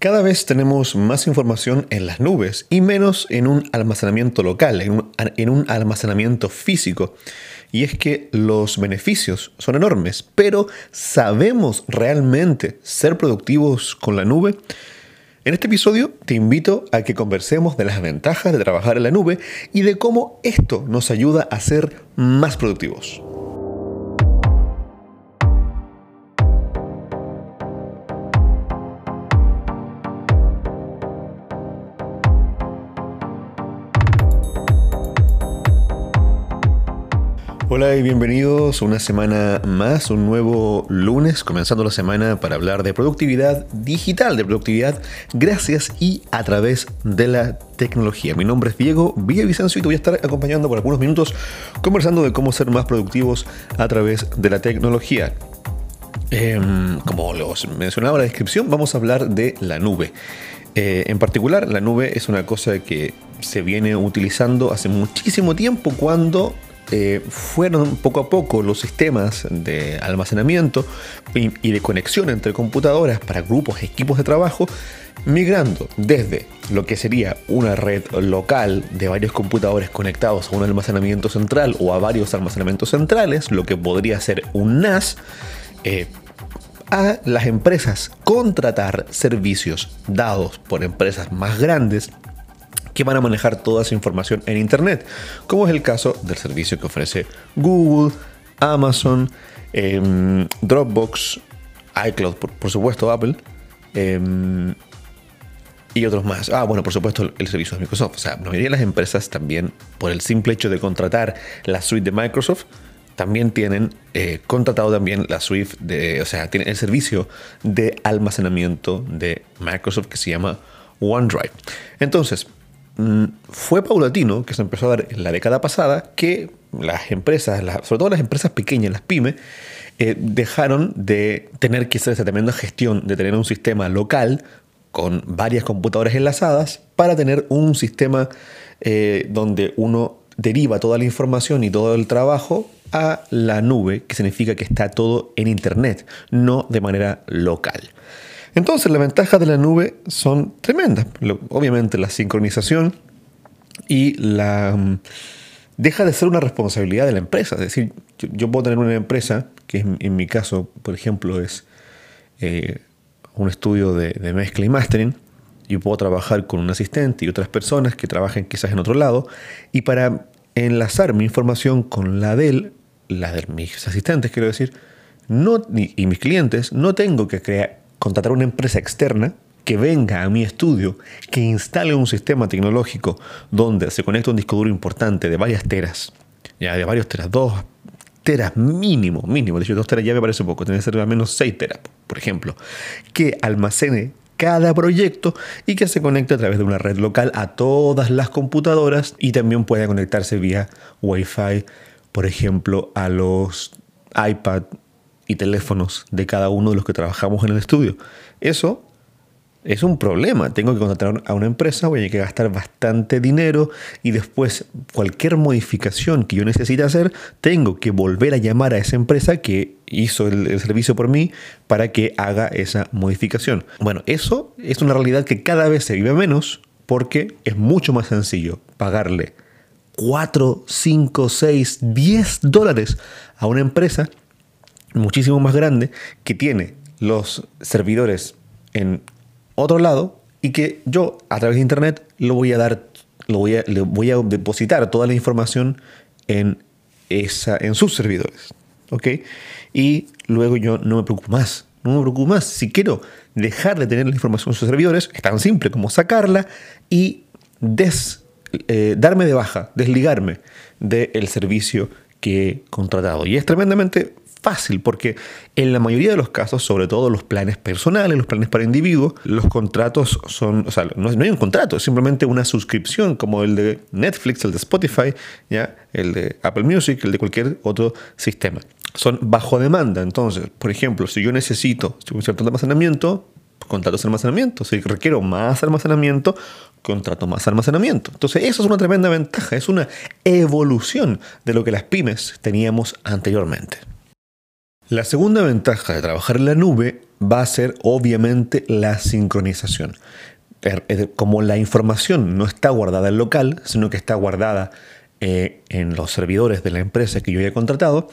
Cada vez tenemos más información en las nubes y menos en un almacenamiento local, en un, almacenamiento físico. Y es que los beneficios son enormes, pero ¿sabemos realmente ser productivos con la nube? En este episodio te invito a que conversemos de las ventajas de trabajar en la nube y de cómo esto nos ayuda a ser más productivos. Hola y bienvenidos una semana más, un nuevo lunes, comenzando la semana para hablar de productividad digital, de productividad gracias y a través de la tecnología. Mi nombre es Diego Villavicencio y te voy a estar acompañando por algunos minutos conversando de cómo ser más productivos a través de la tecnología. Em, como los mencionaba en la descripción, vamos a hablar de la nube. Eh, en particular, la nube es una cosa que se viene utilizando hace muchísimo tiempo cuando eh, fueron poco a poco los sistemas de almacenamiento y, de conexión entre computadoras para grupos, equipos de trabajo, migrando desde lo que sería una red local de varios computadores conectados a un almacenamiento central o a varios almacenamientos centrales, lo que podría ser un NAS, eh, a las empresas contratar servicios dados por empresas más grandes que van a manejar toda esa información en Internet, como es el caso del servicio que ofrece Google, Amazon, em, Dropbox, iCloud, por, supuesto Apple, em, y otros más. Ah, bueno, por supuesto el, servicio de Microsoft. O sea, la mayoría de las empresas también, por el simple hecho de contratar la suite de Microsoft, también tienen eh, contratado también la suite de, o sea, tienen el servicio de almacenamiento de Microsoft que se llama OneDrive. Entonces, fue paulatino, que se empezó a dar en la década pasada, que las empresas, sobre todo las empresas pequeñas, las pymes, eh, dejaron de tener que hacer esa tremenda gestión de tener un sistema local con varias computadoras enlazadas para tener un sistema eh, donde uno deriva toda la información y todo el trabajo a la nube, que significa que está todo en Internet, no de manera local. Entonces, las ventajas de la nube son tremendas. Obviamente, la sincronización y la. Mm, deja de ser una responsabilidad de la empresa. Es decir, yo, puedo tener una empresa, que en, mi caso, por ejemplo, es eh, un estudio de, mezcla y mastering, y puedo trabajar con un asistente y otras personas que trabajen quizás en otro lado, y para enlazar mi información con la de él, la de mis asistentes, quiero decir, y mis clientes, no tengo que crear, contratar una empresa externa que venga a mi estudio, que instale un sistema tecnológico donde se conecta un disco duro importante de varias teras, ya de varios teras, dos teras mínimo, mínimo, de hecho dos teras ya me parece poco, tiene que ser al menos seis teras, por ejemplo, que almacene cada proyecto y que se conecte a través de una red local a todas las computadoras y también pueda conectarse vía Wi-Fi, por ejemplo, a los iPad y teléfonos de cada uno de los que trabajamos en el estudio. Eso es un problema. Tengo que contratar a una empresa, voy a tener que gastar bastante dinero y después cualquier modificación que yo necesite hacer, tengo que volver a llamar a esa empresa que hizo el, el, servicio por mí para que haga esa modificación. Bueno, eso es una realidad que cada vez se vive menos porque es mucho más sencillo pagarle 4, 5, 6, 10 dólares a una empresa muchísimo más grande que tiene los servidores en otro lado y que yo a través de internet lo voy a dar, lo voy a, le voy a depositar toda la información en, esa, en sus servidores. ¿Ok? Y luego yo no me preocupo más. No me preocupo más. Si quiero dejar de tener la información en sus servidores, es tan simple como sacarla y eh, darme de baja, desligarme del servicio que he contratado. Y es tremendamente fácil porque en la mayoría de los casos, sobre todo los planes personales, los planes para individuos, los contratos son, o sea, no, hay un contrato, es simplemente una suscripción como el de Netflix, el de Spotify, ¿ya? el de Apple Music, el de cualquier otro sistema. Son bajo demanda, entonces, por ejemplo, si yo necesito un cierto almacenamiento, contrato ese almacenamiento. Si requiero más almacenamiento, contrato más almacenamiento. Entonces, eso es una tremenda ventaja, es una evolución de lo que las pymes teníamos anteriormente. La segunda ventaja de trabajar en la nube va a ser obviamente la sincronización. Er, como la información no está guardada en local, sino que está guardada eh, en los servidores de la empresa que yo haya contratado,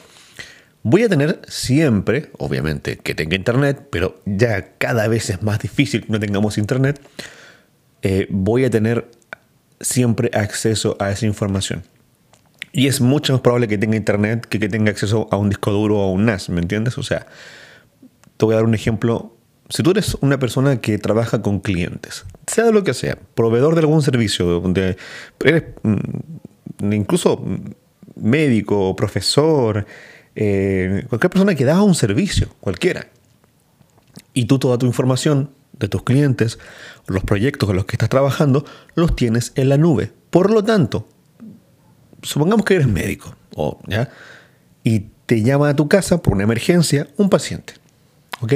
voy a tener siempre, obviamente, que tenga internet, pero ya cada vez es más difícil que no tengamos internet, eh, voy a tener siempre acceso a esa información. Y es mucho más probable que tenga internet que que tenga acceso a un disco duro o a un NAS, ¿me entiendes? O sea, te voy a dar un ejemplo si tú eres una persona que trabaja con clientes, sea lo que sea, proveedor de algún servicio, de, eres mm, incluso médico, profesor, eh, cualquier persona que da un servicio, cualquiera, y tú toda tu información de tus clientes, los proyectos con los que estás trabajando, los tienes en la nube. Por lo tanto, supongamos que eres médico, o, ¿ya? y te llama a tu casa por una emergencia un paciente. ¿ok?,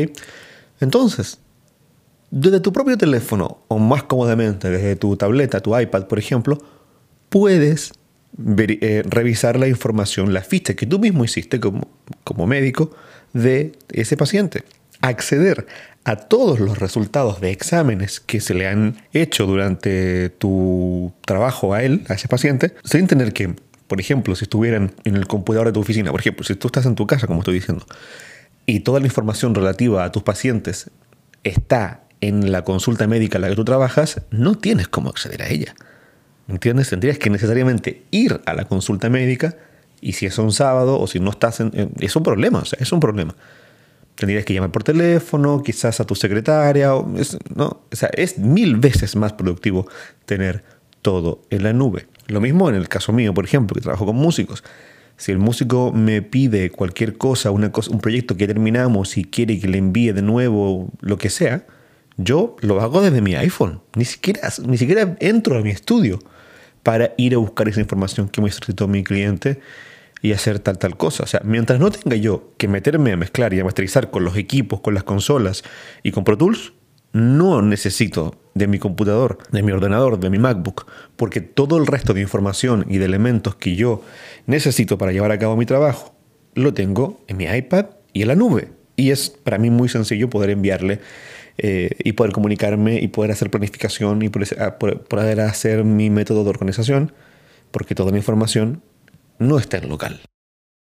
entonces, desde tu propio teléfono o más cómodamente desde tu tableta, tu iPad, por ejemplo, puedes eh, revisar la información, la ficha que tú mismo hiciste como, como médico de ese paciente. Acceder a todos los resultados de exámenes que se le han hecho durante tu trabajo a él, a ese paciente, sin tener que, por ejemplo, si estuvieran en el computador de tu oficina, por ejemplo, si tú estás en tu casa, como estoy diciendo, y toda la información relativa a tus pacientes está en la consulta médica en la que tú trabajas, no tienes cómo acceder a ella. ¿Entiendes? Tendrías que necesariamente ir a la consulta médica y si es un sábado o si no estás en... es un problema, o sea, es un problema. Tendrías que llamar por teléfono, quizás a tu secretaria, o no, o sea, es mil veces más productivo tener todo en la nube. Lo mismo en el caso mío, por ejemplo, que trabajo con músicos. Si el músico me pide cualquier cosa, una cosa, un proyecto que terminamos y quiere que le envíe de nuevo lo que sea, yo lo hago desde mi iPhone. Ni siquiera, ni siquiera entro a mi estudio para ir a buscar esa información que me solicitó mi cliente y hacer tal tal cosa. O sea, mientras no tenga yo que meterme a mezclar y a masterizar con los equipos, con las consolas y con Pro Tools, no necesito de mi computador, de mi ordenador, de mi MacBook, porque todo el resto de información y de elementos que yo necesito para llevar a cabo mi trabajo lo tengo en mi iPad y en la nube. Y es para mí muy sencillo poder enviarle eh, y poder comunicarme y poder hacer planificación y ah, poder hacer mi método de organización, porque toda la información no está en local.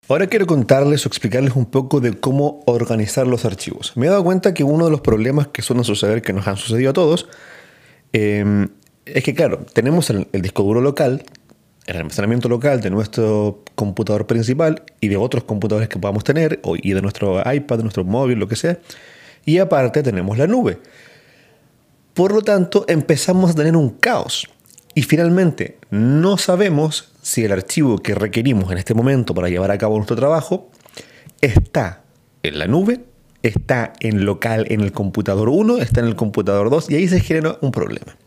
Ahora quiero contarles o explicarles un poco de cómo organizar los archivos. Me he dado cuenta que uno de los problemas que suelen suceder, que nos han sucedido a todos, em, es que, claro, tenemos el, disco duro local, el almacenamiento local de nuestro computador principal y de otros computadores que podamos tener, y de nuestro iPad, de nuestro móvil, lo que sea, y aparte tenemos la nube. Por lo tanto, empezamos a tener un caos. Y finalmente, no sabemos si el archivo que requerimos en este momento para llevar a cabo nuestro trabajo está en la nube, está en local en el computador 1, está en el computador 2 y ahí se genera un problema.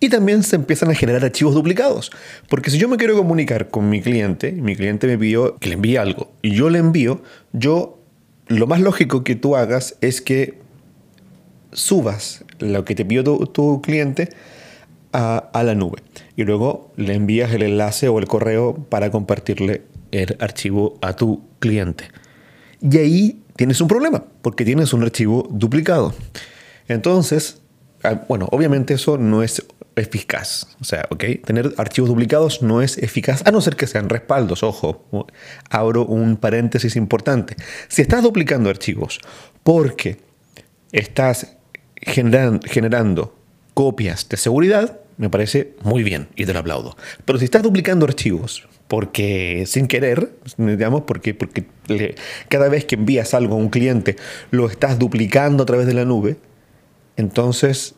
Y también se empiezan a generar archivos duplicados, porque si yo me quiero comunicar con mi cliente, mi cliente me pidió que le envíe algo y yo le envío, yo lo más lógico que tú hagas es que subas lo que te pidió tu cliente a, la nube y luego le envías el enlace o el correo para compartirle el archivo a tu cliente. Y ahí tienes un problema, porque tienes un archivo duplicado. Entonces, ah, bueno, obviamente eso no es eficaz. O sea, ¿ok? Tener archivos duplicados no es eficaz, a no ser que sean respaldos. Ojo, abro un paréntesis importante. Si estás duplicando archivos porque estás generando copias de seguridad, me parece muy bien y te lo aplaudo. Pero si estás duplicando archivos, porque sin querer, digamos, porque, porque cada vez que envías algo a un cliente lo estás duplicando a través de la nube, entonces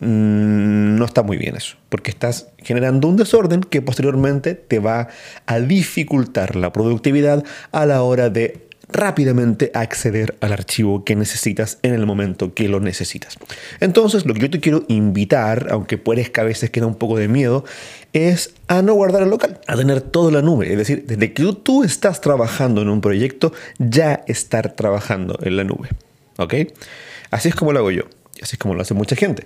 mm, no está muy bien eso, porque estás generando un desorden que posteriormente te va a dificultar la productividad a la hora de rápidamente acceder al archivo que necesitas en el momento que lo necesitas. Entonces, lo que yo te quiero invitar, aunque puedes que a veces queda un poco de miedo, es a no guardar el local, a tener todo la nube. Es decir, desde que tú estás trabajando en un proyecto, ya estar trabajando en la nube. ¿Ok? Así es como lo hago yo. Así es como lo hace mucha gente.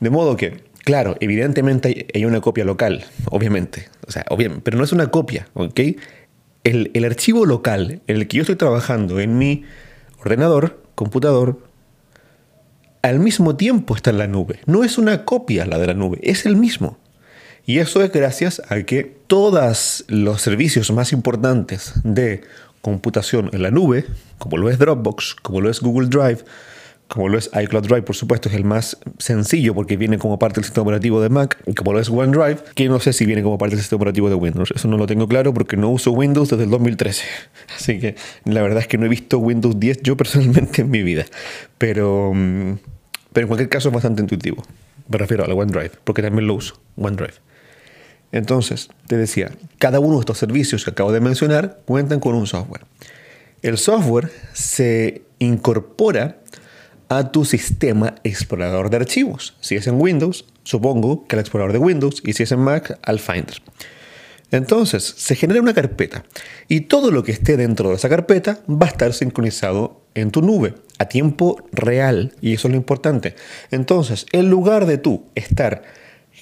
De modo que, claro, evidentemente hay una copia local, obviamente. O sea, obviamente, pero no es una copia, ¿ok? El, el archivo local en el que yo estoy trabajando en mi ordenador, computador, al mismo tiempo está en la nube. No es una copia la de la nube, es el mismo. Y eso es gracias a que todos los servicios más importantes de computación en la nube, como lo es Dropbox, como lo es Google Drive, como lo es iCloud Drive, por supuesto, es el más sencillo porque viene como parte del sistema operativo de Mac, y como lo es OneDrive, que no sé si viene como parte del sistema operativo de Windows. Eso no lo tengo claro porque no uso Windows desde el 2013. Así que la verdad es que no he visto Windows 10 yo personalmente en mi vida. Pero, mm, pero en cualquier caso es bastante intuitivo. Me refiero a la OneDrive, porque también lo uso, OneDrive. Entonces, te decía, cada uno de estos servicios que acabo de mencionar cuentan con un software. El software se incorpora a tu sistema explorador de archivos. Si es en Windows, supongo que el explorador de Windows, y si es en Mac, al Finder. Entonces, se genera una carpeta y todo lo que esté dentro de esa carpeta va a estar sincronizado en tu nube a tiempo real, y eso es lo importante. Entonces, en lugar de tú estar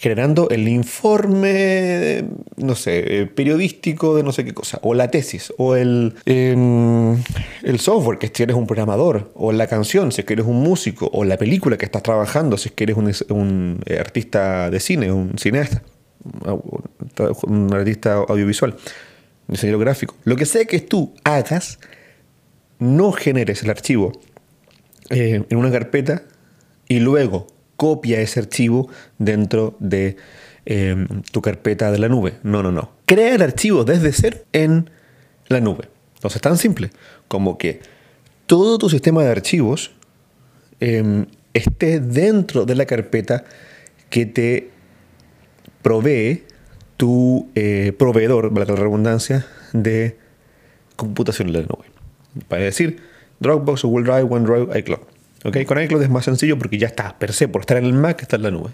generando el informe, no sé, eh, periodístico de no sé qué cosa, o la tesis, o el, em, el software, que si eres un programador, o la canción, si es que eres un músico, o la película que estás trabajando, si es que eres un, eh, artista de cine, un cineasta, un artista audiovisual, diseñador gráfico. Lo que sea que tú hagas, no generes el archivo eh, en una carpeta y luego copia ese archivo dentro de em, tu carpeta de la nube. No, no, no. Crea el archivo desde cero en la nube. Entonces, es tan simple como que todo tu sistema de archivos em, esté dentro de la carpeta que te provee tu eh, proveedor, para la redundancia, de computación en la nube. Para decir, Dropbox, Google Drive, OneDrive, iCloud. Con iCloud es más sencillo porque ya está, per se, por estar en el Mac, está en la nube.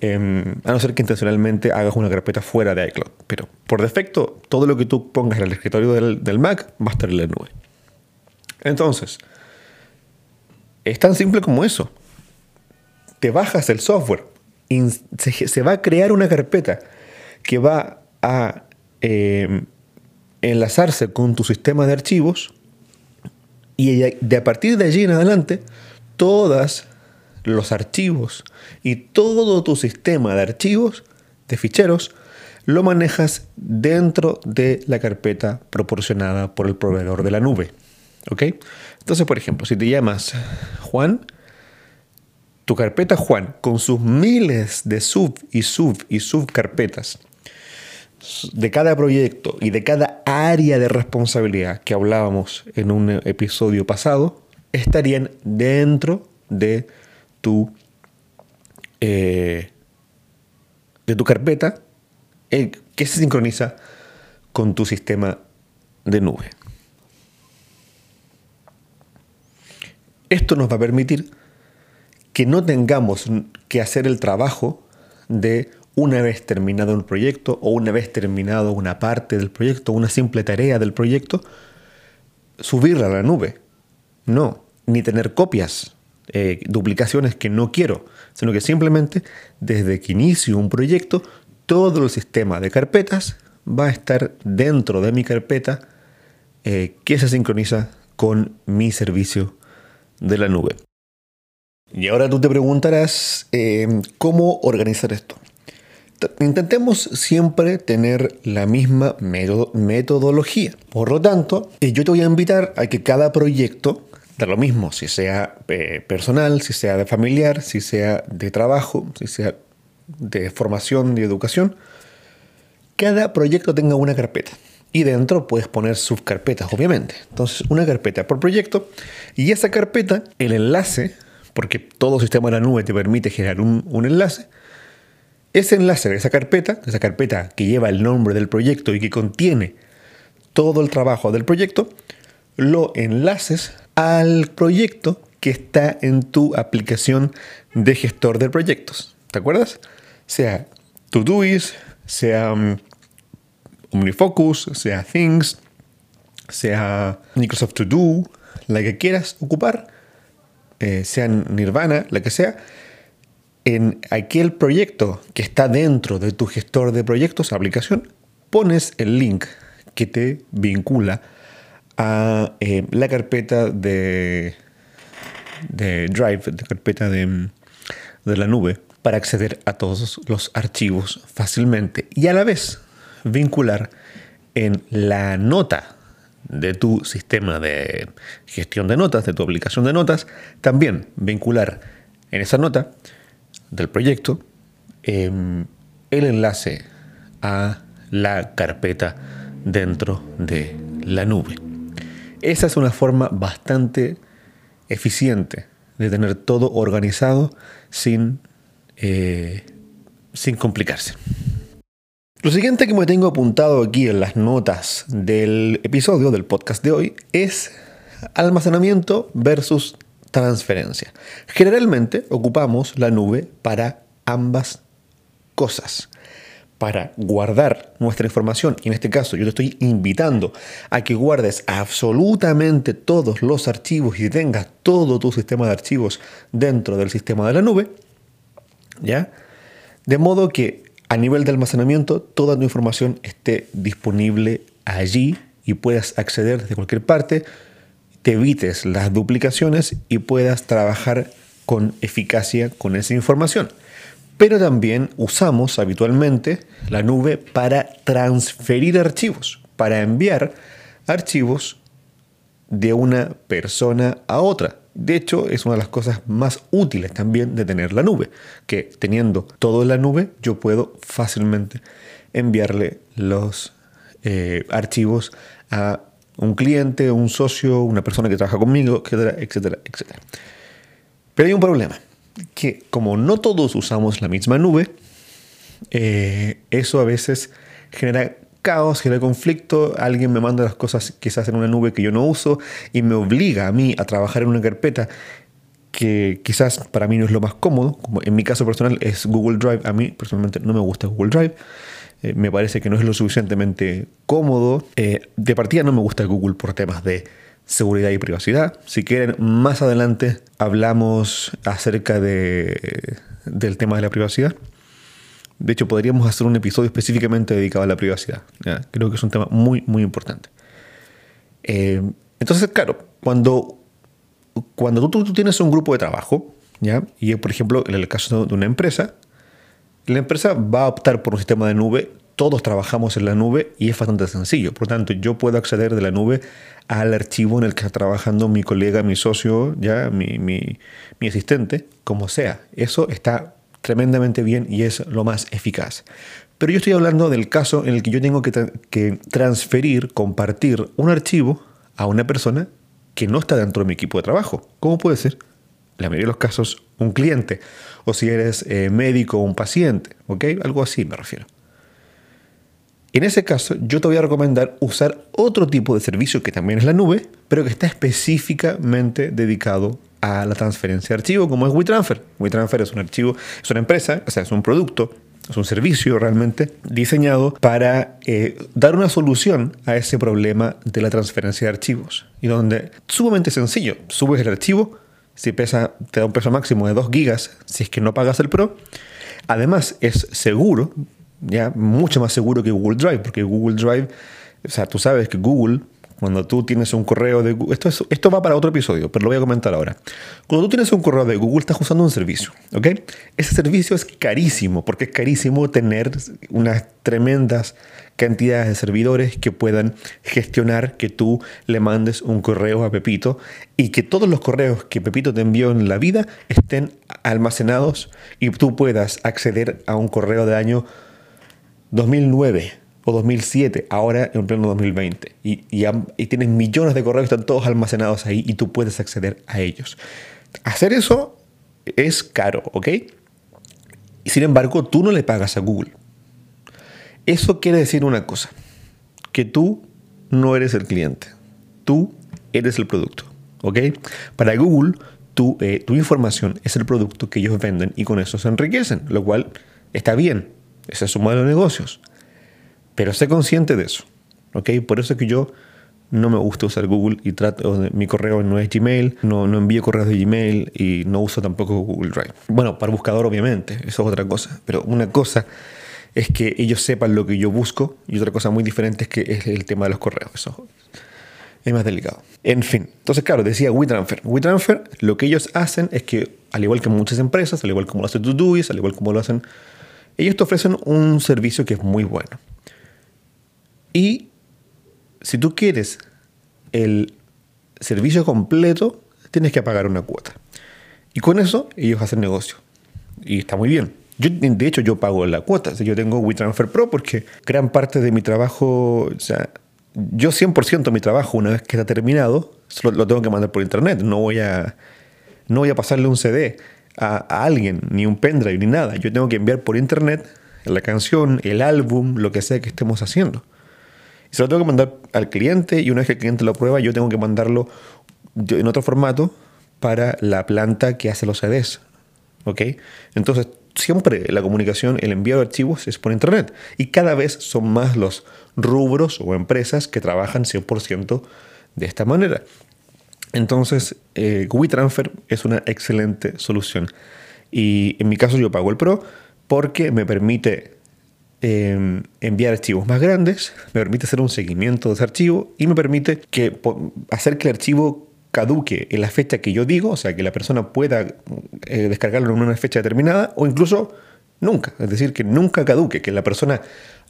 Em, a no ser que intencionalmente hagas una carpeta fuera de iCloud. Pero por defecto, todo lo que tú pongas en el escritorio del, Mac va a estar en la nube. Entonces, es tan simple como eso. Te bajas el software, se, va a crear una carpeta que va a em, enlazarse con tu sistema de archivos y de a partir de allí en adelante, todos los archivos y todo tu sistema de archivos, de ficheros, lo manejas dentro de la carpeta proporcionada por el proveedor de la nube. ¿Ok? Entonces, por ejemplo, si te llamas Juan, tu carpeta Juan, con sus miles de sub y sub y subcarpetas, de cada proyecto y de cada área de responsabilidad que hablábamos en un episodio pasado estarían dentro de tu, eh, de tu carpeta eh, que se sincroniza con tu sistema de nube. Esto nos va a permitir que no tengamos que hacer el trabajo de una vez terminado un proyecto o una vez terminado una parte del proyecto, una simple tarea del proyecto, subirla a la nube. No, ni tener copias, eh, duplicaciones que no quiero, sino que simplemente desde que inicio un proyecto, todo el sistema de carpetas va a estar dentro de mi carpeta eh, que se sincroniza con mi servicio de la nube. Y ahora tú te preguntarás eh, cómo organizar esto intentemos siempre tener la misma metodología. Por lo tanto, eh, yo te voy a invitar a que cada proyecto, da lo mismo, si sea eh, personal, si sea de familiar, si sea de trabajo, si sea de formación y educación, cada proyecto tenga una carpeta. Y dentro puedes poner subcarpetas, obviamente. Entonces, una carpeta por proyecto. Y esa carpeta, el enlace, porque todo sistema de la nube te permite generar un enlace, ese enlace esa carpeta, esa carpeta que lleva el nombre del proyecto y que contiene todo el trabajo del proyecto, lo enlaces al proyecto que está en tu aplicación de gestor de proyectos. ¿Te acuerdas? Sea Todoist, sea um, Omnifocus, sea Things, sea Microsoft To Do, la que quieras ocupar, eh, sea Nirvana, la que sea, en aquel proyecto que está dentro de tu gestor de proyectos, aplicación, pones el link que te vincula a eh, la carpeta de, de Drive, la carpeta de, de la nube, para acceder a todos los archivos fácilmente y a la vez vincular en la nota de tu sistema de gestión de notas, de tu aplicación de notas, también vincular en esa nota del proyecto em, el enlace a la carpeta dentro de la nube. Esa es una forma bastante eficiente de tener todo organizado sin, eh, sin complicarse. Lo siguiente que me tengo apuntado aquí en las notas del episodio del podcast de hoy es almacenamiento versus transferencia. Generalmente ocupamos la nube para ambas cosas. Para guardar nuestra información, y en este caso yo te estoy invitando a que guardes absolutamente todos los archivos y tengas todo tu sistema de archivos dentro del sistema de la nube, ¿ya? De modo que a nivel de almacenamiento, toda tu información esté disponible allí y puedas acceder desde cualquier parte, te evites las duplicaciones y puedas trabajar con eficacia con esa información. Pero también usamos habitualmente la nube para transferir archivos, para enviar archivos de una persona a otra. De hecho, es una de las cosas más útiles también de tener la nube, que teniendo todo en la nube, yo puedo fácilmente enviarle los eh, archivos a un cliente, un socio, una persona que trabaja conmigo, etcétera, etcétera, etcétera. Pero hay un problema, que como no todos usamos la misma nube, eh, eso a veces genera caos, genera conflicto, alguien me manda las cosas quizás en una nube que yo no uso y me obliga a mí a trabajar en una carpeta que quizás para mí no es lo más cómodo, como en mi caso personal es Google Drive, a mí personalmente no me gusta Google Drive, eh, me parece que no es lo suficientemente cómodo, eh, de partida no me gusta Google por temas de seguridad y privacidad, si quieren más adelante hablamos acerca de, del tema de la privacidad. De hecho, podríamos hacer un episodio específicamente dedicado a la privacidad. Creo que es un tema muy, muy importante. Eh, entonces, claro, cuando, cuando tú, tienes un grupo de trabajo, ¿ya? y por ejemplo, en el caso de una empresa, la empresa va a optar por un sistema de nube, todos trabajamos en la nube y es bastante sencillo. Por lo tanto, yo puedo acceder de la nube al archivo en el que está trabajando mi colega, mi socio, ya mi, mi, mi asistente, como sea. Eso está tremendamente bien y es lo más eficaz. Pero yo estoy hablando del caso en el que yo tengo que, transferir, compartir un archivo a una persona que no está dentro de mi equipo de trabajo. ¿Cómo puede ser? La mayoría de los casos, un cliente. O si eres eh, médico un paciente. ¿Ok? Algo así me refiero. En ese caso, yo te voy a recomendar usar otro tipo de servicio que también es la nube, pero que está específicamente dedicado a la transferencia de archivo, como es WeTransfer. WeTransfer es un archivo, es una empresa, o sea, es un producto, es un servicio realmente diseñado para eh, dar una solución a ese problema de la transferencia de archivos. Y donde, sumamente sencillo, subes el archivo, si pesa, te da un peso máximo de 2 gigas, si es que no pagas el Pro. Además, es seguro, ya mucho más seguro que Google Drive, porque Google Drive, o sea, tú sabes que Google cuando tú tienes un correo de Google, esto, esto va para otro episodio, pero lo voy a comentar ahora. Cuando tú tienes un correo de Google, estás usando un servicio, ¿ok? Ese servicio es carísimo, porque es carísimo tener unas tremendas cantidades de servidores que puedan gestionar que tú le mandes un correo a Pepito y que todos los correos que Pepito te envió en la vida estén almacenados y tú puedas acceder a un correo de año 2009 o 2007, ahora en pleno 2020. Y, y, tienes millones de correos, están todos almacenados ahí y tú puedes acceder a ellos. Hacer eso es caro, ¿ok? Y sin embargo, tú no le pagas a Google. Eso quiere decir una cosa, que tú no eres el cliente, tú eres el producto, ¿ok? Para Google, tu, eh, tu información es el producto que ellos venden y con eso se enriquecen, lo cual está bien, ese es su modelo de negocios. Pero sé consciente de eso. ¿ok? Por eso es que yo no me gusta usar Google y trato, mi correo no es Gmail, no, no envío correos de Gmail y no uso tampoco Google Drive. Bueno, para buscador obviamente, eso es otra cosa. Pero una cosa es que ellos sepan lo que yo busco y otra cosa muy diferente es que es el tema de los correos. Eso es más delicado. En fin, entonces claro, decía WeTransfer. WeTransfer lo que ellos hacen es que, al igual que muchas empresas, al igual como lo hace Todoist, al igual como lo hacen, ellos te ofrecen un servicio que es muy bueno. Y si tú quieres el servicio completo, tienes que pagar una cuota. Y con eso ellos hacen negocio. Y está muy bien. Yo, de hecho, yo pago la cuota. yo tengo WeTransfer Pro porque gran parte de mi trabajo, yo 100% de mi trabajo, una vez que está terminado, lo, tengo que mandar por internet. No voy a, no voy a pasarle un CD a, alguien, ni un pendrive, ni nada. Yo tengo que enviar por internet la canción, el álbum, lo que sea que estemos haciendo. Y se lo tengo que mandar al cliente y una vez que el cliente lo aprueba, yo tengo que mandarlo en otro formato para la planta que hace los CDs. ¿Ok? Entonces, siempre la comunicación, el envío de archivos es por Internet. Y cada vez son más los rubros o empresas que trabajan 100% de esta manera. Entonces, eh, WeTransfer es una excelente solución. Y en mi caso yo pago el Pro porque me permite em, enviar archivos más grandes, me permite hacer un seguimiento de ese archivo y me permite que, hacer que el archivo caduque en la fecha que yo digo, o sea, que la persona pueda eh, descargarlo en una fecha determinada o incluso nunca, es decir, que nunca caduque, que la persona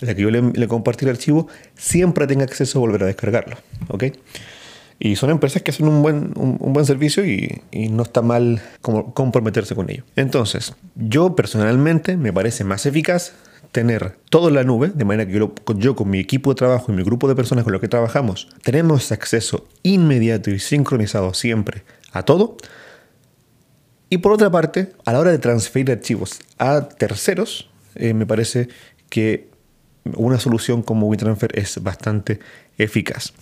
a la que yo le, compartí el archivo siempre tenga acceso a volver a descargarlo, ¿ok? Y son empresas que hacen un buen, servicio y, no está mal comprometerse con ello. Entonces, yo personalmente me parece más eficaz tener todo en la nube, de manera que yo, con mi equipo de trabajo y mi grupo de personas con los que trabajamos tenemos acceso inmediato y sincronizado siempre a todo. Y por otra parte, a la hora de transferir archivos a terceros, eh, me parece que una solución como WeTransfer es bastante eficaz.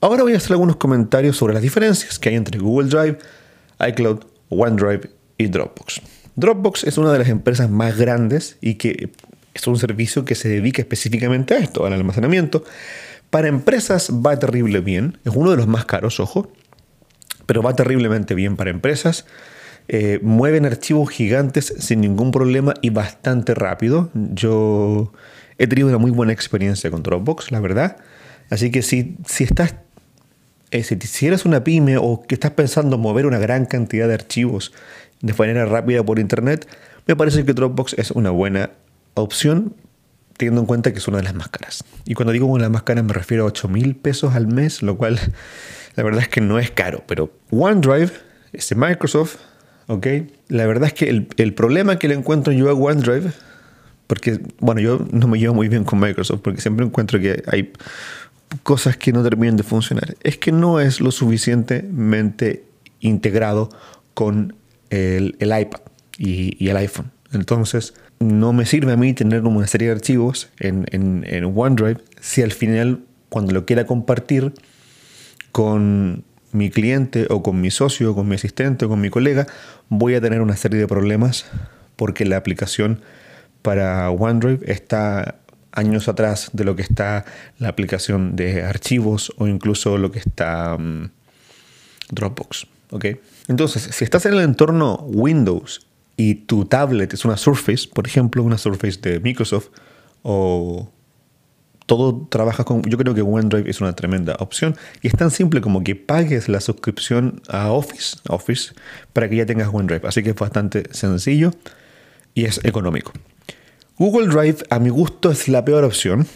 Ahora voy a hacer algunos comentarios sobre las diferencias que hay entre Google Drive, iCloud, OneDrive y Dropbox. Dropbox es una de las empresas más grandes y que es un servicio que se dedica específicamente a esto, al almacenamiento. Para empresas va terrible bien, es uno de los más caros, ojo, pero va terriblemente bien para empresas. Eh, mueven archivos gigantes sin ningún problema y bastante rápido. Yo he tenido una muy buena experiencia con Dropbox, la verdad. Así que si, si estás, eh, si eres una pyme o que estás pensando mover una gran cantidad de archivos de manera rápida por internet, me parece que Dropbox es una buena opción teniendo en cuenta que es una de las más caras. Y cuando digo una de las más caras me refiero a 8 mil pesos al mes, lo cual la verdad es que no es caro. Pero OneDrive, este Microsoft, ¿ok? La verdad es que el, problema que le encuentro yo a OneDrive, porque, bueno, yo no me llevo muy bien con Microsoft, porque siempre encuentro que hay cosas que no terminan de funcionar, es que no es lo suficientemente integrado con el, iPad y, y el iPhone. Entonces, no me sirve a mí tener una serie de archivos en, OneDrive si al final, cuando lo quiera compartir con mi cliente o con mi socio, o con mi asistente o con mi colega, voy a tener una serie de problemas porque la aplicación para OneDrive está años atrás de lo que está la aplicación de archivos o incluso lo que está mm, Dropbox. Entonces, si estás en el entorno Windows y tu tablet es una Surface, por ejemplo, una Surface de Microsoft, o todo trabaja con... Yo creo que OneDrive es una tremenda opción y es tan simple como que pagues la suscripción a Office, Office para que ya tengas OneDrive. Así que es bastante sencillo y es económico. Google Drive a mi gusto es la peor opción,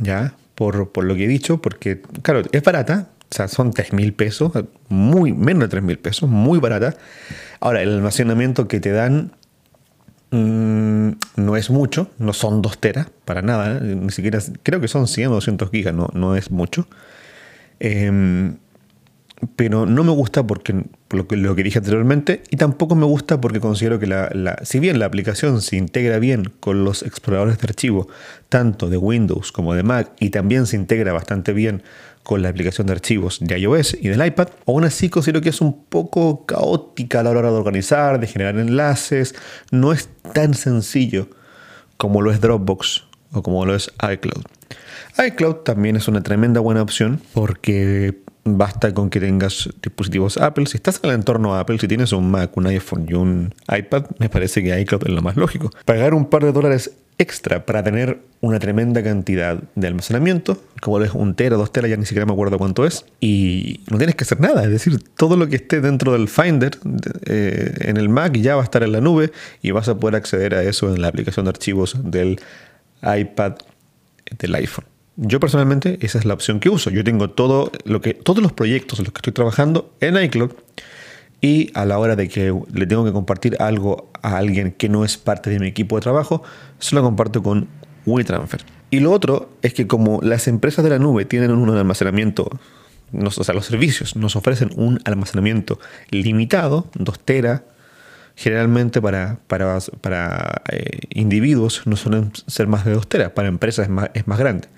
¿ya? Por, por lo que he dicho, porque, claro, es barata, o sea, son 3 mil pesos, muy, menos de 3 mil pesos, muy barata. Ahora, el almacenamiento que te dan mm, no es mucho, no son 2 teras, para nada, ni siquiera, creo que son 100 o 200 gigas, no, no es mucho. Em, pero no me gusta porque lo que, dije anteriormente y tampoco me gusta porque considero que la, si bien la aplicación se integra bien con los exploradores de archivo tanto de Windows como de Mac y también se integra bastante bien con la aplicación de archivos de iOS y del iPad, aún así considero que es un poco caótica a la hora de organizar, de generar enlaces, no es tan sencillo como lo es Dropbox o como lo es iCloud. iCloud también es una tremenda buena opción porque basta con que tengas dispositivos Apple. Si estás en el entorno Apple, si tienes un Mac, un iPhone y un iPad, me parece que iCloud es lo más lógico. Pagar un par de dólares extra para tener una tremenda cantidad de almacenamiento, como es un tera, dos teras, ya ni siquiera me acuerdo cuánto es, y no tienes que hacer nada, es decir, todo lo que esté dentro del Finder eh, en el Mac ya va a estar en la nube y vas a poder acceder a eso en la aplicación de archivos del iPad, del iPhone. Yo personalmente esa es la opción que uso. Yo tengo todo lo que, todos los proyectos en los que estoy trabajando en iCloud y a la hora de que le tengo que compartir algo a alguien que no es parte de mi equipo de trabajo, se lo comparto con WeTransfer. Y lo otro es que como las empresas de la nube tienen un almacenamiento, o sea, los servicios nos ofrecen un almacenamiento limitado, 2 tera, generalmente para, para, para eh, individuos no suelen ser más de 2 teras, para empresas es más, es más grande.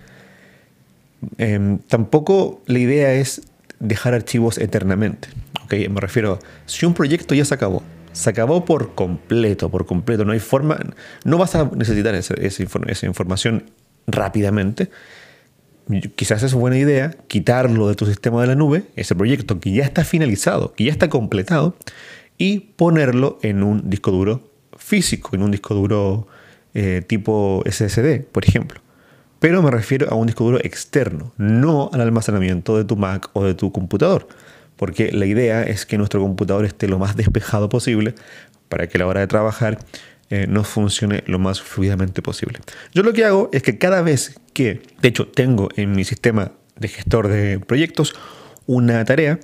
Em, tampoco la idea es dejar archivos eternamente. ¿okay? Me refiero, si un proyecto ya se acabó, se acabó por completo, por completo, no hay forma, no vas a necesitar esa, información rápidamente. Quizás es buena idea quitarlo de tu sistema de la nube, ese proyecto que ya está finalizado, que ya está completado, y ponerlo en un disco duro físico, en un disco duro eh, tipo SSD, por ejemplo. Pero me refiero a un disco duro externo, no al almacenamiento de tu Mac o de tu computador. Porque la idea es que nuestro computador esté lo más despejado posible para que a la hora de trabajar eh, nos funcione lo más fluidamente posible. Yo lo que hago es que cada vez que, de hecho, tengo en mi sistema de gestor de proyectos una tarea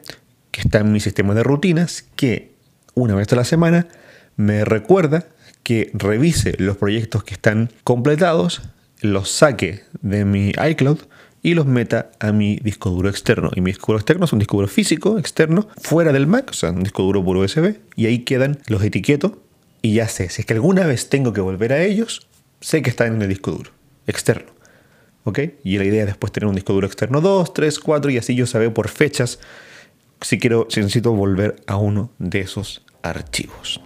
que está en mi sistema de rutinas que una vez a la semana me recuerda que revise los proyectos que están completados los saque de mi iCloud y los meta a mi disco duro externo. Y mi disco duro externo es un disco duro físico externo fuera del Mac, o sea, un disco duro puro USB. Y ahí quedan los etiquetos y ya sé, si es que alguna vez tengo que volver a ellos, sé que están en el disco duro externo. ¿Ok? Y la idea es después tener un disco duro externo 2, 3, 4 y así yo saber por fechas si quiero, si necesito volver a uno de esos archivos.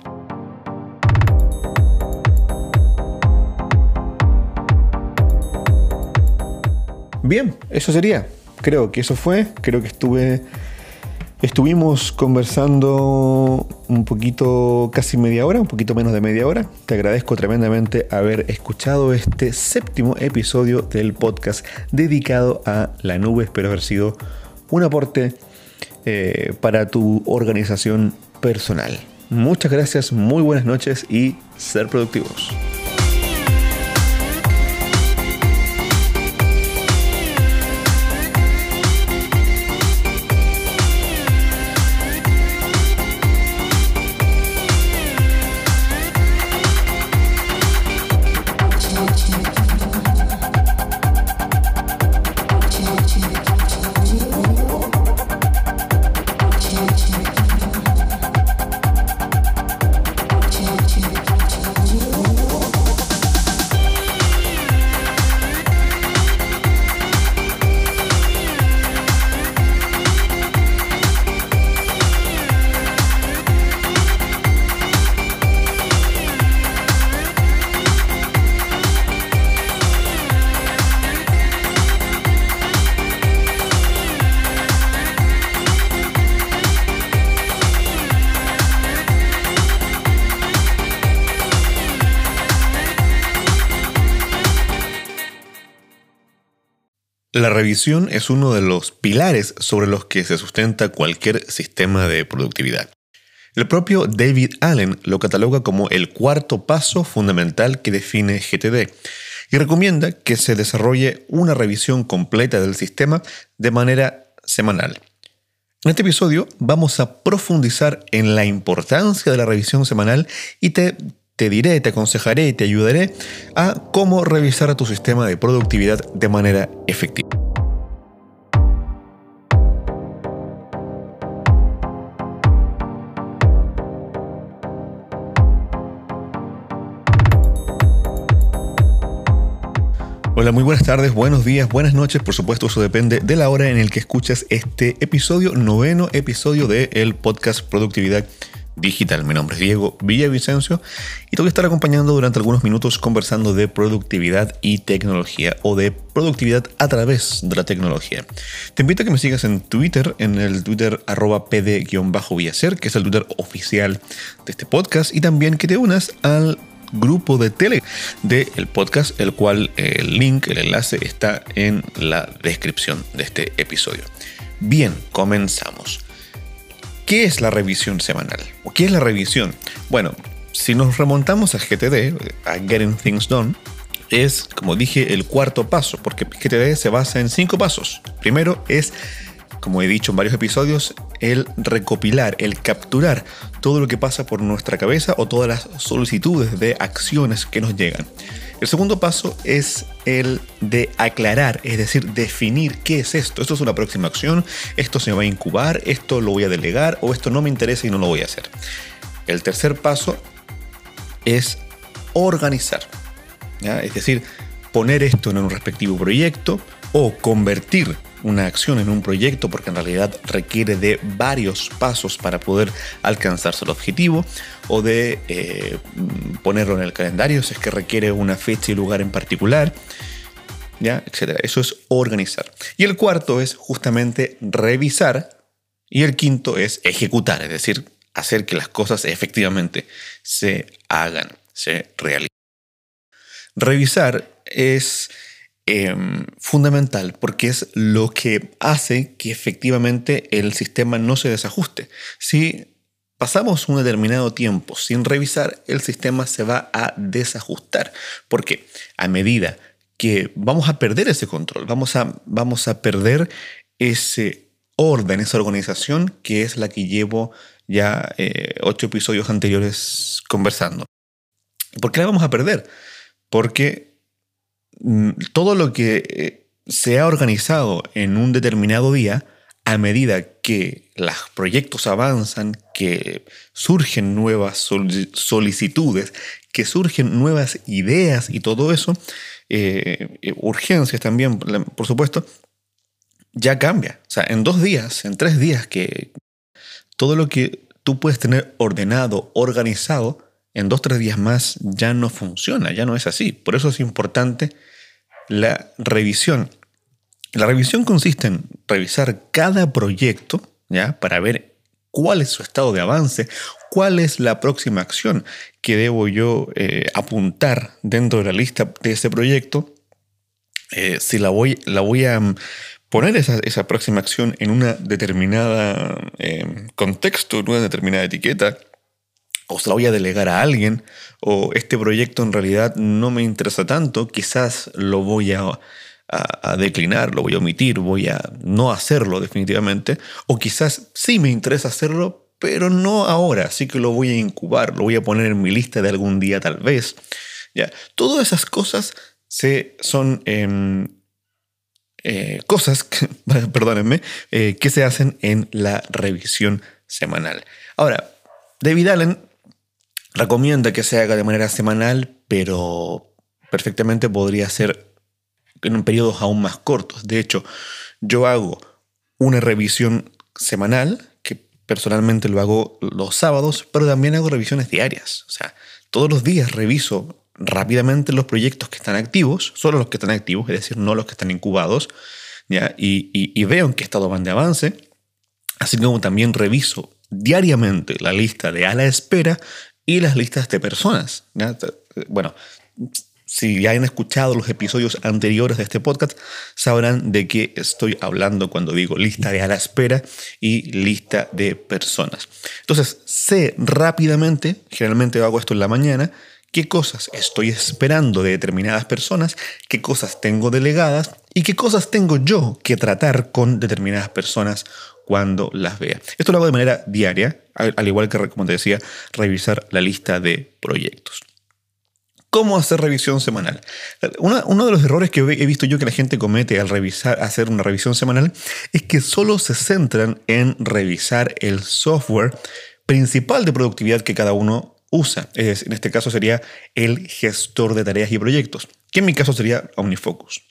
Bien, eso sería. Creo que eso fue. Creo que estuve. Estuvimos conversando un poquito, casi media hora, un poquito menos de media hora. Te agradezco tremendamente haber escuchado este séptimo episodio del podcast dedicado a la nube. Espero haber sido un aporte eh, para tu organización personal. Muchas gracias, muy buenas noches y ser productivos. Revisión es uno de los pilares sobre los que se sustenta cualquier sistema de productividad. El propio David Allen lo cataloga como el cuarto paso fundamental que define GTD y recomienda que se desarrolle una revisión completa del sistema de manera semanal. En este episodio vamos a profundizar en la importancia de la revisión semanal y te te diré, te aconsejaré y te ayudaré a cómo revisar tu sistema de productividad de manera efectiva. Hola, muy buenas tardes, buenos días, buenas noches. Por supuesto, eso depende de la hora en el que escuchas este episodio, noveno episodio del podcast Productividad digital. Mi nombre es Diego Villavicencio y te voy a estar acompañando durante algunos minutos conversando de productividad y tecnología o de productividad a través de la tecnología. Te invito a que me sigas en Twitter, en el Twitter arroba pd-villacer, que es el Twitter oficial de este podcast, y también que te unas al grupo de tele del podcast, el cual el link, el enlace está en la descripción de este episodio. Bien, comenzamos. ¿Qué es la revisión semanal? ¿O qué es la revisión? Bueno, si nos remontamos a GTD, a Getting Things Done, es, como dije, el cuarto paso, porque GTD se basa en cinco pasos. Primero es, como he dicho en varios episodios, el recopilar, el capturar todo lo que pasa por nuestra cabeza o todas las solicitudes de acciones que nos llegan. El segundo paso es el de aclarar, es decir, definir qué es esto. Esto es una próxima acción, esto se va a incubar, esto lo voy a delegar o esto no me interesa y no lo voy a hacer. El tercer paso es organizar, es decir, poner esto en un respectivo proyecto o convertir una acción en un proyecto porque en realidad requiere de varios pasos para poder alcanzarse el objetivo o de eh, ponerlo en el calendario si es que requiere una fecha y lugar en particular. ¿Ya? Etcétera. Eso es organizar. Y el cuarto es justamente revisar. Y el quinto es ejecutar, es decir, hacer que las cosas efectivamente se hagan, se realicen. Revisar es Em, fundamental porque es lo que hace que efectivamente el sistema no se desajuste. Si pasamos un determinado tiempo sin revisar, el sistema se va a desajustar. Porque a medida que vamos a perder ese control, vamos a, vamos a perder ese orden, esa organización que es la que llevo ya eh, ocho episodios anteriores conversando. ¿Por qué la vamos a perder? Porque todo lo que eh, se ha organizado en un determinado día, a medida que los proyectos avanzan, que surgen nuevas solicitudes, que surgen nuevas ideas y todo eso, eh, eh, urgencias también, por supuesto, ya cambia. O sea, en dos días, en tres días, que todo lo que tú puedes tener ordenado, organizado, en dos, tres días más ya no funciona, ya no es así. Por eso es importante la revisión. La revisión consiste en revisar cada proyecto ¿ya? para ver cuál es su estado de avance, cuál es la próxima acción que debo yo eh, apuntar dentro de la lista de ese proyecto. Eh, si la voy, la voy a mm, poner esa, esa, próxima acción en una determinada eh, contexto, en una determinada etiqueta, o se la voy a delegar a alguien, o este proyecto en realidad no me interesa tanto, quizás lo voy a, declinar, lo voy a omitir, voy a no hacerlo definitivamente, o quizás sí me interesa hacerlo, pero no ahora, así que lo voy a incubar, lo voy a poner en mi lista de algún día tal vez. ¿Ya? Todas esas cosas se, son em, eh, cosas, perdónenme, eh, que se hacen en la revisión semanal. Ahora, David Allen recomienda que se haga de manera semanal, pero perfectamente podría ser en periodos aún más cortos. De hecho, yo hago una revisión semanal, que personalmente lo hago los sábados, pero también hago revisiones diarias. O sea, todos los días reviso rápidamente los proyectos que están activos, solo los que están activos, es decir, no los que están incubados, ¿ya? Y, y veo en qué estado van de avance, así como también reviso diariamente la lista de a la espera y las listas de personas. Bueno, si ya han escuchado los episodios anteriores de este podcast, sabrán de qué estoy hablando cuando digo lista de a la espera y lista de personas. Entonces, sé rápidamente, generalmente hago esto en la mañana, qué cosas estoy esperando de determinadas personas, qué cosas tengo delegadas y qué cosas tengo yo que tratar con determinadas personas cuando las vea. Esto lo hago de manera diaria, al igual que, como te decía, revisar la lista de proyectos. ¿Cómo hacer revisión semanal? uno de los errores que he visto yo que la gente comete al revisar, hacer una revisión semanal es que solo se centran en revisar el software principal de productividad que cada uno usa. Es, en este caso sería el gestor de tareas y proyectos, que en mi caso sería OmniFocus.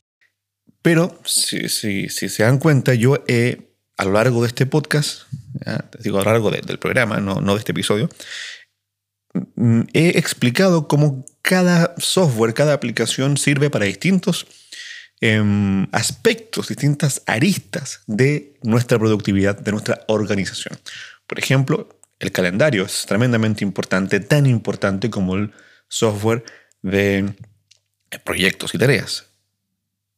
Pero si, si se dan cuenta, yo he a lo largo de este podcast digo a lo largo del programa, no, no de este episodio, mm, he explicado cómo cada software, cada aplicación sirve para distintos em, aspectos, distintas aristas de nuestra productividad, de nuestra organización. Por ejemplo, el calendario es tremendamente importante, tan importante como el software de proyectos y tareas.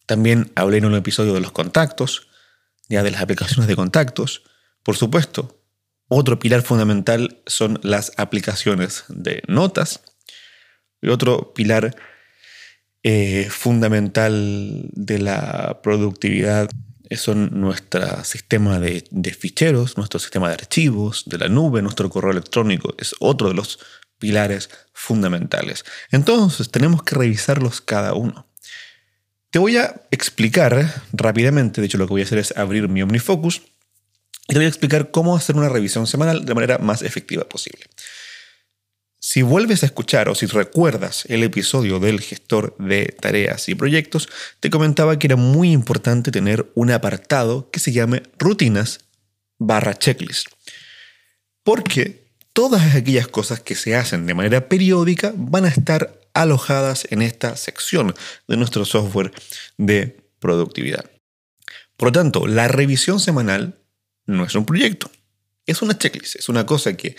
También hablé en un episodio de los contactos, ya de las aplicaciones de contactos. Por supuesto, otro pilar fundamental son las aplicaciones de notas. Y otro pilar eh, fundamental de la productividad son nuestro sistema de, de, ficheros, nuestro sistema de archivos, de la nube, nuestro correo electrónico. Es otro de los pilares fundamentales. Entonces tenemos que revisarlos cada uno. Te voy a explicar rápidamente, de hecho lo que voy a hacer es abrir mi OmniFocus y te voy a explicar cómo hacer una revisión semanal de manera más efectiva posible. Si vuelves a escuchar o si recuerdas el episodio del gestor de tareas y proyectos, te comentaba que era muy importante tener un apartado que se llame rutinas barra checklist. Porque todas aquellas cosas que se hacen de manera periódica van a estar alojadas en esta sección de nuestro software de productividad. Por lo tanto, la revisión semanal no es un proyecto, es una checklist, es una cosa que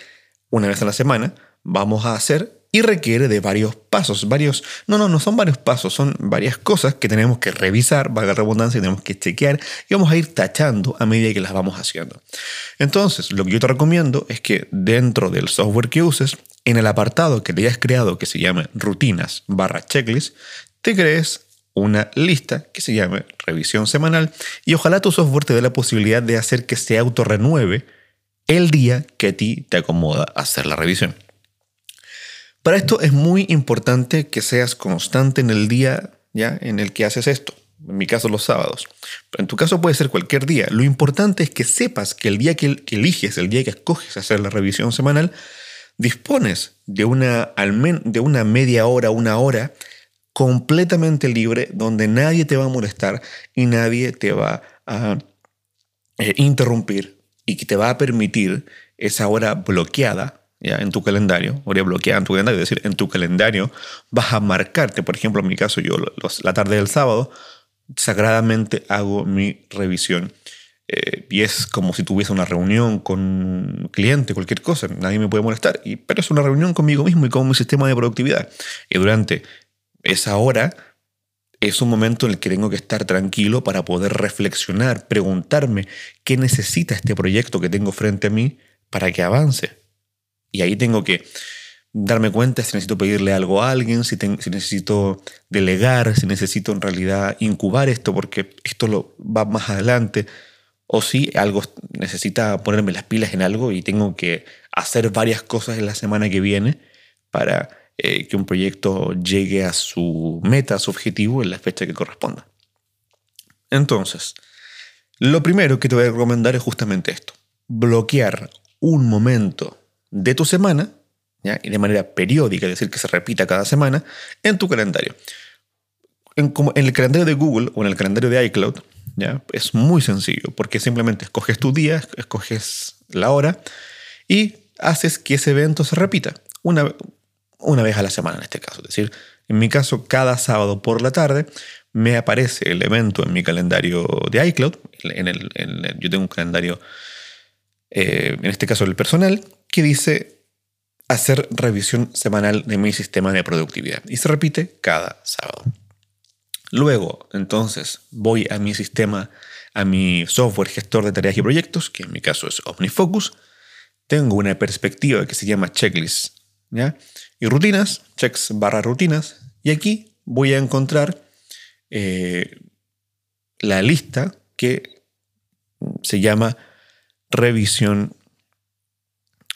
una vez a la semana vamos a hacer y requiere de varios pasos, varios, no, no, no son varios pasos, son varias cosas que tenemos que revisar, valga la redundancia, tenemos que chequear y vamos a ir tachando a medida que las vamos haciendo. Entonces, lo que yo te recomiendo es que dentro del software que uses, en el apartado que te hayas creado que se llame rutinas barra checklist, te crees una lista que se llame revisión semanal y ojalá tu software te dé la posibilidad de hacer que se autorrenueve el día que a ti te acomoda hacer la revisión. Para esto es muy importante que seas constante en el día ya en el que haces esto. En mi caso los sábados. Pero en tu caso puede ser cualquier día. Lo importante es que sepas que el día que, eliges, el día que escoges hacer la revisión semanal, dispones de una, de una media hora, una hora completamente libre donde nadie te va a molestar y nadie te va a eh, interrumpir y que te va a permitir esa hora bloqueada ¿ya? en tu calendario, hora bloqueada en tu calendario, decir, en tu calendario vas a marcarte, por ejemplo, en mi caso yo la tarde del sábado, sagradamente hago mi revisión. Eh, y es como si tuviese una reunión con un cliente, cualquier cosa, nadie me puede molestar, y, pero es una reunión conmigo mismo y con mi sistema de productividad. Y durante esa hora es un momento en el que tengo que estar tranquilo para poder reflexionar, preguntarme qué necesita este proyecto que tengo frente a mí para que avance. Y ahí tengo que darme cuenta si necesito pedirle algo a alguien, si, si necesito delegar, si necesito en realidad incubar esto porque esto lo va más adelante, o si algo necesita ponerme las pilas en algo y tengo que hacer varias cosas en la semana que viene para eh, que un proyecto llegue a su meta, a su objetivo en la fecha que corresponda. Entonces, lo primero que te voy a recomendar es justamente esto, bloquear un momento de tu semana, y de manera periódica, es decir, que se repita cada semana, en tu calendario. En, el calendario de Google o en el calendario de iCloud, ¿ya? es muy sencillo, porque simplemente escoges tu día, escoges la hora y haces que ese evento se repita. Una, una vez a la semana en este caso. Es decir, en mi caso, cada sábado por la tarde me aparece el evento en mi calendario de iCloud. En el, yo tengo un calendario, eh, en este caso el personal, que dice hacer revisión semanal de mi sistema de productividad. Y se repite cada sábado. Luego, entonces, voy a mi sistema, a mi software gestor de tareas y proyectos, que en mi caso es OmniFocus. Tengo una perspectiva que se llama checklist. y rutinas, checks barra rutinas, y aquí voy a encontrar eh, la lista que se llama revisión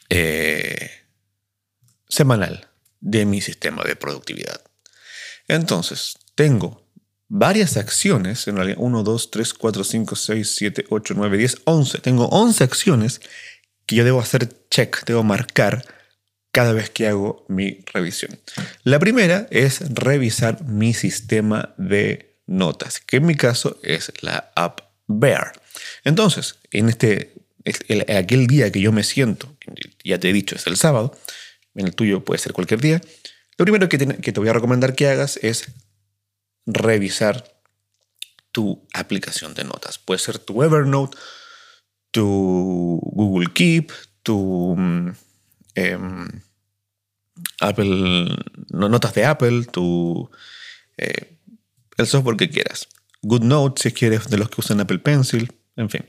eh, semanal de mi sistema de productividad. Entonces, tengo varias acciones, en realidad 1, 2, 3, 4, 5, 6, 7, 8, 9, 10, 11. Tengo 11 acciones que yo debo hacer check, debo marcar cada vez que hago mi revisión. La primera es revisar mi sistema de notas, que en mi caso es la app Bear. Entonces, en este aquel día que yo me siento, ya te he dicho, es el sábado, en el tuyo puede ser cualquier día, lo primero que que te voy a recomendar que hagas es revisar tu aplicación de notas. Puede ser tu Evernote, tu Google Keep, tu mm, em, Apple, notas de Apple, tu, eh, el software que quieras. GoodNote si quieres de los que usan Apple Pencil, en fin.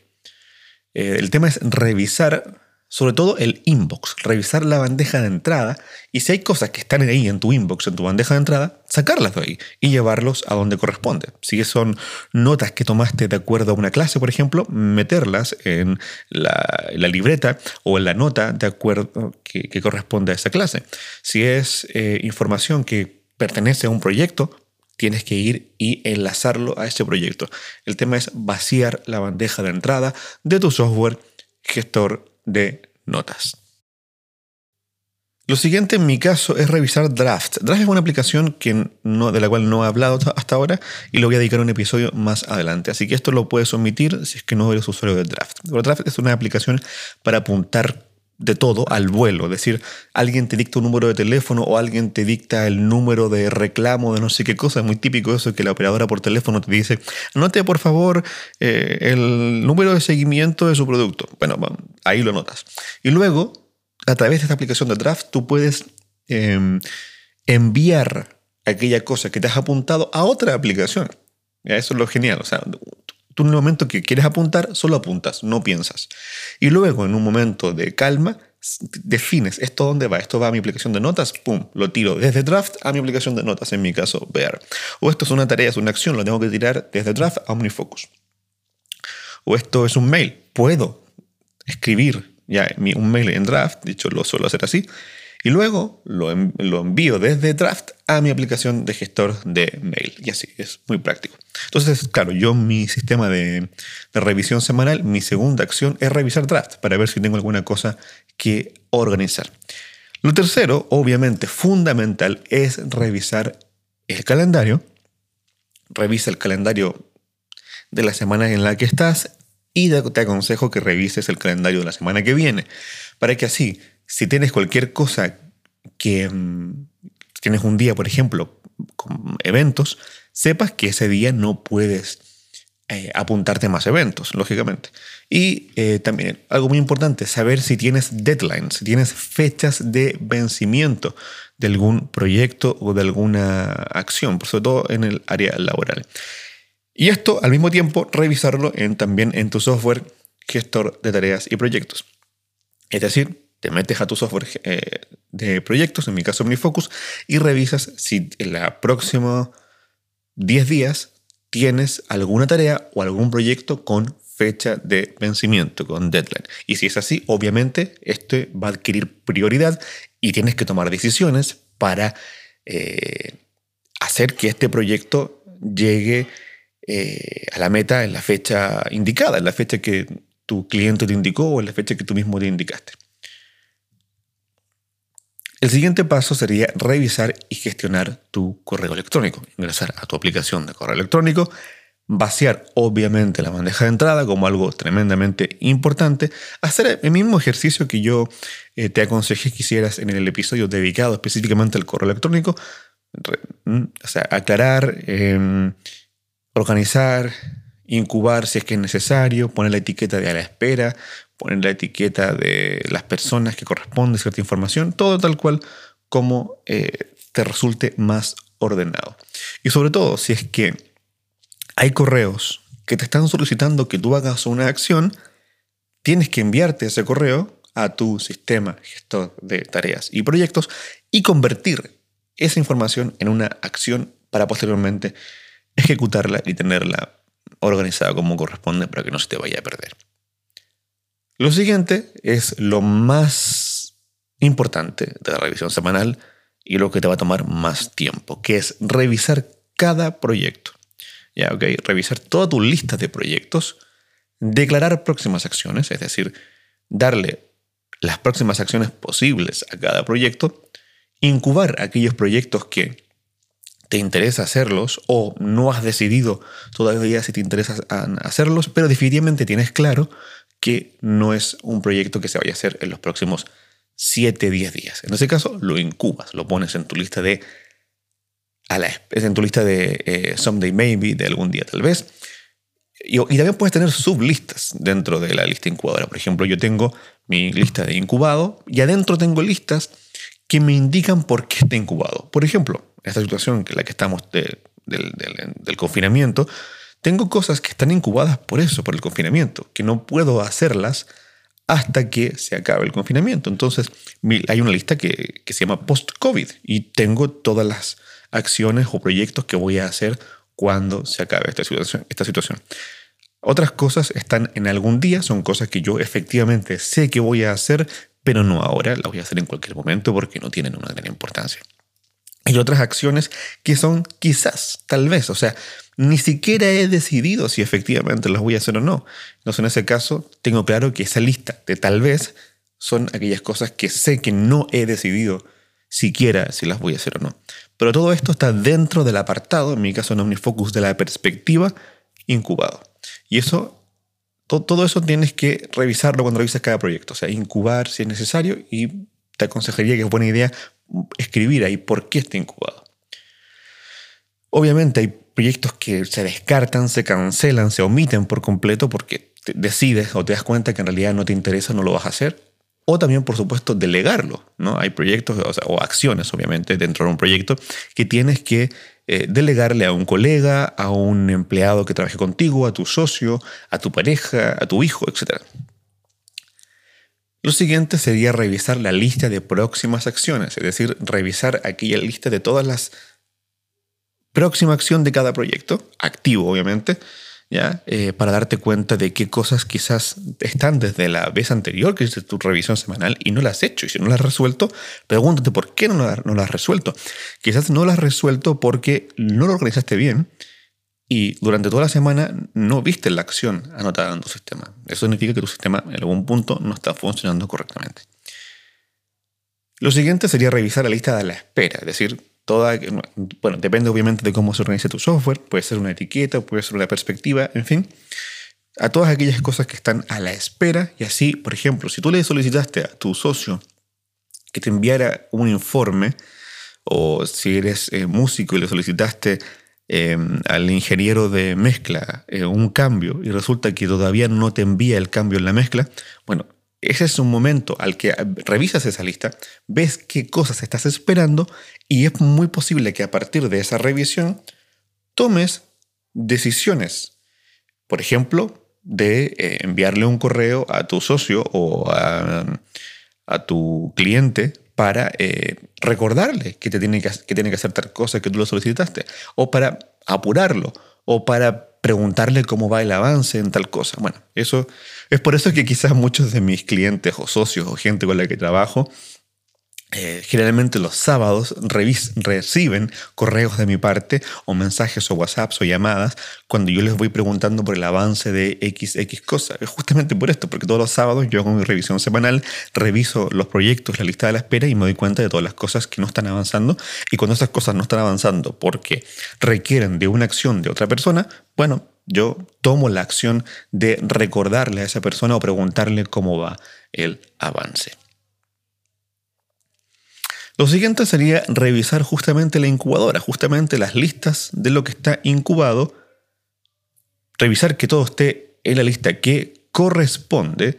Eh, el tema es revisar sobre todo el inbox, revisar la bandeja de entrada y si hay cosas que están ahí en tu inbox, en tu bandeja de entrada, sacarlas de ahí y llevarlos a donde corresponde. Si son notas que tomaste de acuerdo a una clase, por ejemplo, meterlas en la, libreta o en la nota de acuerdo que, corresponde a esa clase. Si es eh, información que pertenece a un proyecto, tienes que ir y enlazarlo a ese proyecto. El tema es vaciar la bandeja de entrada de tu software gestor de notas. Lo siguiente en mi caso es revisar Draft. Draft es una aplicación que de la cual no he hablado hasta ahora y lo voy a dedicar a un episodio más adelante. Así que esto lo puedes omitir si es que no eres usuario de Draft. Draft es una aplicación para apuntar de todo al vuelo. Es decir, alguien te dicta un número de teléfono o alguien te dicta el número de reclamo de no sé qué cosa. Es muy típico eso que la operadora por teléfono te dice, anote por favor eh, el número de seguimiento de su producto. Bueno, ahí lo notas. Y luego, a través de esta aplicación de Draft, tú puedes em, enviar aquella cosa que te has apuntado a otra aplicación. Eso es lo genial. O sea, Tú en el momento que quieres apuntar, solo apuntas, no piensas. Y luego, en un momento de calma, defines esto dónde va. Esto va a mi aplicación de notas, pum, lo tiro desde draft a mi aplicación de notas, en mi caso, Bear. O esto es una tarea, es una acción, lo tengo que tirar desde draft a OmniFocus. O esto es un mail, puedo escribir ya un mail en draft, dicho lo suelo hacer así, y luego lo, envío desde Draft a mi aplicación de gestor de mail. Y así, es muy práctico. Entonces, claro, yo mi sistema de, revisión semanal, mi segunda acción es revisar Draft para ver si tengo alguna cosa que organizar. Lo tercero, obviamente fundamental, es revisar el calendario. Revisa el calendario de la semana en la que estás y te aconsejo que revises el calendario de la semana que viene para que así si tienes cualquier cosa que mm, tienes un día, por ejemplo, con eventos, sepas que ese día no puedes eh, apuntarte más eventos, lógicamente. Y eh, también algo muy importante, saber si tienes deadlines, si tienes fechas de vencimiento de algún proyecto o de alguna acción, sobre todo en el área laboral. Y esto al mismo tiempo revisarlo también en tu software gestor de tareas y proyectos. Es decir, te metes a tu software eh, de proyectos, en mi caso OmniFocus, y revisas si en la próxima 10 días tienes alguna tarea o algún proyecto con fecha de vencimiento, con deadline. Y si es así, obviamente este va a adquirir prioridad y tienes que tomar decisiones para eh, hacer que este proyecto llegue eh, a la meta en la fecha indicada, en la fecha que tu cliente te indicó o en la fecha que tú mismo te indicaste. El siguiente paso sería revisar y gestionar tu correo electrónico. Ingresar a tu aplicación de correo electrónico, vaciar obviamente la bandeja de entrada como algo tremendamente importante, hacer el mismo ejercicio que yo eh, te aconsejé que hicieras en el episodio dedicado específicamente al correo electrónico, mm, o sea, aclarar, em, organizar, incubar si es que es necesario, poner la etiqueta de a la espera, poner la etiqueta de las personas que corresponde cierta información, todo tal cual como eh, te resulte más ordenado. Y sobre todo, si es que hay correos que te están solicitando que tú hagas una acción, tienes que enviarte ese correo a tu sistema gestor de tareas y proyectos y convertir esa información en una acción para posteriormente ejecutarla y tenerla organizada como corresponde para que no se te vaya a perder. Lo siguiente es lo más importante de la revisión semanal y lo que te va a tomar más tiempo, que es revisar cada proyecto. Ya, revisar toda tu lista de proyectos, declarar próximas acciones, es decir, darle las próximas acciones posibles a cada proyecto, incubar aquellos proyectos que te interesa hacerlos o no has decidido todavía si te interesa hacerlos, pero definitivamente tienes claro que no es un proyecto que se vaya a hacer en los próximos 7, 10 días. En ese caso, lo incubas, lo pones en tu lista de a la, en tu lista de eh, someday maybe, de algún día tal vez. Y, también puedes tener sublistas dentro de la lista incubadora. Por ejemplo, yo tengo mi lista de incubado y adentro tengo listas que me indican por qué está incubado. Por ejemplo, esta situación en la que estamos del confinamiento, tengo cosas que están incubadas por eso, por el confinamiento, que no puedo hacerlas hasta que se acabe el confinamiento. Entonces, hay una lista que, que se llama post-COVID y tengo todas las acciones o proyectos que voy a hacer cuando se acabe esta situación, esta situación. Otras cosas están en algún día, son cosas que yo efectivamente sé que voy a hacer, pero no ahora, las voy a hacer en cualquier momento porque no tienen una gran importancia. Hay otras acciones que son quizás, tal vez, o sea, ni siquiera he decidido si efectivamente las voy a hacer o no. Entonces, en ese caso, tengo claro que esa lista de tal vez son aquellas cosas que sé que no he decidido siquiera si las voy a hacer o no. Pero todo esto está dentro del apartado, en mi caso en OmniFocus, de la perspectiva incubado. Y eso, todo, eso tienes que revisarlo cuando revisas cada proyecto. O sea, incubar si es necesario y te aconsejaría que es buena idea escribir ahí por qué está incubado. Obviamente hay proyectos que se descartan, se cancelan, se omiten por completo porque decides o te das cuenta que en realidad no te interesa, no lo vas a hacer o también, por supuesto, delegarlo. ¿no? Hay proyectos o, acciones, obviamente, dentro de un proyecto que tienes que eh, delegarle a un colega, a un empleado que trabaje contigo, a tu socio, a tu pareja, a tu hijo, etc. Lo siguiente sería revisar la lista de próximas acciones, es decir, revisar aquella lista de todas las próximas acciones de cada proyecto, activo obviamente, ¿ya? Eh, para darte cuenta de qué cosas quizás están desde la vez anterior que hiciste tu revisión semanal y no las has hecho. Y si no las has resuelto, pregúntate por qué no, no las has resuelto. Quizás no las has resuelto porque no lo organizaste bien y durante toda la semana no viste la acción anotada en tu sistema. Eso significa que tu sistema en algún punto no está funcionando correctamente. Lo siguiente sería revisar la lista de la espera, es decir, bueno, depende obviamente de cómo se organice tu software, puede ser una etiqueta, puede ser una perspectiva, en fin, a todas aquellas cosas que están a la espera y así, por ejemplo, si tú le solicitaste a tu socio que te enviara un informe, o si eres eh, músico y le solicitaste em, al ingeniero de mezcla eh, un cambio y resulta que todavía no te envía el cambio en la mezcla, bueno, ese es un momento al que revisas esa lista, ves qué cosas estás esperando y es muy posible que a partir de esa revisión tomes decisiones. Por ejemplo, de eh, enviarle un correo a tu socio o a, tu cliente para eh, recordarle que, te tiene que, que tiene que hacer tal cosa que tú lo solicitaste, o para apurarlo, o para preguntarle cómo va el avance en tal cosa. Bueno, eso es por eso que quizás muchos de mis clientes o socios o gente con la que trabajo eh, generalmente los sábados reciben correos de mi parte o mensajes o WhatsApps o llamadas cuando yo les voy preguntando por el avance de XX cosa. Justamente por esto, porque todos los sábados yo hago mi revisión semanal, reviso los proyectos, la lista de la espera y me doy cuenta de todas las cosas que no están avanzando. Y cuando esas cosas no están avanzando porque requieren de una acción de otra persona, bueno, yo tomo la acción de recordarle a esa persona o preguntarle cómo va el avance. Lo siguiente sería revisar justamente la incubadora, justamente las listas de lo que está incubado, revisar que todo esté en la lista que corresponde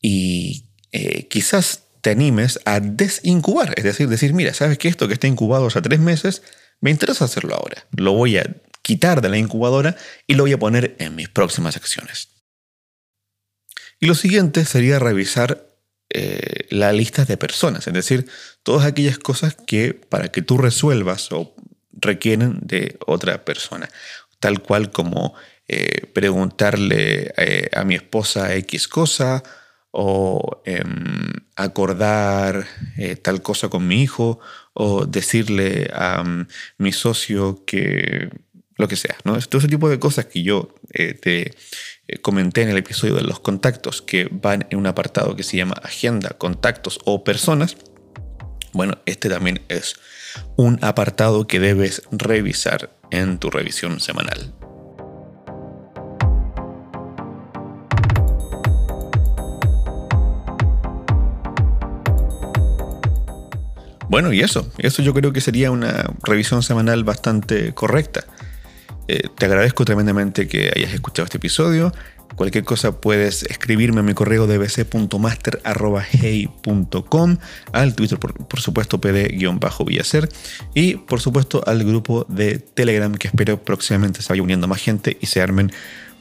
y eh, quizás te animes a desincubar, es decir, decir, mira, sabes que esto que está incubado hace tres meses, me interesa hacerlo ahora, lo voy a quitar de la incubadora y lo voy a poner en mis próximas acciones. Y lo siguiente sería revisar eh, la lista de personas, es decir, todas aquellas cosas que para que tú resuelvas o requieren de otra persona, tal cual como eh, preguntarle eh, a mi esposa X cosa o em, acordar tal cosa con mi hijo o decirle a mm, mi socio que lo que sea, ¿no? Todo ese tipo de cosas que yo te eh, comenté en el episodio de los contactos, que van en un apartado que se llama Agenda, Contactos o Personas, bueno, este también es un apartado que debes revisar en tu revisión semanal. Bueno, y eso, eso yo creo que sería una revisión semanal bastante correcta. Eh, te agradezco tremendamente que hayas escuchado este episodio. Cualquier cosa puedes escribirme a mi correo dbc.master.hey.com, al Twitter, por, supuesto, pd-villacer, y por supuesto al grupo de Telegram que espero próximamente se vaya uniendo más gente y se armen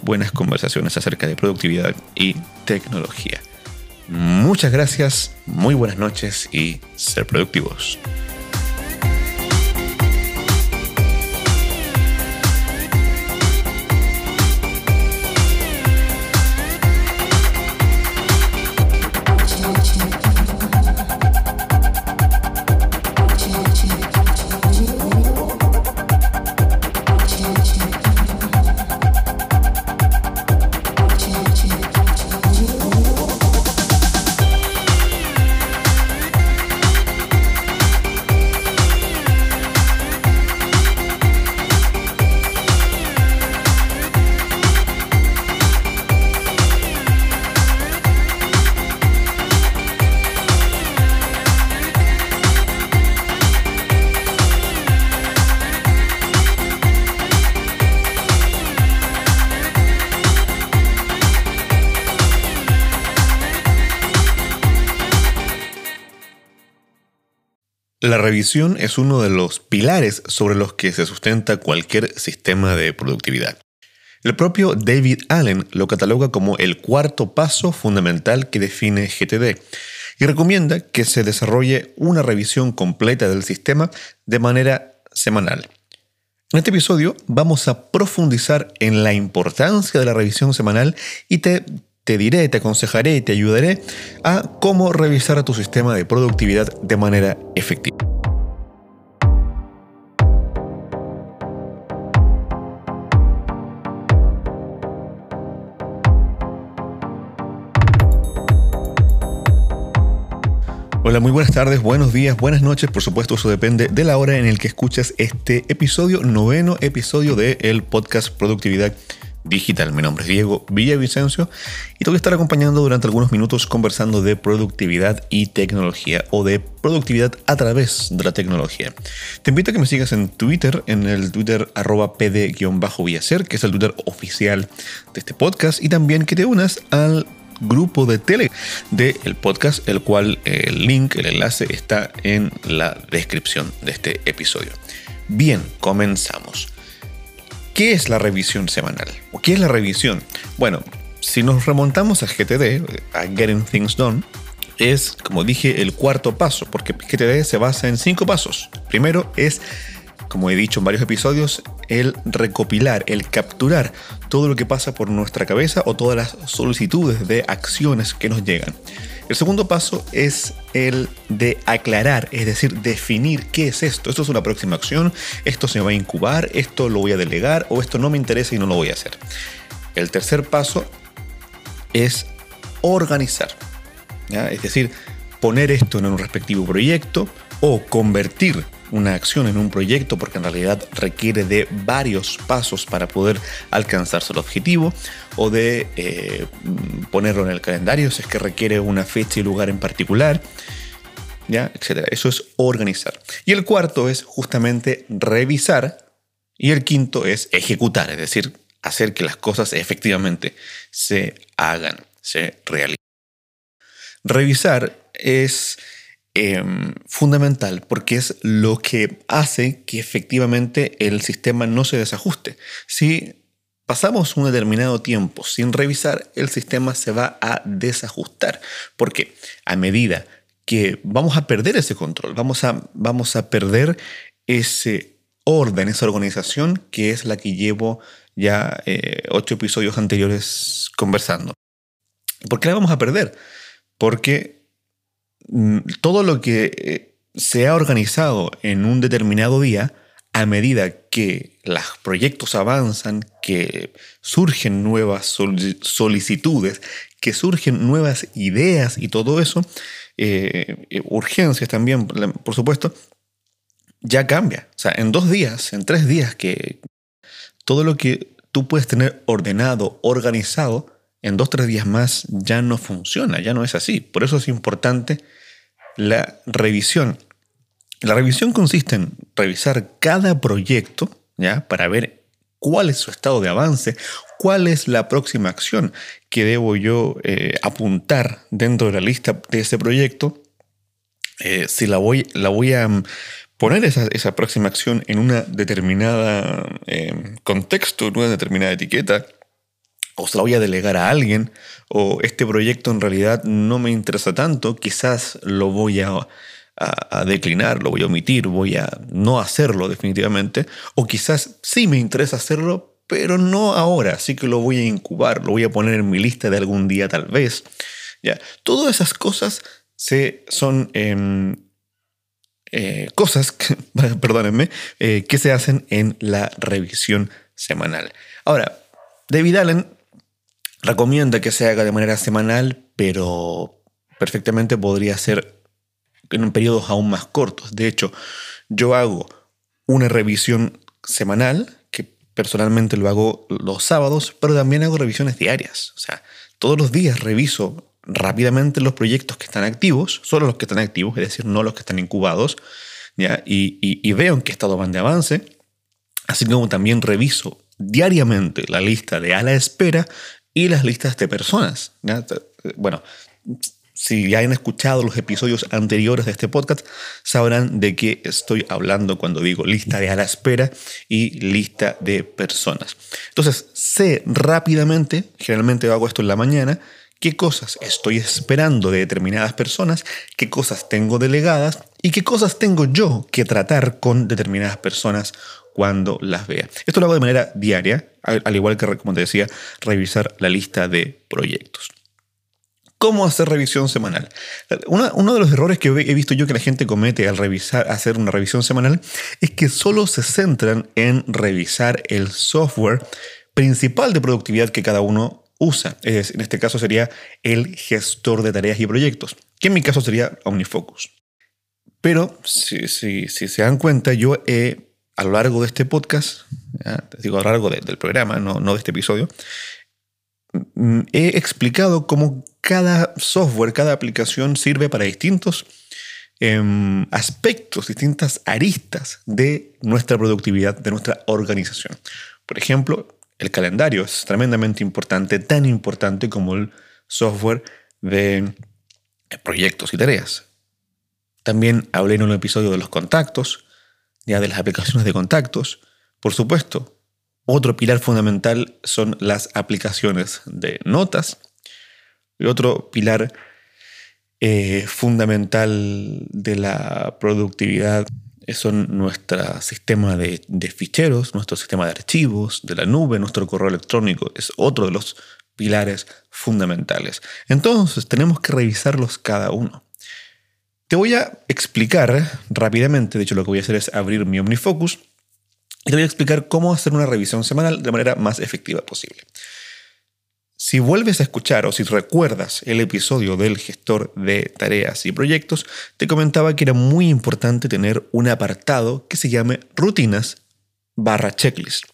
buenas conversaciones acerca de productividad y tecnología. Muchas gracias, muy buenas noches y ser productivos. La revisión es uno de los pilares sobre los que se sustenta cualquier sistema de productividad. El propio David Allen lo cataloga como el cuarto paso fundamental que define GTD y recomienda que se desarrolle una revisión completa del sistema de manera semanal. En este episodio vamos a profundizar en la importancia de la revisión semanal y te te diré, te aconsejaré y te ayudaré a cómo revisar tu sistema de productividad de manera efectiva. Hola, muy buenas tardes, buenos días, buenas noches. Por supuesto, eso depende de la hora en el que escuchas este episodio, noveno episodio del podcast Productividad digital. Mi nombre es Diego Villavicencio y te voy a estar acompañando durante algunos minutos conversando de productividad y tecnología o de productividad a través de la tecnología. Te invito a que me sigas en Twitter, en el Twitter arroba pd-villacer, que es el Twitter oficial de este podcast, y también que te unas al grupo de tele del podcast, el cual el link, el enlace está en la descripción de este episodio. Bien, comenzamos. ¿Qué es la revisión semanal? ¿O qué es la revisión? Bueno, si nos remontamos a GTD, a Getting Things Done, es, como dije, el cuarto paso, porque GTD se basa en cinco pasos. Primero es, como he dicho en varios episodios, el recopilar, el capturar todo lo que pasa por nuestra cabeza o todas las solicitudes de acciones que nos llegan. El segundo paso es el de aclarar, es decir, definir qué es esto. Esto es una próxima acción, esto se va a incubar, esto lo voy a delegar o esto no me interesa y no lo voy a hacer. El tercer paso es organizar, es decir, poner esto en un respectivo proyecto o convertir una acción en un proyecto porque en realidad requiere de varios pasos para poder alcanzarse el objetivo o de eh, ponerlo en el calendario si es que requiere una fecha y lugar en particular, ¿ya? etcétera. Eso es organizar. Y el cuarto es justamente revisar y el quinto es ejecutar, es decir, hacer que las cosas efectivamente se hagan, se realicen. Revisar es Em, fundamental porque es lo que hace que efectivamente el sistema no se desajuste. Si pasamos un determinado tiempo sin revisar, el sistema se va a desajustar. Porque a medida que vamos a perder ese control, vamos a, vamos a perder ese orden, esa organización que es la que llevo ya eh, ocho episodios anteriores conversando. ¿Por qué la vamos a perder? Porque todo lo que eh, se ha organizado en un determinado día, a medida que los proyectos avanzan, que surgen nuevas solicitudes, que surgen nuevas ideas y todo eso, eh, eh, urgencias también, por supuesto, ya cambia. O sea, en dos días, en tres días, que todo lo que tú puedes tener ordenado, organizado, en dos, tres días más ya no funciona, ya no es así. Por eso es importante la revisión. La revisión consiste en revisar cada proyecto ¿ya? para ver cuál es su estado de avance, cuál es la próxima acción que debo yo eh, apuntar dentro de la lista de ese proyecto. Eh, si la voy, la voy a mm, poner esa, esa, próxima acción en una determinada eh, contexto, en una determinada etiqueta, o se la voy a delegar a alguien, o este proyecto en realidad no me interesa tanto, quizás lo voy a, a, declinar, lo voy a omitir, voy a no hacerlo definitivamente, o quizás sí me interesa hacerlo, pero no ahora, así que lo voy a incubar, lo voy a poner en mi lista de algún día tal vez. Ya, todas esas cosas se, son em, eh, cosas, perdónenme, eh, que se hacen en la revisión semanal. Ahora, David Allen recomienda que se haga de manera semanal, pero perfectamente podría ser en periodos aún más cortos. De hecho, yo hago una revisión semanal, que personalmente lo hago los sábados, pero también hago revisiones diarias. O sea, todos los días reviso rápidamente los proyectos que están activos, solo los que están activos, es decir, no los que están incubados, ¿ya? Y, y veo en qué estado van de avance, así como también reviso diariamente la lista de a la espera y las listas de personas. Bueno, si ya han escuchado los episodios anteriores de este podcast, sabrán de qué estoy hablando cuando digo lista de a la espera y lista de personas. Entonces, sé rápidamente, generalmente hago esto en la mañana, qué cosas estoy esperando de determinadas personas, qué cosas tengo delegadas y qué cosas tengo yo que tratar con determinadas personas cuando las vea. Esto lo hago de manera diaria, al igual que, como te decía, revisar la lista de proyectos. ¿Cómo hacer revisión semanal? uno de los errores que he visto yo que la gente comete al revisar, hacer una revisión semanal es que solo se centran en revisar el software principal de productividad que cada uno usa. Es, en este caso sería el gestor de tareas y proyectos, que en mi caso sería OmniFocus. Pero si, se dan cuenta, yo he a lo largo de este podcast, digo a lo largo del programa, no, de este episodio, mm, he explicado cómo cada software, cada aplicación sirve para distintos em, aspectos, distintas aristas de nuestra productividad, de nuestra organización. Por ejemplo, el calendario es tremendamente importante, tan importante como el software de proyectos y tareas. También hablé en un episodio de los contactos, de las aplicaciones de contactos. Por supuesto, otro pilar fundamental son las aplicaciones de notas. Y otro pilar eh, fundamental de la productividad son nuestro sistema de, de, ficheros, nuestro sistema de archivos, de la nube, nuestro correo electrónico. Es otro de los pilares fundamentales. Entonces tenemos que revisarlos cada uno. Te voy a explicar rápidamente, de hecho lo que voy a hacer es abrir mi OmniFocus y te voy a explicar cómo hacer una revisión semanal de manera más efectiva posible. Si vuelves a escuchar o si recuerdas el episodio del gestor de tareas y proyectos, te comentaba que era muy importante tener un apartado que se llame rutinas barra checklist.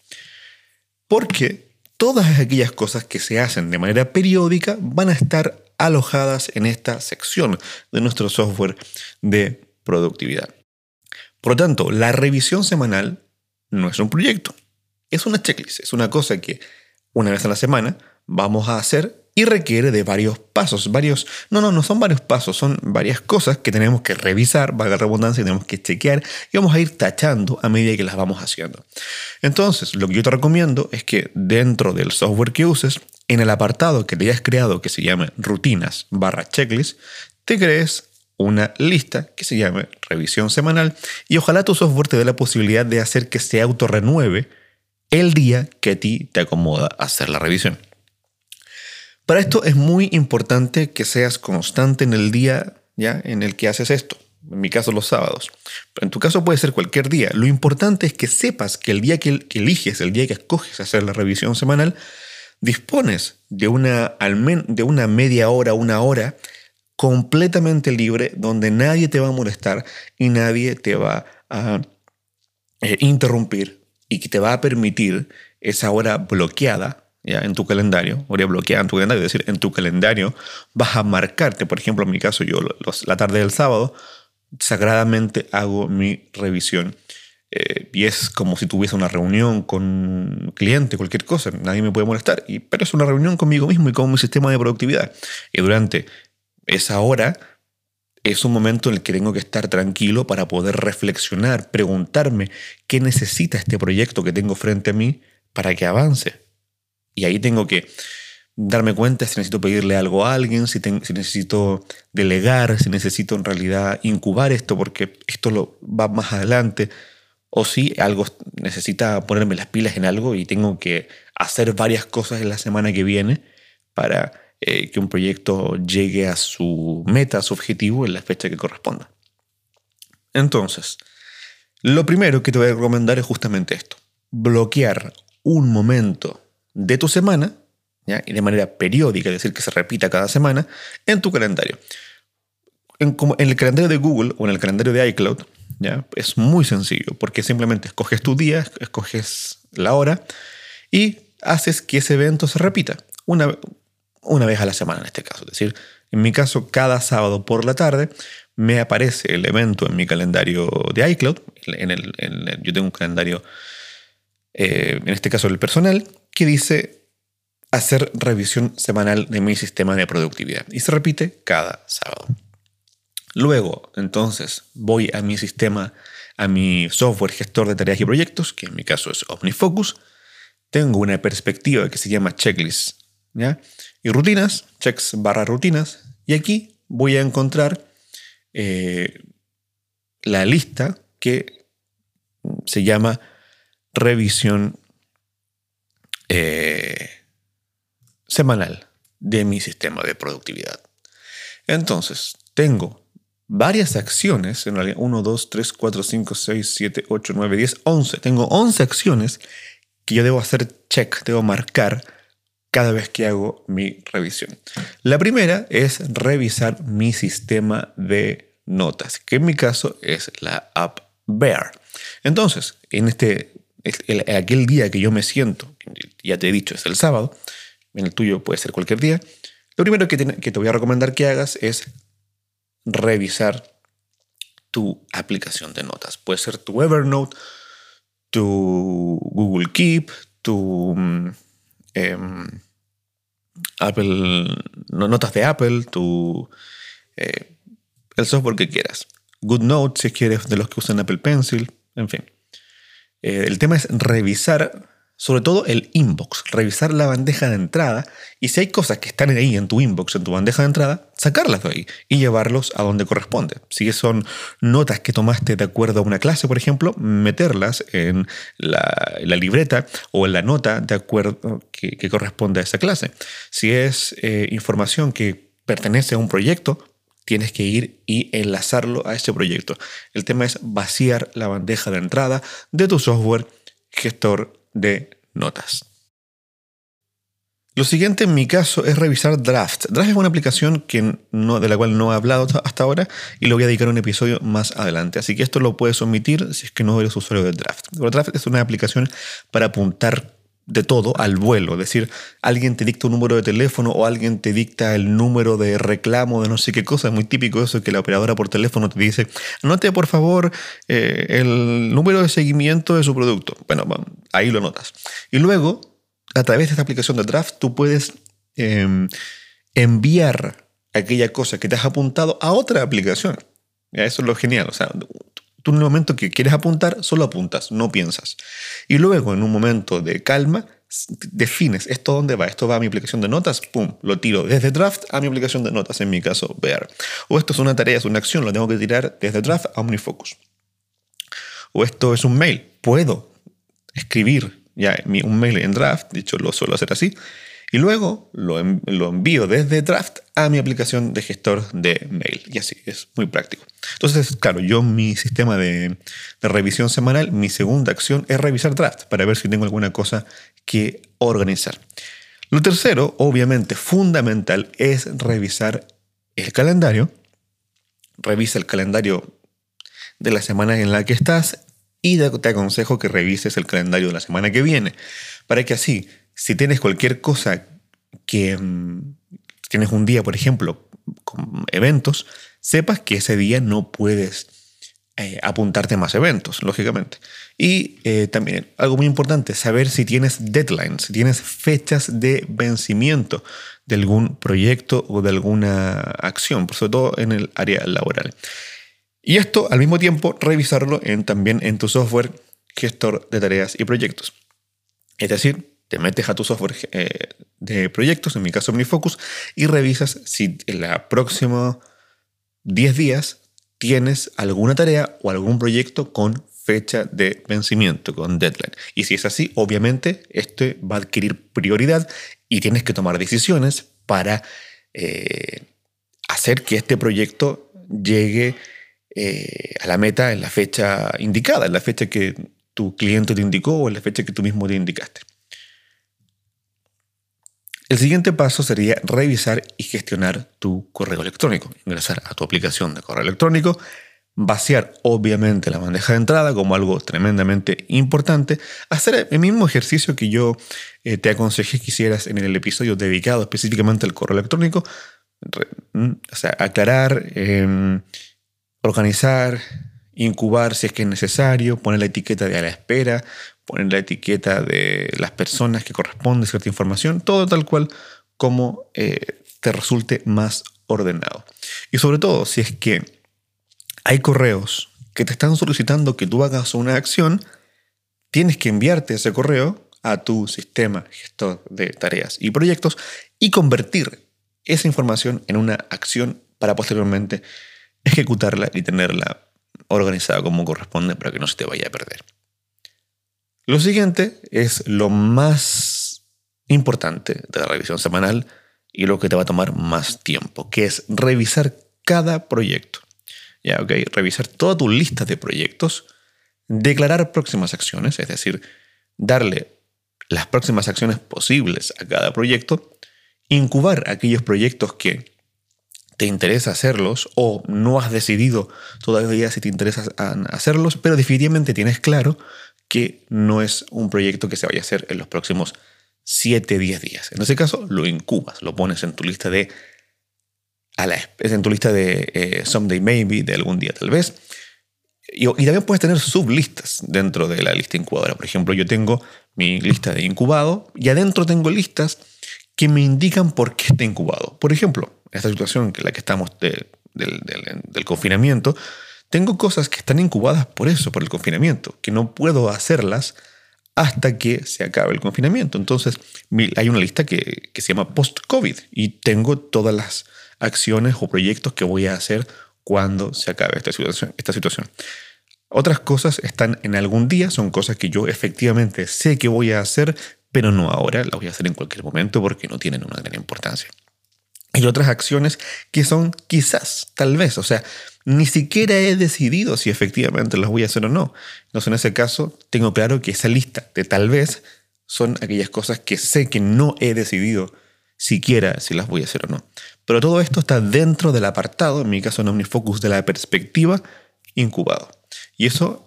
Porque todas aquellas cosas que se hacen de manera periódica van a estar alojadas en esta sección de nuestro software de productividad. Por lo tanto, la revisión semanal no es un proyecto, es una checklist, es una cosa que una vez a la semana vamos a hacer y requiere de varios pasos, varios, no, no, no son varios pasos, son varias cosas que tenemos que revisar, valga la redundancia, tenemos que chequear y vamos a ir tachando a medida que las vamos haciendo. Entonces, lo que yo te recomiendo es que dentro del software que uses, en el apartado que te hayas creado que se llame rutinas barra checklist, te crees una lista que se llame revisión semanal y ojalá tu software te dé la posibilidad de hacer que se autorrenueve el día que a ti te acomoda hacer la revisión. Para esto es muy importante que seas constante en el día ya en el que haces esto. En mi caso los sábados. Pero en tu caso puede ser cualquier día. Lo importante es que sepas que el día que, eliges, el día que escoges hacer la revisión semanal, dispones de una, de una media hora, una hora completamente libre donde nadie te va a molestar y nadie te va a eh, interrumpir y que te va a permitir esa hora bloqueada ¿ya? en tu calendario, hora bloqueada en tu calendario, es decir, en tu calendario vas a marcarte, por ejemplo, en mi caso, yo la tarde del sábado, sagradamente hago mi revisión. Eh, y es como si tuviese una reunión con un cliente, cualquier cosa, nadie me puede molestar. Y, pero es una reunión conmigo mismo y con mi sistema de productividad. Y durante esa hora es un momento en el que tengo que estar tranquilo para poder reflexionar, preguntarme qué necesita este proyecto que tengo frente a mí para que avance. Y ahí tengo que darme cuenta si necesito pedirle algo a alguien, si, si, necesito delegar, si necesito en realidad incubar esto porque esto lo va más adelante, o si algo necesita ponerme las pilas en algo y tengo que hacer varias cosas en la semana que viene para eh, que un proyecto llegue a su meta, a su objetivo en la fecha que corresponda. Entonces, lo primero que te voy a recomendar es justamente esto, bloquear un momento de tu semana y de manera periódica, es decir, que se repita cada semana, en tu calendario. En, en el calendario de Google o en el calendario de iCloud, es muy sencillo, porque simplemente escoges tu día, escoges la hora y haces que ese evento se repita una, una vez a la semana en este caso. Es decir, en mi caso, cada sábado por la tarde me aparece el evento en mi calendario de iCloud. En el, yo tengo un calendario, eh, en este caso el personal, que dice hacer revisión semanal de mi sistema de productividad. Y se repite cada sábado. Luego, entonces, voy a mi sistema, a mi software gestor de tareas y proyectos, que en mi caso es OmniFocus. Tengo una perspectiva que se llama checklist. Y rutinas, checks barra rutinas. Y aquí voy a encontrar eh, la lista que se llama revisión eh, semanal de mi sistema de productividad. Entonces, tengo varias acciones, en realidad 1, 2, 3, 4, 5, 6, 7, 8, 9, 10, 11. Tengo 11 acciones que yo debo hacer check, debo marcar cada vez que hago mi revisión. La primera es revisar mi sistema de notas, que en mi caso es la app Bear. Entonces, en este, aquel día que yo me siento, ya te he dicho, es el sábado, en el tuyo puede ser cualquier día, lo primero que te, que te voy a recomendar que hagas es revisar tu aplicación de notas. Puede ser tu Evernote, tu Google Keep, tu mm, em, Apple, notas de Apple, tu, eh, el software que quieras. GoodNote si quieres de los que usan Apple Pencil, en fin. Eh, el tema es revisar sobre todo el inbox, revisar la bandeja de entrada y si hay cosas que están ahí en tu inbox, en tu bandeja de entrada, sacarlas de ahí y llevarlos a donde corresponde. Si son notas que tomaste de acuerdo a una clase, por ejemplo, meterlas en la, libreta o en la nota de acuerdo que, corresponde a esa clase. Si es eh, información que pertenece a un proyecto, tienes que ir y enlazarlo a ese proyecto. El tema es vaciar la bandeja de entrada de tu software gestor de notas. Lo siguiente en mi caso es revisar Draft. Draft es una aplicación que no, de la cual no he hablado hasta ahora y lo voy a dedicar a un episodio más adelante. Así que esto lo puedes omitir si es que no eres usuario de Draft. Draft es una aplicación para apuntar de todo al vuelo. Es decir, alguien te dicta un número de teléfono o alguien te dicta el número de reclamo de no sé qué cosa. Es muy típico eso que la operadora por teléfono te dice, anote por favor eh, el número de seguimiento de su producto. Bueno, ahí lo notas. Y luego, a través de esta aplicación de Draft, tú puedes em, enviar aquella cosa que te has apuntado a otra aplicación. Eso es lo genial. O sea, Tú en el momento que quieres apuntar, solo apuntas, no piensas. Y luego, en un momento de calma, defines esto dónde va. Esto va a mi aplicación de notas, pum, lo tiro desde draft a mi aplicación de notas, en mi caso, Bear. O esto es una tarea, es una acción, lo tengo que tirar desde draft a OmniFocus. O esto es un mail, puedo escribir ya un mail en draft, dicho lo suelo hacer así, y luego lo, envío desde Draft a mi aplicación de gestor de mail. Y así, es muy práctico. Entonces, claro, yo mi sistema de, revisión semanal, mi segunda acción es revisar Draft para ver si tengo alguna cosa que organizar. Lo tercero, obviamente fundamental, es revisar el calendario. Revisa el calendario de la semana en la que estás y te aconsejo que revises el calendario de la semana que viene para que así si tienes cualquier cosa que mm, tienes un día, por ejemplo, con eventos, sepas que ese día no puedes eh, apuntarte más eventos, lógicamente. Y eh, también algo muy importante, saber si tienes deadlines, si tienes fechas de vencimiento de algún proyecto o de alguna acción, sobre todo en el área laboral. Y esto al mismo tiempo revisarlo en, también en tu software gestor de tareas y proyectos. Es decir, te metes a tu software eh, de proyectos, en mi caso OmniFocus, y revisas si en la próxima 10 días tienes alguna tarea o algún proyecto con fecha de vencimiento, con deadline. Y si es así, obviamente, este va a adquirir prioridad y tienes que tomar decisiones para eh, hacer que este proyecto llegue eh, a la meta en la fecha indicada, en la fecha que tu cliente te indicó o en la fecha que tú mismo te indicaste. El siguiente paso sería revisar y gestionar tu correo electrónico. Ingresar a tu aplicación de correo electrónico, vaciar obviamente la bandeja de entrada como algo tremendamente importante, hacer el mismo ejercicio que yo eh, te aconsejé que hicieras en el episodio dedicado específicamente al correo electrónico, mm, o sea, aclarar, em, organizar, incubar si es que es necesario, poner la etiqueta de a la espera, poner la etiqueta de las personas que corresponde cierta información, todo tal cual como eh, te resulte más ordenado. Y sobre todo, si es que hay correos que te están solicitando que tú hagas una acción, tienes que enviarte ese correo a tu sistema gestor de tareas y proyectos y convertir esa información en una acción para posteriormente ejecutarla y tenerla organizada como corresponde para que no se te vaya a perder. Lo siguiente es lo más importante de la revisión semanal y lo que te va a tomar más tiempo, que es revisar cada proyecto. Ya, revisar toda tu lista de proyectos, declarar próximas acciones, es decir, darle las próximas acciones posibles a cada proyecto, incubar aquellos proyectos que te interesa hacerlos o no has decidido todavía si te interesa hacerlos, pero definitivamente tienes claro que no es un proyecto que se vaya a hacer en los próximos 7, 10 días. En ese caso, lo incubas, lo pones en tu lista de. A la, en tu lista de eh, Someday Maybe, de algún día tal vez. Y, y, también puedes tener sublistas dentro de la lista incubadora. Por ejemplo, yo tengo mi lista de incubado y adentro tengo listas que me indican por qué está incubado. Por ejemplo, esta situación en la que estamos del, confinamiento, tengo cosas que están incubadas por eso, por el confinamiento, que no puedo hacerlas hasta que se acabe el confinamiento. Entonces, hay una lista que, se llama post-COVID y tengo todas las acciones o proyectos que voy a hacer cuando se acabe esta situación, esta situación. Otras cosas están en algún día, son cosas que yo efectivamente sé que voy a hacer, pero no ahora, las voy a hacer en cualquier momento porque no tienen una gran importancia. Hay otras acciones que son quizás, tal vez, o sea, ni siquiera he decidido si efectivamente las voy a hacer o no. Entonces, en ese caso, tengo claro que esa lista de tal vez son aquellas cosas que sé que no he decidido siquiera si las voy a hacer o no. Pero todo esto está dentro del apartado, en mi caso en OmniFocus, de la perspectiva incubado. Y eso,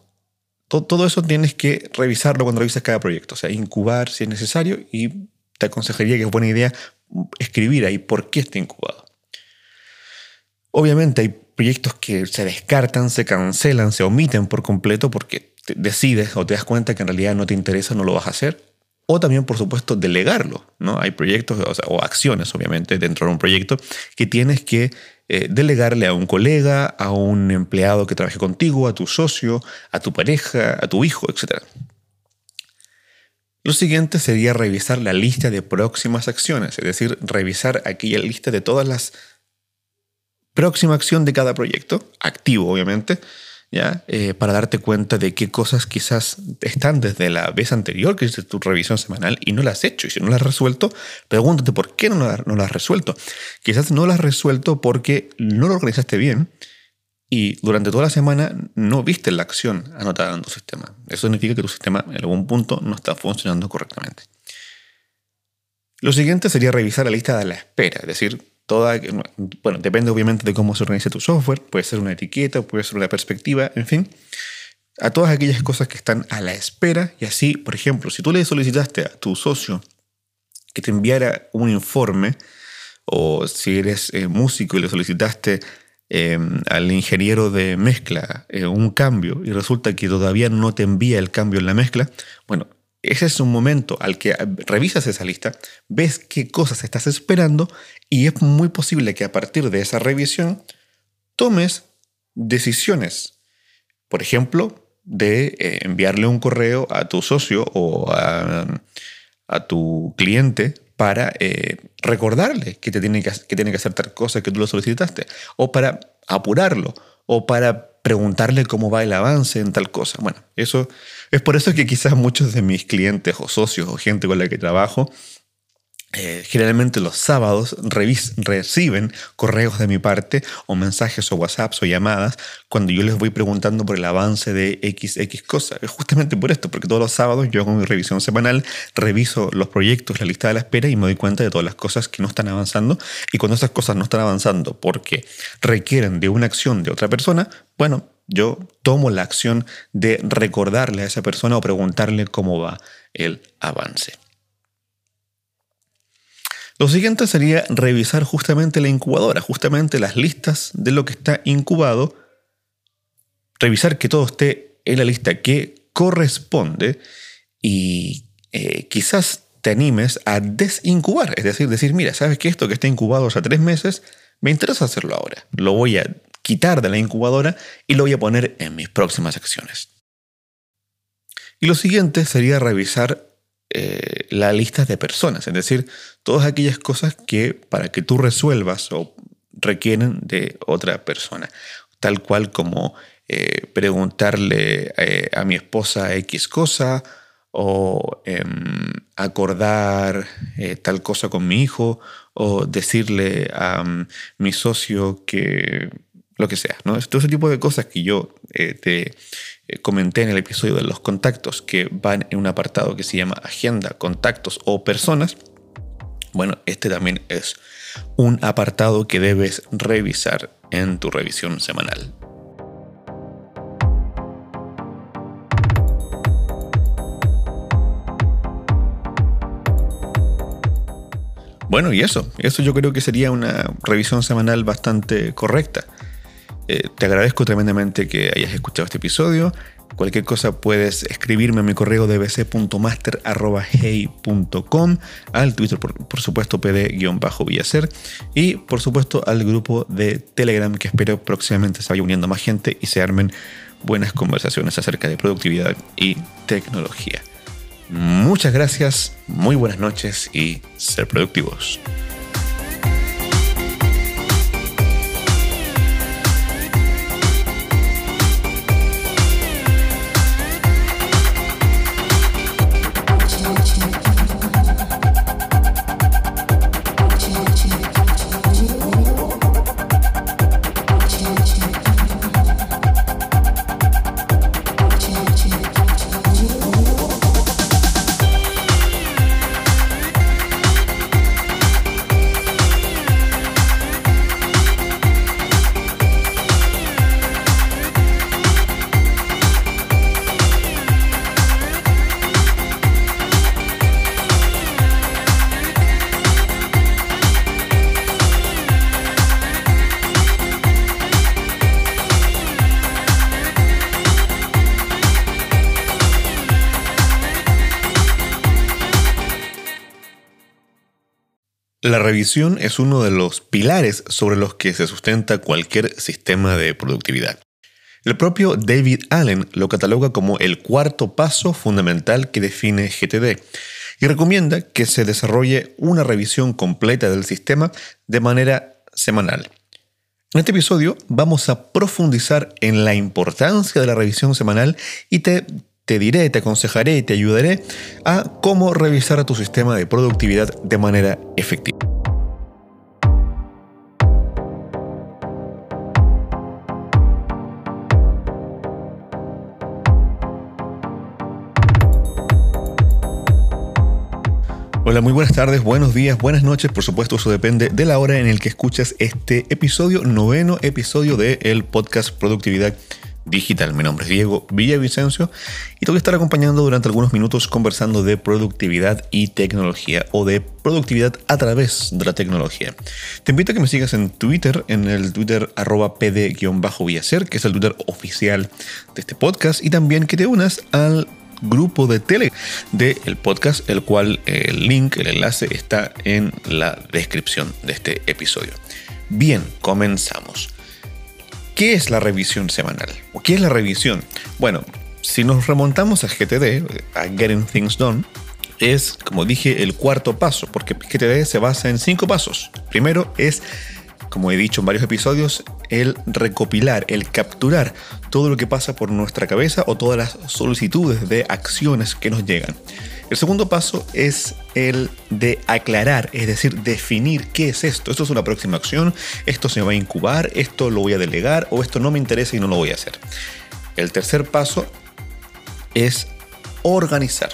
todo, eso tienes que revisarlo cuando revisas cada proyecto. O sea, incubar si es necesario y te aconsejaría que es buena idea escribir ahí por qué está incubado. Obviamente hay proyectos que se descartan, se cancelan, se omiten por completo porque decides o te das cuenta que en realidad no te interesa, no lo vas a hacer. O también, por supuesto, delegarlo. ¿no? Hay proyectos o, acciones, obviamente, dentro de un proyecto que tienes que eh, delegarle a un colega, a un empleado que trabaje contigo, a tu socio, a tu pareja, a tu hijo, etc. Lo siguiente sería revisar la lista de próximas acciones, es decir, revisar aquella lista de todas las próxima acción de cada proyecto, activo obviamente, ¿ya? Eh, para darte cuenta de qué cosas quizás están desde la vez anterior, que es tu revisión semanal, y no las has hecho. Y si no las has resuelto, pregúntate por qué no, no las has resuelto. Quizás no las has resuelto porque no lo organizaste bien y durante toda la semana no viste la acción anotada en tu sistema. Eso significa que tu sistema en algún punto no está funcionando correctamente. Lo siguiente sería revisar la lista de la espera, es decir, toda, bueno, depende obviamente de cómo se organice tu software, puede ser una etiqueta, puede ser una perspectiva, en fin, a todas aquellas cosas que están a la espera y así, por ejemplo, si tú le solicitaste a tu socio que te enviara un informe o si eres eh, músico y le solicitaste em, al ingeniero de mezcla eh, un cambio y resulta que todavía no te envía el cambio en la mezcla, bueno, ese es un momento al que revisas esa lista, ves qué cosas estás esperando y es muy posible que a partir de esa revisión tomes decisiones. Por ejemplo, de eh, enviarle un correo a tu socio o a, tu cliente para eh, recordarle que, te tiene que, que tiene que hacer tal cosa que tú lo solicitaste, o para apurarlo, o para preguntarle cómo va el avance en tal cosa. Bueno, eso es por eso que quizás muchos de mis clientes o socios o gente con la que trabajo eh, generalmente los sábados reciben correos de mi parte o mensajes o WhatsApps o llamadas cuando yo les voy preguntando por el avance de XX cosa. Justamente por esto, porque todos los sábados yo hago mi revisión semanal, reviso los proyectos, la lista de la espera y me doy cuenta de todas las cosas que no están avanzando. Y cuando esas cosas no están avanzando porque requieren de una acción de otra persona, bueno, yo tomo la acción de recordarle a esa persona o preguntarle cómo va el avance. Lo siguiente sería revisar justamente la incubadora, justamente las listas de lo que está incubado, revisar que todo esté en la lista que corresponde y eh, quizás te animes a desincubar, es decir, decir, mira, sabes que esto que está incubado hace tres meses, me interesa hacerlo ahora, lo voy a quitar de la incubadora y lo voy a poner en mis próximas acciones. Y lo siguiente sería revisar eh, la lista de personas, es decir, todas aquellas cosas que para que tú resuelvas o requieren de otra persona, tal cual como eh, preguntarle eh, a mi esposa X cosa o em, acordar tal cosa con mi hijo o decirle a mm, mi socio que lo que sea, ¿no? Todo ese tipo de cosas que yo te comenté en el episodio de los contactos que van en un apartado que se llama agenda, contactos o personas, bueno, este también es un apartado que debes revisar en tu revisión semanal. Bueno, y eso, eso yo creo que sería una revisión semanal bastante correcta. Eh, te agradezco tremendamente que hayas escuchado este episodio. Cualquier cosa puedes escribirme a mi correo dbc.master.hey.com, al Twitter, por, supuesto, pd-villacer, y por supuesto al grupo de Telegram que espero próximamente se vaya uniendo más gente y se armen buenas conversaciones acerca de productividad y tecnología. Muchas gracias, muy buenas noches y ser productivos. La revisión es uno de los pilares sobre los que se sustenta cualquier sistema de productividad. El propio David Allen lo cataloga como el cuarto paso fundamental que define GTD y recomienda que se desarrolle una revisión completa del sistema de manera semanal. En este episodio vamos a profundizar en la importancia de la revisión semanal y te te diré, te aconsejaré y te ayudaré a cómo revisar tu sistema de productividad de manera efectiva. Hola, muy buenas tardes, buenos días, buenas noches. Por supuesto, eso depende de la hora en el que escuchas este episodio, noveno episodio del podcast Productividad digital. Mi nombre es Diego Villavicencio y te voy a estar acompañando durante algunos minutos conversando de productividad y tecnología o de productividad a través de la tecnología. Te invito a que me sigas en Twitter, en el Twitter arroba pd-villacer, que es el Twitter oficial de este podcast, y también que te unas al grupo de tele del podcast, el cual el link, el enlace está en la descripción de este episodio. Bien, comenzamos. ¿Qué es la revisión semanal? ¿O qué es la revisión? Bueno, si nos remontamos a GTD, a Getting Things Done, es, como dije, el cuarto paso, porque GTD se basa en cinco pasos. Primero es, como he dicho en varios episodios, el recopilar, el capturar todo lo que pasa por nuestra cabeza o todas las solicitudes de acciones que nos llegan. El segundo paso es el de aclarar, es decir, definir qué es esto. Esto es una próxima acción, esto se va a incubar, esto lo voy a delegar o esto no me interesa y no lo voy a hacer. El tercer paso es organizar,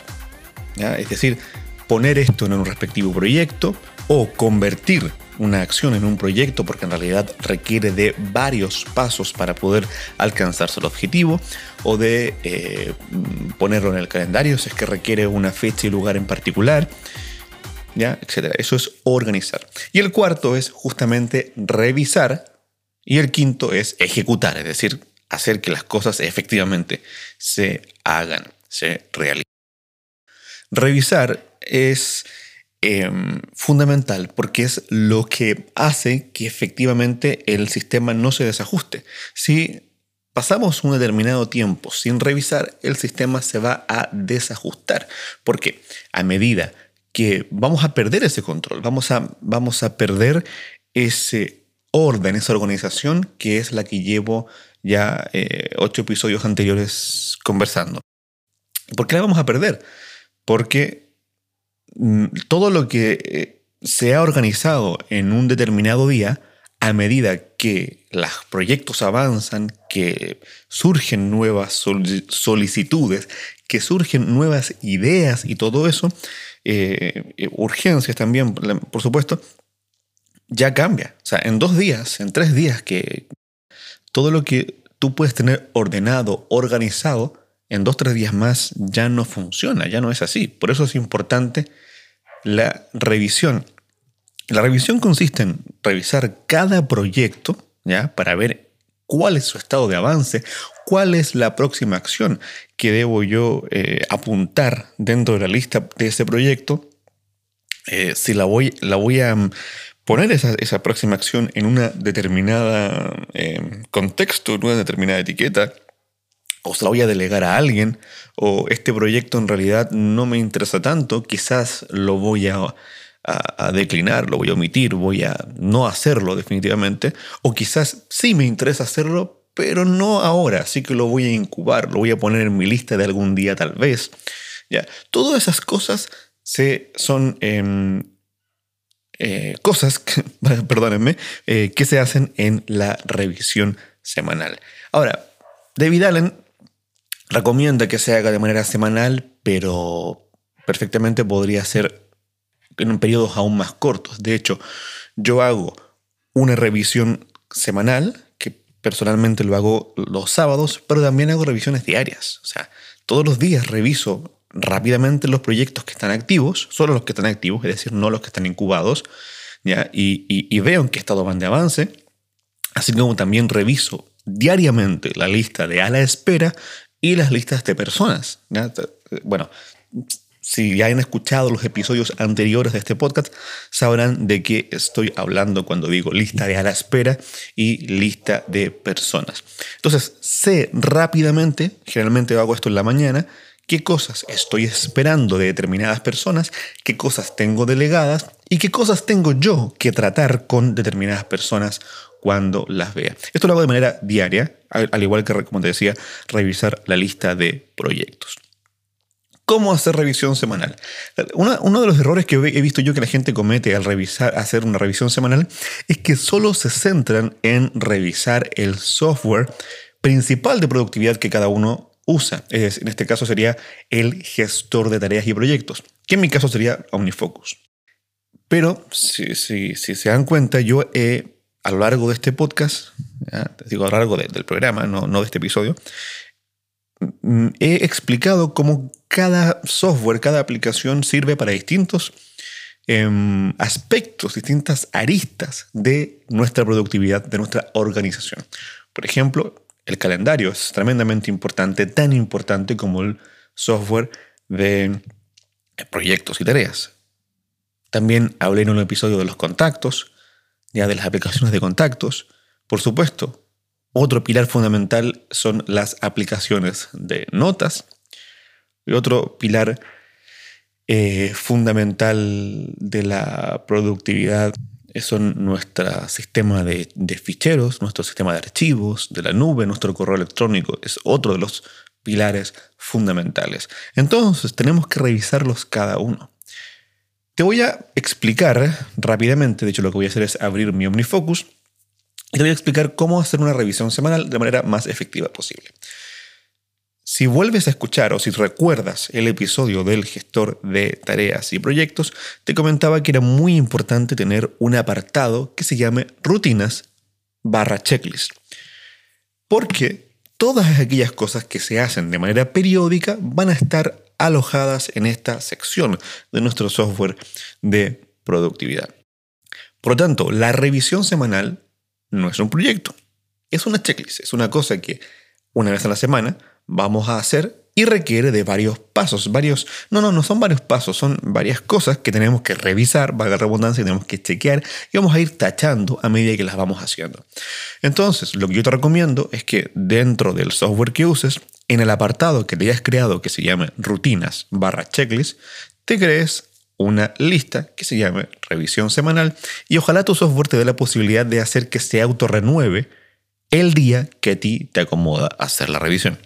es decir, poner esto en un respectivo proyecto o convertir una acción en un proyecto porque en realidad requiere de varios pasos para poder alcanzarse el objetivo o de eh, ponerlo en el calendario si es que requiere una fecha y lugar en particular, ¿ya? etcétera. Eso es organizar. Y el cuarto es justamente revisar y el quinto es ejecutar, es decir, hacer que las cosas efectivamente se hagan, se realicen. Revisar es Em, fundamental porque es lo que hace que efectivamente el sistema no se desajuste. Si pasamos un determinado tiempo sin revisar, el sistema se va a desajustar. Porque a medida que vamos a perder ese control, vamos a, vamos a perder ese orden, esa organización que es la que llevo ya eh, ocho episodios anteriores conversando. ¿Por qué la vamos a perder? Porque todo lo que eh, se ha organizado en un determinado día, a medida que los proyectos avanzan, que surgen nuevas solicitudes, que surgen nuevas ideas y todo eso, eh, eh, urgencias también, por supuesto, ya cambia. O sea, en dos días, en tres días, que todo lo que tú puedes tener ordenado, organizado, en dos, tres días más ya no funciona, ya no es así. Por eso es importante la revisión. La revisión consiste en revisar cada proyecto ¿ya? para ver cuál es su estado de avance, cuál es la próxima acción que debo yo eh, apuntar dentro de la lista de ese proyecto. Eh, si la voy, la voy a mm, poner esa, próxima acción en una determinada eh, contexto, en una determinada etiqueta, o se la voy a delegar a alguien, o este proyecto en realidad no me interesa tanto, quizás lo voy a, declinar, lo voy a omitir, voy a no hacerlo definitivamente, o quizás sí me interesa hacerlo, pero no ahora, así que lo voy a incubar, lo voy a poner en mi lista de algún día tal vez. Ya, todas esas cosas se, son em, eh, cosas, perdónenme, eh, que se hacen en la revisión semanal. Ahora, David Allen Recomienda que se haga de manera semanal, pero perfectamente podría ser en periodos aún más cortos. De hecho, yo hago una revisión semanal, que personalmente lo hago los sábados, pero también hago revisiones diarias. O sea, todos los días reviso rápidamente los proyectos que están activos, solo los que están activos, es decir, no los que están incubados, ¿ya? Y, y veo en qué estado van de avance, así como también reviso diariamente la lista de a la espera y las listas de personas. Bueno, si ya han escuchado los episodios anteriores de este podcast, sabrán de qué estoy hablando cuando digo lista de a la espera y lista de personas. Entonces, sé rápidamente, generalmente hago esto en la mañana, qué cosas estoy esperando de determinadas personas, qué cosas tengo delegadas y qué cosas tengo yo que tratar con determinadas personas cuando las vea. Esto lo hago de manera diaria, al igual que, como te decía, revisar la lista de proyectos. ¿Cómo hacer revisión semanal? uno de los errores que he visto yo que la gente comete al revisar, hacer una revisión semanal es que solo se centran en revisar el software principal de productividad que cada uno usa. Es, en este caso sería el gestor de tareas y proyectos, que en mi caso sería OmniFocus. Pero si, si se dan cuenta, yo he a lo largo de este podcast, digo a lo largo del programa, no, no de este episodio, mm, he explicado cómo cada software, cada aplicación sirve para distintos em, aspectos, distintas aristas de nuestra productividad, de nuestra organización. Por ejemplo, el calendario es tremendamente importante, tan importante como el software de proyectos y tareas. También hablé en un episodio de los contactos, ya de las aplicaciones de contactos. Por supuesto, otro pilar fundamental son las aplicaciones de notas. Y otro pilar eh, fundamental de la productividad son nuestro sistema de, de, ficheros, nuestro sistema de archivos, de la nube, nuestro correo electrónico. Es otro de los pilares fundamentales. Entonces tenemos que revisarlos cada uno. Te voy a explicar rápidamente, de hecho lo que voy a hacer es abrir mi OmniFocus y te voy a explicar cómo hacer una revisión semanal de manera más efectiva posible. Si vuelves a escuchar o si recuerdas el episodio del gestor de tareas y proyectos, te comentaba que era muy importante tener un apartado que se llame rutinas barra checklist. Porque todas aquellas cosas que se hacen de manera periódica van a estar alojadas en esta sección de nuestro software de productividad. Por lo tanto, la revisión semanal no es un proyecto, es una checklist, es una cosa que una vez a la semana vamos a hacer y requiere de varios pasos, varios, no, no, no son varios pasos, son varias cosas que tenemos que revisar, valga la redundancia, tenemos que chequear y vamos a ir tachando a medida que las vamos haciendo. Entonces, lo que yo te recomiendo es que dentro del software que uses, en el apartado que te hayas creado que se llame rutinas barra checklist, te crees una lista que se llame revisión semanal y ojalá tu software te dé la posibilidad de hacer que se autorrenueve el día que a ti te acomoda hacer la revisión.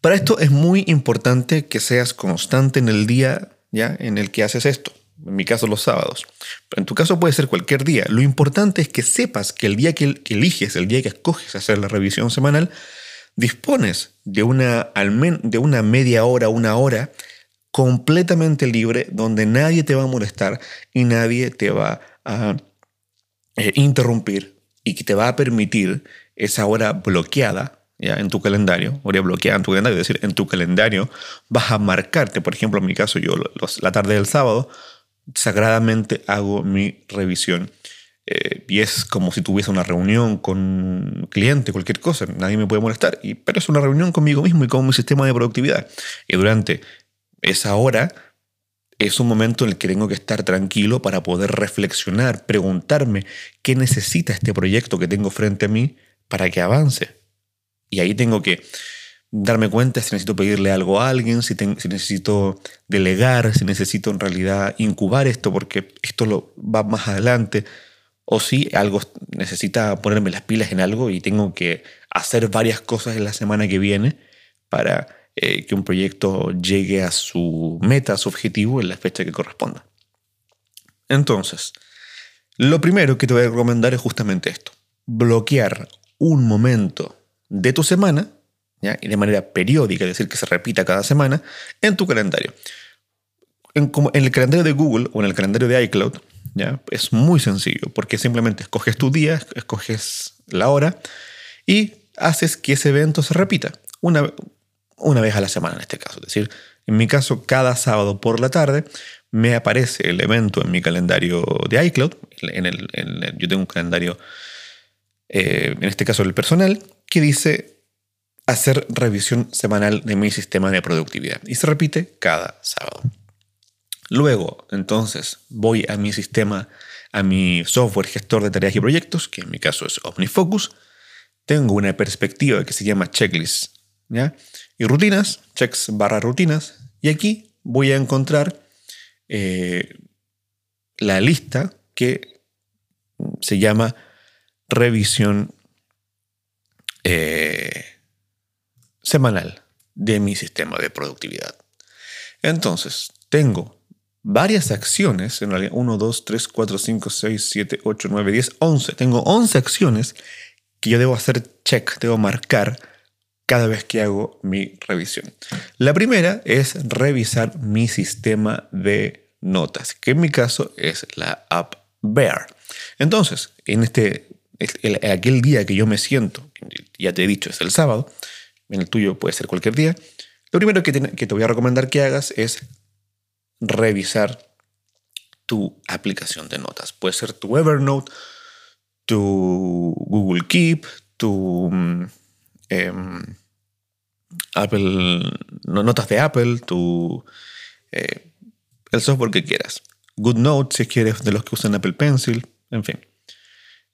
Para esto es muy importante que seas constante en el día ¿ya? en el que haces esto. En mi caso los sábados. Pero en tu caso puede ser cualquier día. Lo importante es que sepas que el día que, eliges, el día que escoges hacer la revisión semanal, dispones de una, de una media hora, una hora completamente libre donde nadie te va a molestar y nadie te va a eh, interrumpir y que te va a permitir esa hora bloqueada ¿ya? en tu calendario, hora bloqueada en tu calendario, es decir, en tu calendario vas a marcarte, por ejemplo, en mi caso, yo la tarde del sábado, sagradamente hago mi revisión. Eh, y es como si tuviese una reunión con un cliente, cualquier cosa, nadie me puede molestar, y, pero es una reunión conmigo mismo y con mi sistema de productividad. Y durante esa hora es un momento en el que tengo que estar tranquilo para poder reflexionar, preguntarme qué necesita este proyecto que tengo frente a mí para que avance. Y ahí tengo que darme cuenta si necesito pedirle algo a alguien, si, necesito delegar, si necesito en realidad incubar esto porque esto lo va más adelante, o si algo necesita ponerme las pilas en algo y tengo que hacer varias cosas en la semana que viene para eh, que un proyecto llegue a su meta, a su objetivo en la fecha que corresponda. Entonces, lo primero que te voy a recomendar es justamente esto, bloquear un momento de tu semana, y de manera periódica, es decir, que se repita cada semana, en tu calendario. En, el calendario de Google o en el calendario de iCloud, es muy sencillo, porque simplemente escoges tu día, escoges la hora y haces que ese evento se repita una, una vez a la semana en este caso. Es decir, en mi caso, cada sábado por la tarde me aparece el evento en mi calendario de iCloud. En el, yo tengo un calendario, eh, en este caso el personal, que dice hacer revisión semanal de mi sistema de productividad. Y se repite cada sábado. Luego, entonces, voy a mi sistema, a mi software gestor de tareas y proyectos, que en mi caso es OmniFocus. Tengo una perspectiva que se llama checklist. Y rutinas, checks barra rutinas. Y aquí voy a encontrar eh, la lista que se llama revisión eh, semanal de mi sistema de productividad. Entonces, tengo varias acciones, en realidad 1, 2, 3, 4, 5, 6, 7, 8, 9, 10, 11. Tengo 11 acciones que yo debo hacer check, debo marcar cada vez que hago mi revisión. La primera es revisar mi sistema de notas, que en mi caso es la app Bear. Entonces, en este, aquel día que yo me siento, ya te he dicho, es el sábado, en el tuyo puede ser cualquier día, lo primero que te, que te voy a recomendar que hagas es revisar tu aplicación de notas. Puede ser tu Evernote, tu Google Keep, tu mm, em, Apple, notas de Apple, tu, eh, el software que quieras. GoodNote, si quieres, de los que usan Apple Pencil, en fin.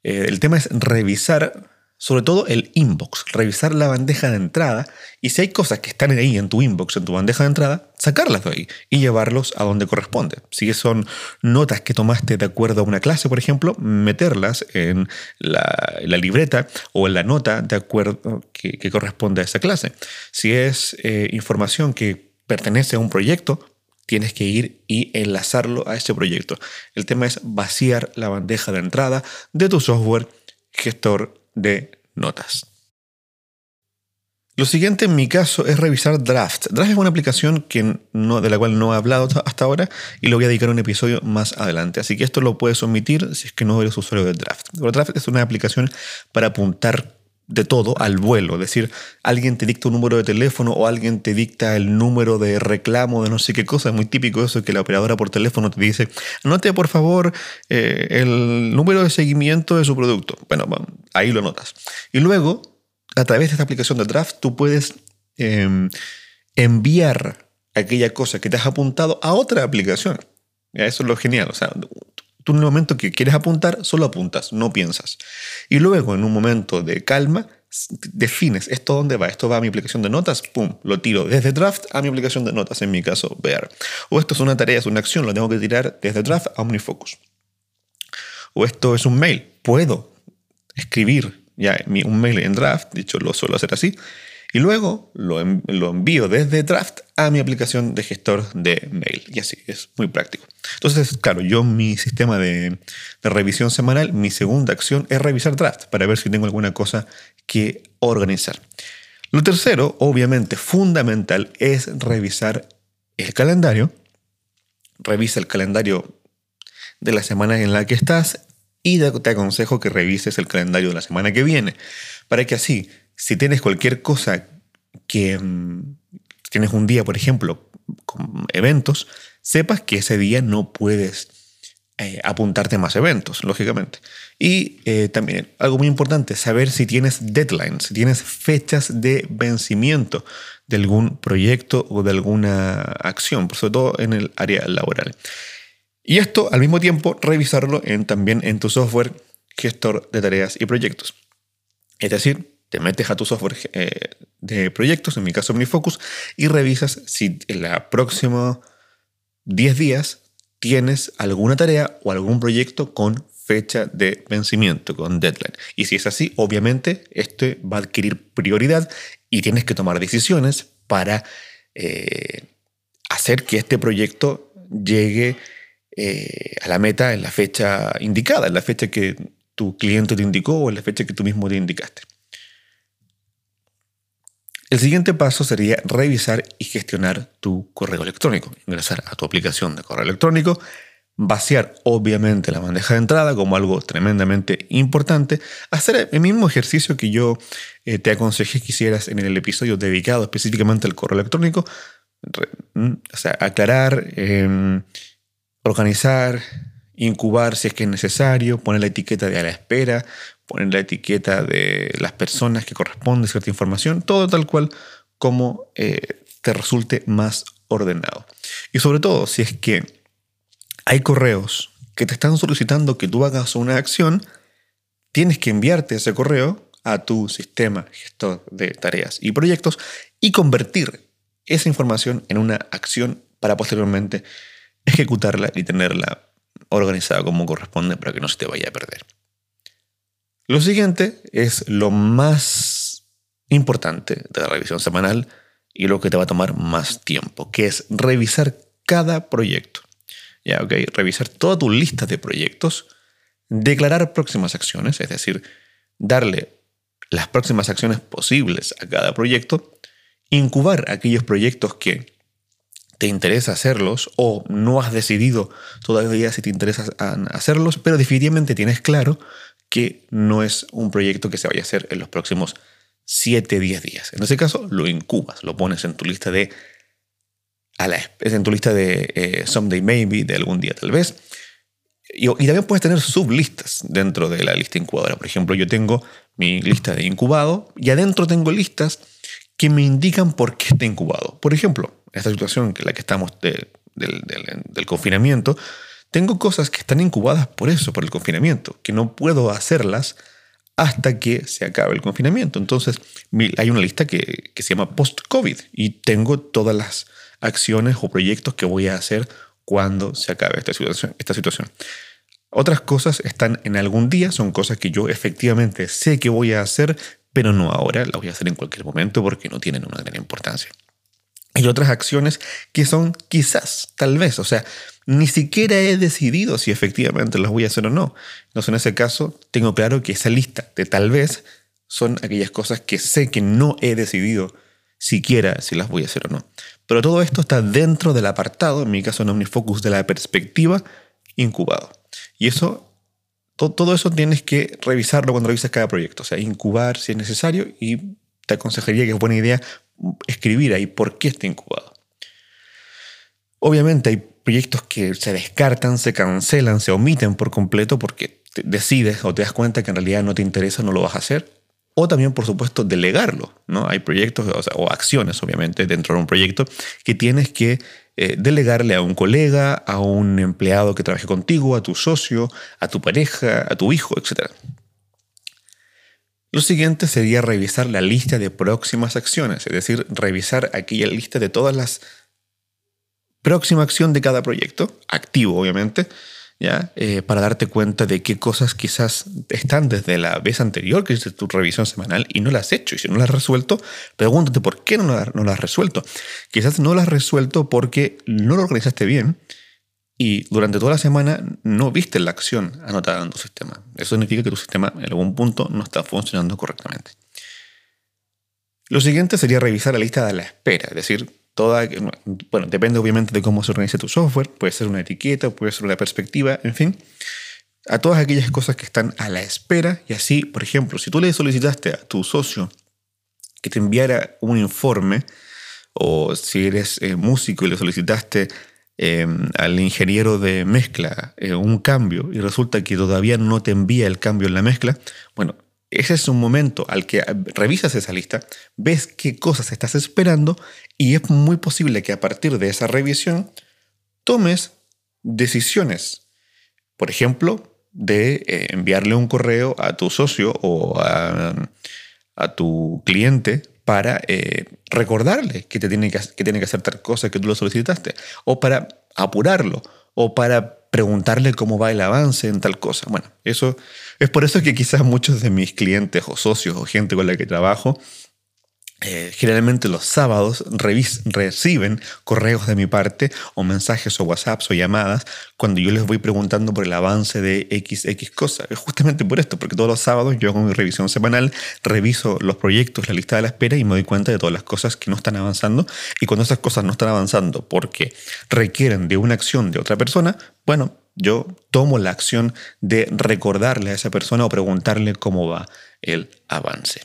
Eh, el tema es revisar sobre todo el inbox, revisar la bandeja de entrada y si hay cosas que están ahí en tu inbox, en tu bandeja de entrada, sacarlas de ahí y llevarlos a donde corresponde. Si son notas que tomaste de acuerdo a una clase, por ejemplo, meterlas en la, libreta o en la nota de acuerdo que, corresponde a esa clase. Si es eh, información que pertenece a un proyecto, tienes que ir y enlazarlo a ese proyecto. El tema es vaciar la bandeja de entrada de tu software gestor de notas. Lo siguiente en mi caso es revisar Draft. Draft es una aplicación que no, de la cual no he hablado hasta ahora y lo voy a dedicar a un episodio más adelante. Así que esto lo puedes omitir si es que no eres usuario de Draft. Draft es una aplicación para apuntar de todo al vuelo. Es decir, alguien te dicta un número de teléfono o alguien te dicta el número de reclamo de no sé qué cosa. Es muy típico eso que la operadora por teléfono te dice, anote por favor eh, el número de seguimiento de su producto. Bueno, ahí lo notas. Y luego, a través de esta aplicación de Draft, tú puedes em, enviar aquella cosa que te has apuntado a otra aplicación. Eso es lo genial. O sea, Tú en el momento que quieres apuntar, solo apuntas, no piensas. Y luego, en un momento de calma, defines esto dónde va. Esto va a mi aplicación de notas, pum, lo tiro desde draft a mi aplicación de notas, en mi caso, Bear. O esto es una tarea, es una acción, lo tengo que tirar desde draft a OmniFocus. O esto es un mail, puedo escribir ya un mail en draft, dicho lo suelo hacer así, y luego lo, envío desde Draft a mi aplicación de gestor de mail. Y así, es muy práctico. Entonces, claro, yo mi sistema de, revisión semanal, mi segunda acción es revisar Draft para ver si tengo alguna cosa que organizar. Lo tercero, obviamente fundamental, es revisar el calendario. Revisa el calendario de la semana en la que estás y te aconsejo que revises el calendario de la semana que viene para que así si tienes cualquier cosa que mm, tienes un día, por ejemplo, con eventos, sepas que ese día no puedes eh, apuntarte más eventos, lógicamente. Y eh, también algo muy importante, saber si tienes deadlines, si tienes fechas de vencimiento de algún proyecto o de alguna acción, sobre todo en el área laboral. Y esto al mismo tiempo revisarlo también en tu software gestor de tareas y proyectos. Es decir, te metes a tu software eh, de proyectos, en mi caso OmniFocus, y revisas si en los próximos 10 días tienes alguna tarea o algún proyecto con fecha de vencimiento, con deadline. Y si es así, obviamente, este va a adquirir prioridad y tienes que tomar decisiones para eh, hacer que este proyecto llegue eh, a la meta en la fecha indicada, en la fecha que tu cliente te indicó o en la fecha que tú mismo te indicaste. El siguiente paso sería revisar y gestionar tu correo electrónico. Ingresar a tu aplicación de correo electrónico, vaciar obviamente la bandeja de entrada como algo tremendamente importante, hacer el mismo ejercicio que yo eh, te aconsejé que hicieras en el episodio dedicado específicamente al correo electrónico, mm, o sea, aclarar, em, organizar, incubar si es que es necesario, poner la etiqueta de a la espera, poner la etiqueta de las personas que corresponde cierta información, todo tal cual como eh, te resulte más ordenado. Y sobre todo, si es que hay correos que te están solicitando que tú hagas una acción, tienes que enviarte ese correo a tu sistema gestor de tareas y proyectos y convertir esa información en una acción para posteriormente ejecutarla y tenerla organizada como corresponde para que no se te vaya a perder. Lo siguiente es lo más importante de la revisión semanal y lo que te va a tomar más tiempo, que es revisar cada proyecto. Ya, ok, revisar toda tu lista de proyectos, declarar próximas acciones, es decir, darle las próximas acciones posibles a cada proyecto, incubar aquellos proyectos que te interesa hacerlos o no has decidido todavía si te interesa hacerlos, pero definitivamente tienes claro que no es un proyecto que se vaya a hacer en los próximos 7, 10 días. En ese caso, lo incubas, lo pones en tu lista de a la, en tu lista de eh, someday maybe, de algún día tal vez. Y, también puedes tener sublistas dentro de la lista incubadora. Por ejemplo, yo tengo mi lista de incubado y adentro tengo listas que me indican por qué está incubado. Por ejemplo, esta situación en la que estamos del confinamiento, tengo cosas que están incubadas por eso, por el confinamiento, que no puedo hacerlas hasta que se acabe el confinamiento. Entonces, hay una lista que, que se llama post-COVID y tengo todas las acciones o proyectos que voy a hacer cuando se acabe esta situación. Esta situación. Otras cosas están en algún día, son cosas que yo efectivamente sé que voy a hacer, pero no ahora, las voy a hacer en cualquier momento porque no tienen una gran importancia. Y otras acciones que son quizás, tal vez, o sea, ni siquiera he decidido si efectivamente las voy a hacer o no. Entonces, en ese caso, tengo claro que esa lista de tal vez son aquellas cosas que sé que no he decidido siquiera si las voy a hacer o no. Pero todo esto está dentro del apartado, en mi caso en OmniFocus, de la perspectiva incubado. Y eso, todo, eso tienes que revisarlo cuando revisas cada proyecto. O sea, incubar si es necesario y te aconsejaría que es buena idea escribir ahí por qué está incubado. Obviamente hay proyectos que se descartan, se cancelan, se omiten por completo porque decides o te das cuenta que en realidad no te interesa, no lo vas a hacer. O también, por supuesto, delegarlo. ¿no? Hay proyectos o, acciones, obviamente, dentro de un proyecto que tienes que eh, delegarle a un colega, a un empleado que trabaje contigo, a tu socio, a tu pareja, a tu hijo, etc. Lo siguiente sería revisar la lista de próximas acciones, es decir, revisar aquella lista de todas las próximas acciones de cada proyecto, activo obviamente, ¿ya? Eh, para darte cuenta de qué cosas quizás están desde la vez anterior que hiciste tu revisión semanal y no las has hecho. Y si no las has resuelto, pregúntate por qué no, no las has resuelto. Quizás no las has resuelto porque no lo organizaste bien y durante toda la semana no viste la acción anotada en tu sistema. Eso significa que tu sistema en algún punto no está funcionando correctamente. Lo siguiente sería revisar la lista de la espera, es decir, toda, bueno, depende obviamente de cómo se organice tu software, puede ser una etiqueta, puede ser una perspectiva, en fin, a todas aquellas cosas que están a la espera y así, por ejemplo, si tú le solicitaste a tu socio que te enviara un informe o si eres eh, músico y le solicitaste em, al ingeniero de mezcla eh, un cambio y resulta que todavía no te envía el cambio en la mezcla, bueno, ese es un momento al que revisas esa lista, ves qué cosas estás esperando y es muy posible que a partir de esa revisión tomes decisiones. Por ejemplo, de eh, enviarle un correo a tu socio o a, tu cliente para eh, recordarle que, te tiene que, que tiene que hacer tal cosa que tú lo solicitaste, o para apurarlo, o para preguntarle cómo va el avance en tal cosa. Bueno, eso es por eso que quizás muchos de mis clientes o socios o gente con la que trabajo eh, generalmente los sábados reciben correos de mi parte o mensajes o WhatsApps o llamadas cuando yo les voy preguntando por el avance de XX cosa. Es justamente por esto, porque todos los sábados yo con mi revisión semanal reviso los proyectos, la lista de la espera y me doy cuenta de todas las cosas que no están avanzando. Y cuando esas cosas no están avanzando porque requieren de una acción de otra persona, bueno, yo tomo la acción de recordarle a esa persona o preguntarle cómo va el avance.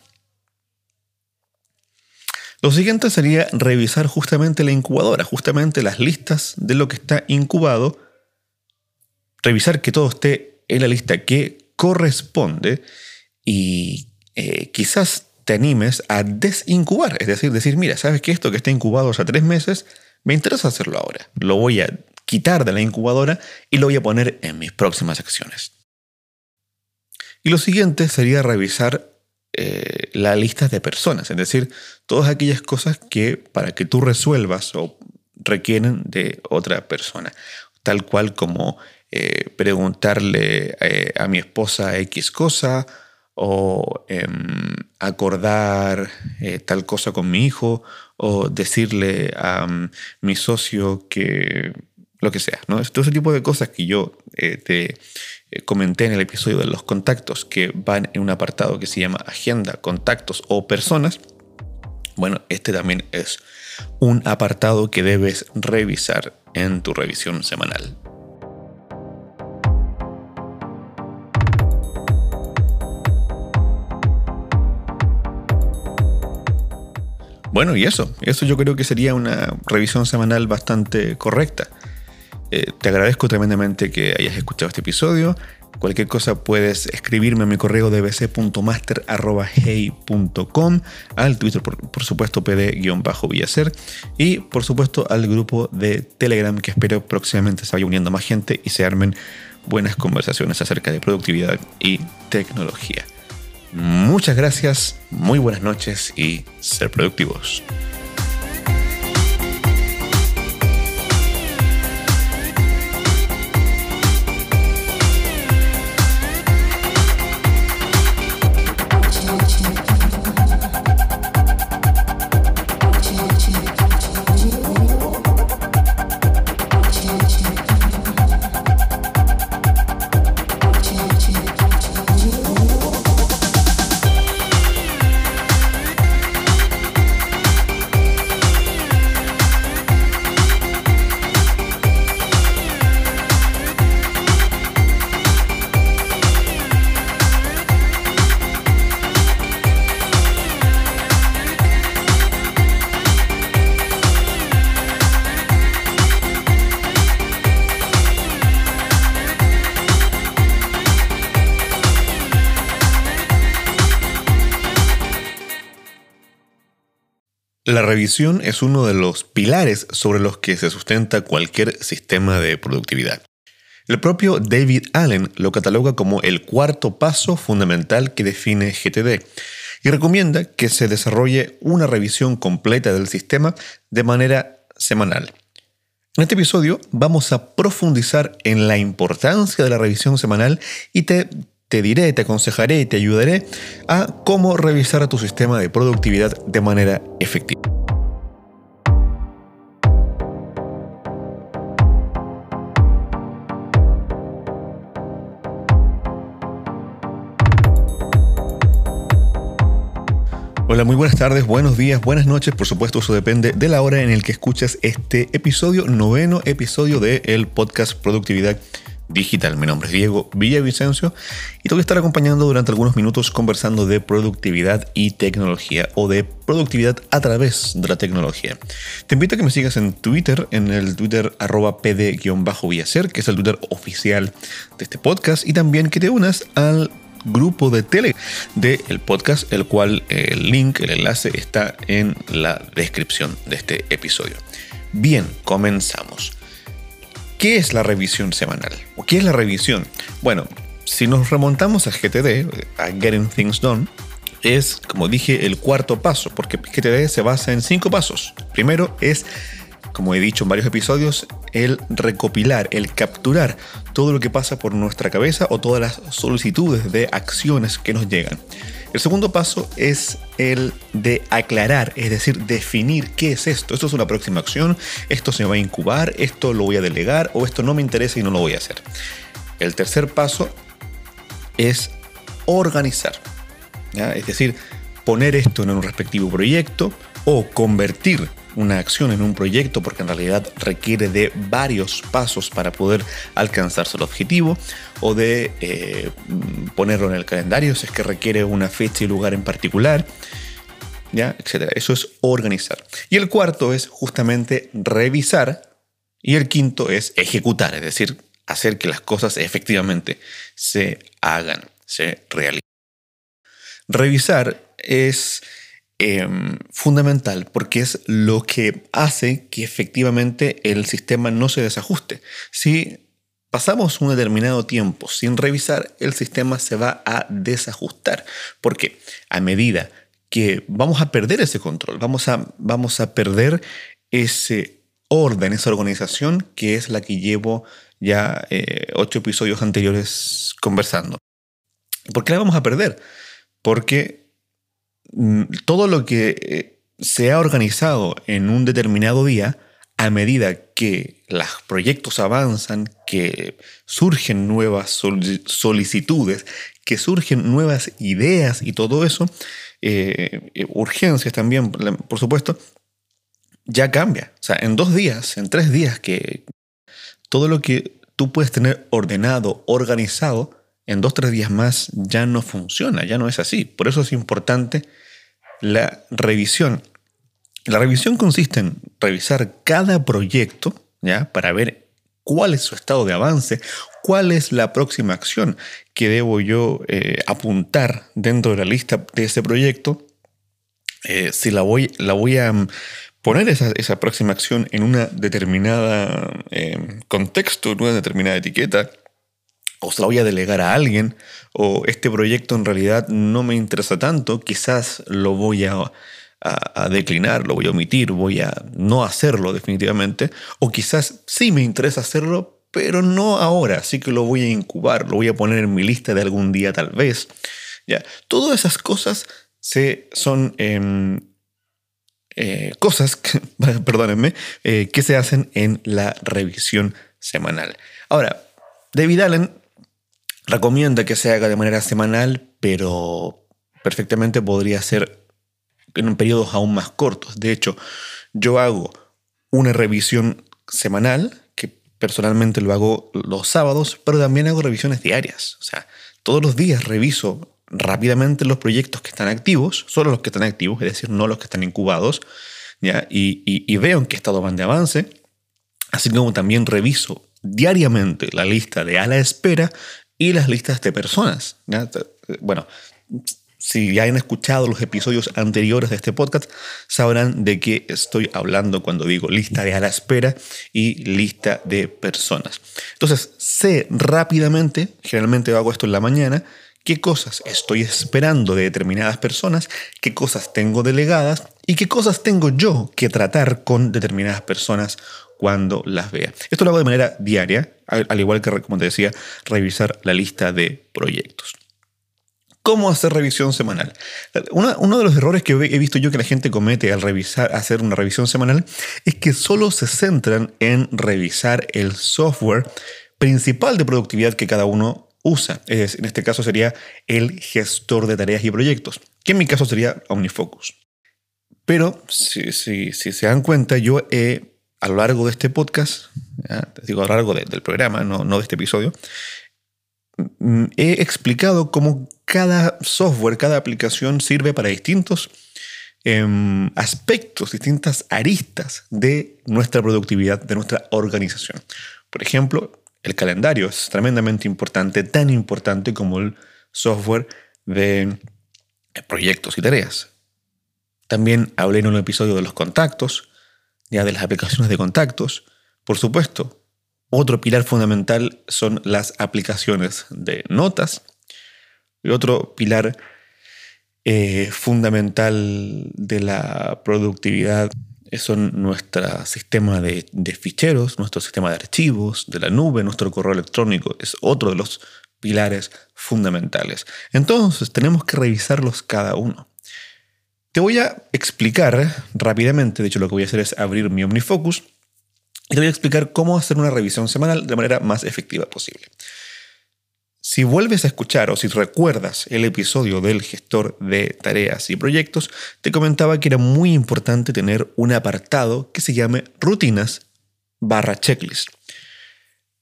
Lo siguiente sería revisar justamente la incubadora, justamente las listas de lo que está incubado, revisar que todo esté en la lista que corresponde y eh, quizás te animes a desincubar, es decir, decir, mira, sabes que esto que está incubado hace tres meses, me interesa hacerlo ahora, lo voy a quitar de la incubadora y lo voy a poner en mis próximas acciones. Y lo siguiente sería revisar eh, la lista de personas, es decir, todas aquellas cosas que para que tú resuelvas o requieren de otra persona, tal cual como eh, preguntarle eh, a mi esposa X cosa o em, acordar tal cosa con mi hijo o decirle a mm, mi socio que lo que sea, ¿no? Todo ese tipo de cosas que yo te eh, comenté en el episodio de los contactos que van en un apartado que se llama agenda, contactos o personas, bueno, este también es un apartado que debes revisar en tu revisión semanal. Bueno, y eso, eso yo creo que sería una revisión semanal bastante correcta. Eh, te agradezco tremendamente que hayas escuchado este episodio. Cualquier cosa puedes escribirme a mi correo dbc.master.hey.com, al Twitter, por, supuesto, pd-villacer, y por supuesto al grupo de Telegram que espero próximamente se vaya uniendo más gente y se armen buenas conversaciones acerca de productividad y tecnología. Muchas gracias, muy buenas noches y ser productivos. La revisión es uno de los pilares sobre los que se sustenta cualquier sistema de productividad. El propio David Allen lo cataloga como el cuarto paso fundamental que define GTD y recomienda que se desarrolle una revisión completa del sistema de manera semanal. En este episodio vamos a profundizar en la importancia de la revisión semanal y te te diré, te aconsejaré y te ayudaré a cómo revisar tu sistema de productividad de manera efectiva. Hola, muy buenas tardes, buenos días, buenas noches. Por supuesto, eso depende de la hora en el que escuchas este episodio, noveno episodio del podcast Productividad digital. Mi nombre es Diego Villavicencio y te voy a estar acompañando durante algunos minutos conversando de productividad y tecnología o de productividad a través de la tecnología. Te invito a que me sigas en Twitter, en el Twitter arroba pd-villacer, que es el Twitter oficial de este podcast, y también que te unas al grupo de tele del podcast, el cual el link, el enlace está en la descripción de este episodio. Bien, comenzamos. ¿Qué es la revisión semanal? ¿O qué es la revisión? Bueno, si nos remontamos a GTD, a Getting Things Done, es, como dije, el cuarto paso, porque GTD se basa en cinco pasos. Primero es, como he dicho en varios episodios, el recopilar, el capturar todo lo que pasa por nuestra cabeza o todas las solicitudes de acciones que nos llegan. El segundo paso es el de aclarar, es decir, definir qué es esto. Esto es una próxima acción, esto se va a incubar, esto lo voy a delegar o esto no me interesa y no lo voy a hacer. El tercer paso es organizar, es decir, poner esto en un respectivo proyecto o convertir una acción en un proyecto porque en realidad requiere de varios pasos para poder alcanzarse el objetivo o de eh, ponerlo en el calendario si es que requiere una fecha y lugar en particular, ¿ya? etcétera. Eso es organizar. Y el cuarto es justamente revisar y el quinto es ejecutar, es decir, hacer que las cosas efectivamente se hagan, se realicen. Revisar es Em, fundamental porque es lo que hace que efectivamente el sistema no se desajuste. Si pasamos un determinado tiempo sin revisar, el sistema se va a desajustar. porque A medida que vamos a perder ese control, vamos a, vamos a perder ese orden, esa organización que es la que llevo ya eh, ocho episodios anteriores conversando. ¿Por qué la vamos a perder? Porque todo lo que eh, se ha organizado en un determinado día, a medida que los proyectos avanzan, que surgen nuevas solicitudes, que surgen nuevas ideas y todo eso, eh, eh, urgencias también, por supuesto, ya cambia. O sea, en dos días, en tres días, que todo lo que tú puedes tener ordenado, organizado, en dos, tres días más ya no funciona, ya no es así. Por eso es importante la revisión. La revisión consiste en revisar cada proyecto, ¿ya? Para ver cuál es su estado de avance, cuál es la próxima acción que debo yo eh, apuntar dentro de la lista de ese proyecto. Eh, si la voy, la voy a mm, poner esa, esa próxima acción en una determinada eh, contexto, en una determinada etiqueta, o se la voy a delegar a alguien, o este proyecto en realidad no me interesa tanto, quizás lo voy a, a, declinar, lo voy a omitir, voy a no hacerlo definitivamente, o quizás sí me interesa hacerlo, pero no ahora, así que lo voy a incubar, lo voy a poner en mi lista de algún día tal vez. Ya, todas esas cosas se, son em, eh, cosas, perdónenme, eh, que se hacen en la revisión semanal. Ahora, David Allen recomienda que se haga de manera semanal, pero perfectamente podría ser en periodos aún más cortos. De hecho, yo hago una revisión semanal, que personalmente lo hago los sábados, pero también hago revisiones diarias. O sea, todos los días reviso rápidamente los proyectos que están activos, solo los que están activos, es decir, no los que están incubados, ¿ya? Y, y veo en qué estado van de avance, así como también reviso diariamente la lista de a la espera y las listas de personas. Bueno, si ya han escuchado los episodios anteriores de este podcast, sabrán de qué estoy hablando cuando digo lista de a la espera y lista de personas. Entonces, sé rápidamente, generalmente hago esto en la mañana, qué cosas estoy esperando de determinadas personas, qué cosas tengo delegadas y qué cosas tengo yo que tratar con determinadas personas cuando las vea. Esto lo hago de manera diaria, al igual que, como te decía, revisar la lista de proyectos. ¿Cómo hacer revisión semanal? uno de los errores que he visto yo que la gente comete al revisar, hacer una revisión semanal es que solo se centran en revisar el software principal de productividad que cada uno usa. Es, en este caso sería el gestor de tareas y proyectos, que en mi caso sería OmniFocus. Pero si, si se dan cuenta, yo he a lo largo de este podcast, digo a lo largo del programa, no, no de este episodio, mm, he explicado cómo cada software, cada aplicación sirve para distintos em, aspectos, distintas aristas de nuestra productividad, de nuestra organización. Por ejemplo, el calendario es tremendamente importante, tan importante como el software de proyectos y tareas. También hablé en un episodio de los contactos, ya de las aplicaciones de contactos. Por supuesto, otro pilar fundamental son las aplicaciones de notas. Y otro pilar eh, fundamental de la productividad son nuestro sistema de, de, ficheros, nuestro sistema de archivos, de la nube, nuestro correo electrónico. Es otro de los pilares fundamentales. Entonces tenemos que revisarlos cada uno. Te voy a explicar rápidamente, de hecho lo que voy a hacer es abrir mi OmniFocus y te voy a explicar cómo hacer una revisión semanal de manera más efectiva posible. Si vuelves a escuchar o si recuerdas el episodio del gestor de tareas y proyectos, te comentaba que era muy importante tener un apartado que se llame rutinas barra checklist.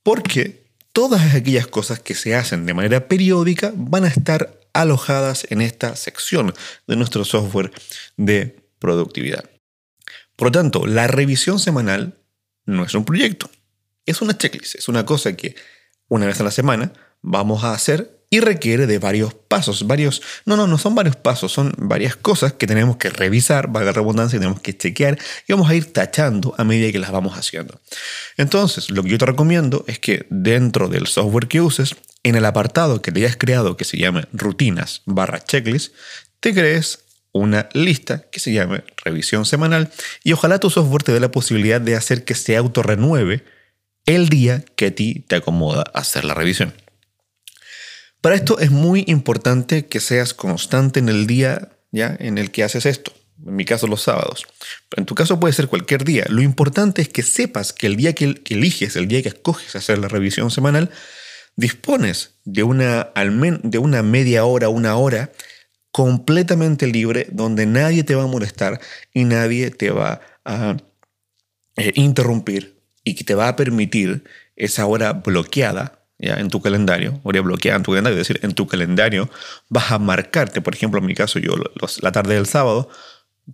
Porque todas aquellas cosas que se hacen de manera periódica van a estar alojadas en esta sección de nuestro software de productividad. Por lo tanto, la revisión semanal no es un proyecto, es una checklist, es una cosa que una vez a la semana vamos a hacer y requiere de varios pasos, varios, no, no, no son varios pasos, son varias cosas que tenemos que revisar, valga la redundancia, tenemos que chequear y vamos a ir tachando a medida que las vamos haciendo. Entonces, lo que yo te recomiendo es que dentro del software que uses, en el apartado que te hayas creado que se llame rutinas barra checklist, te crees una lista que se llame revisión semanal y ojalá tu software te dé la posibilidad de hacer que se autorrenueve el día que a ti te acomoda hacer la revisión. Para esto es muy importante que seas constante en el día ¿ya? en el que haces esto. En mi caso los sábados. Pero en tu caso puede ser cualquier día. Lo importante es que sepas que el día que eliges, el día que escoges hacer la revisión semanal, dispones de una, de una media hora, una hora completamente libre donde nadie te va a molestar y nadie te va a eh, interrumpir y que te va a permitir esa hora bloqueada ¿ya? en tu calendario, hora bloqueada en tu calendario, es decir, en tu calendario vas a marcarte, por ejemplo, en mi caso, yo la tarde del sábado,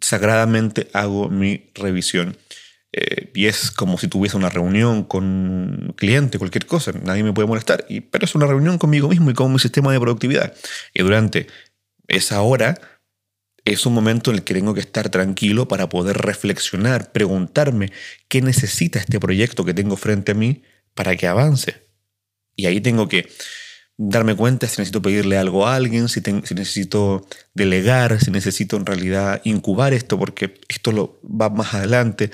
sagradamente hago mi revisión. Eh, y es como si tuviese una reunión con un cliente, cualquier cosa, nadie me puede molestar, y, pero es una reunión conmigo mismo y con mi sistema de productividad. Y durante esa hora es un momento en el que tengo que estar tranquilo para poder reflexionar, preguntarme qué necesita este proyecto que tengo frente a mí para que avance. Y ahí tengo que darme cuenta si necesito pedirle algo a alguien, si, necesito delegar, si necesito en realidad incubar esto porque esto lo va más adelante,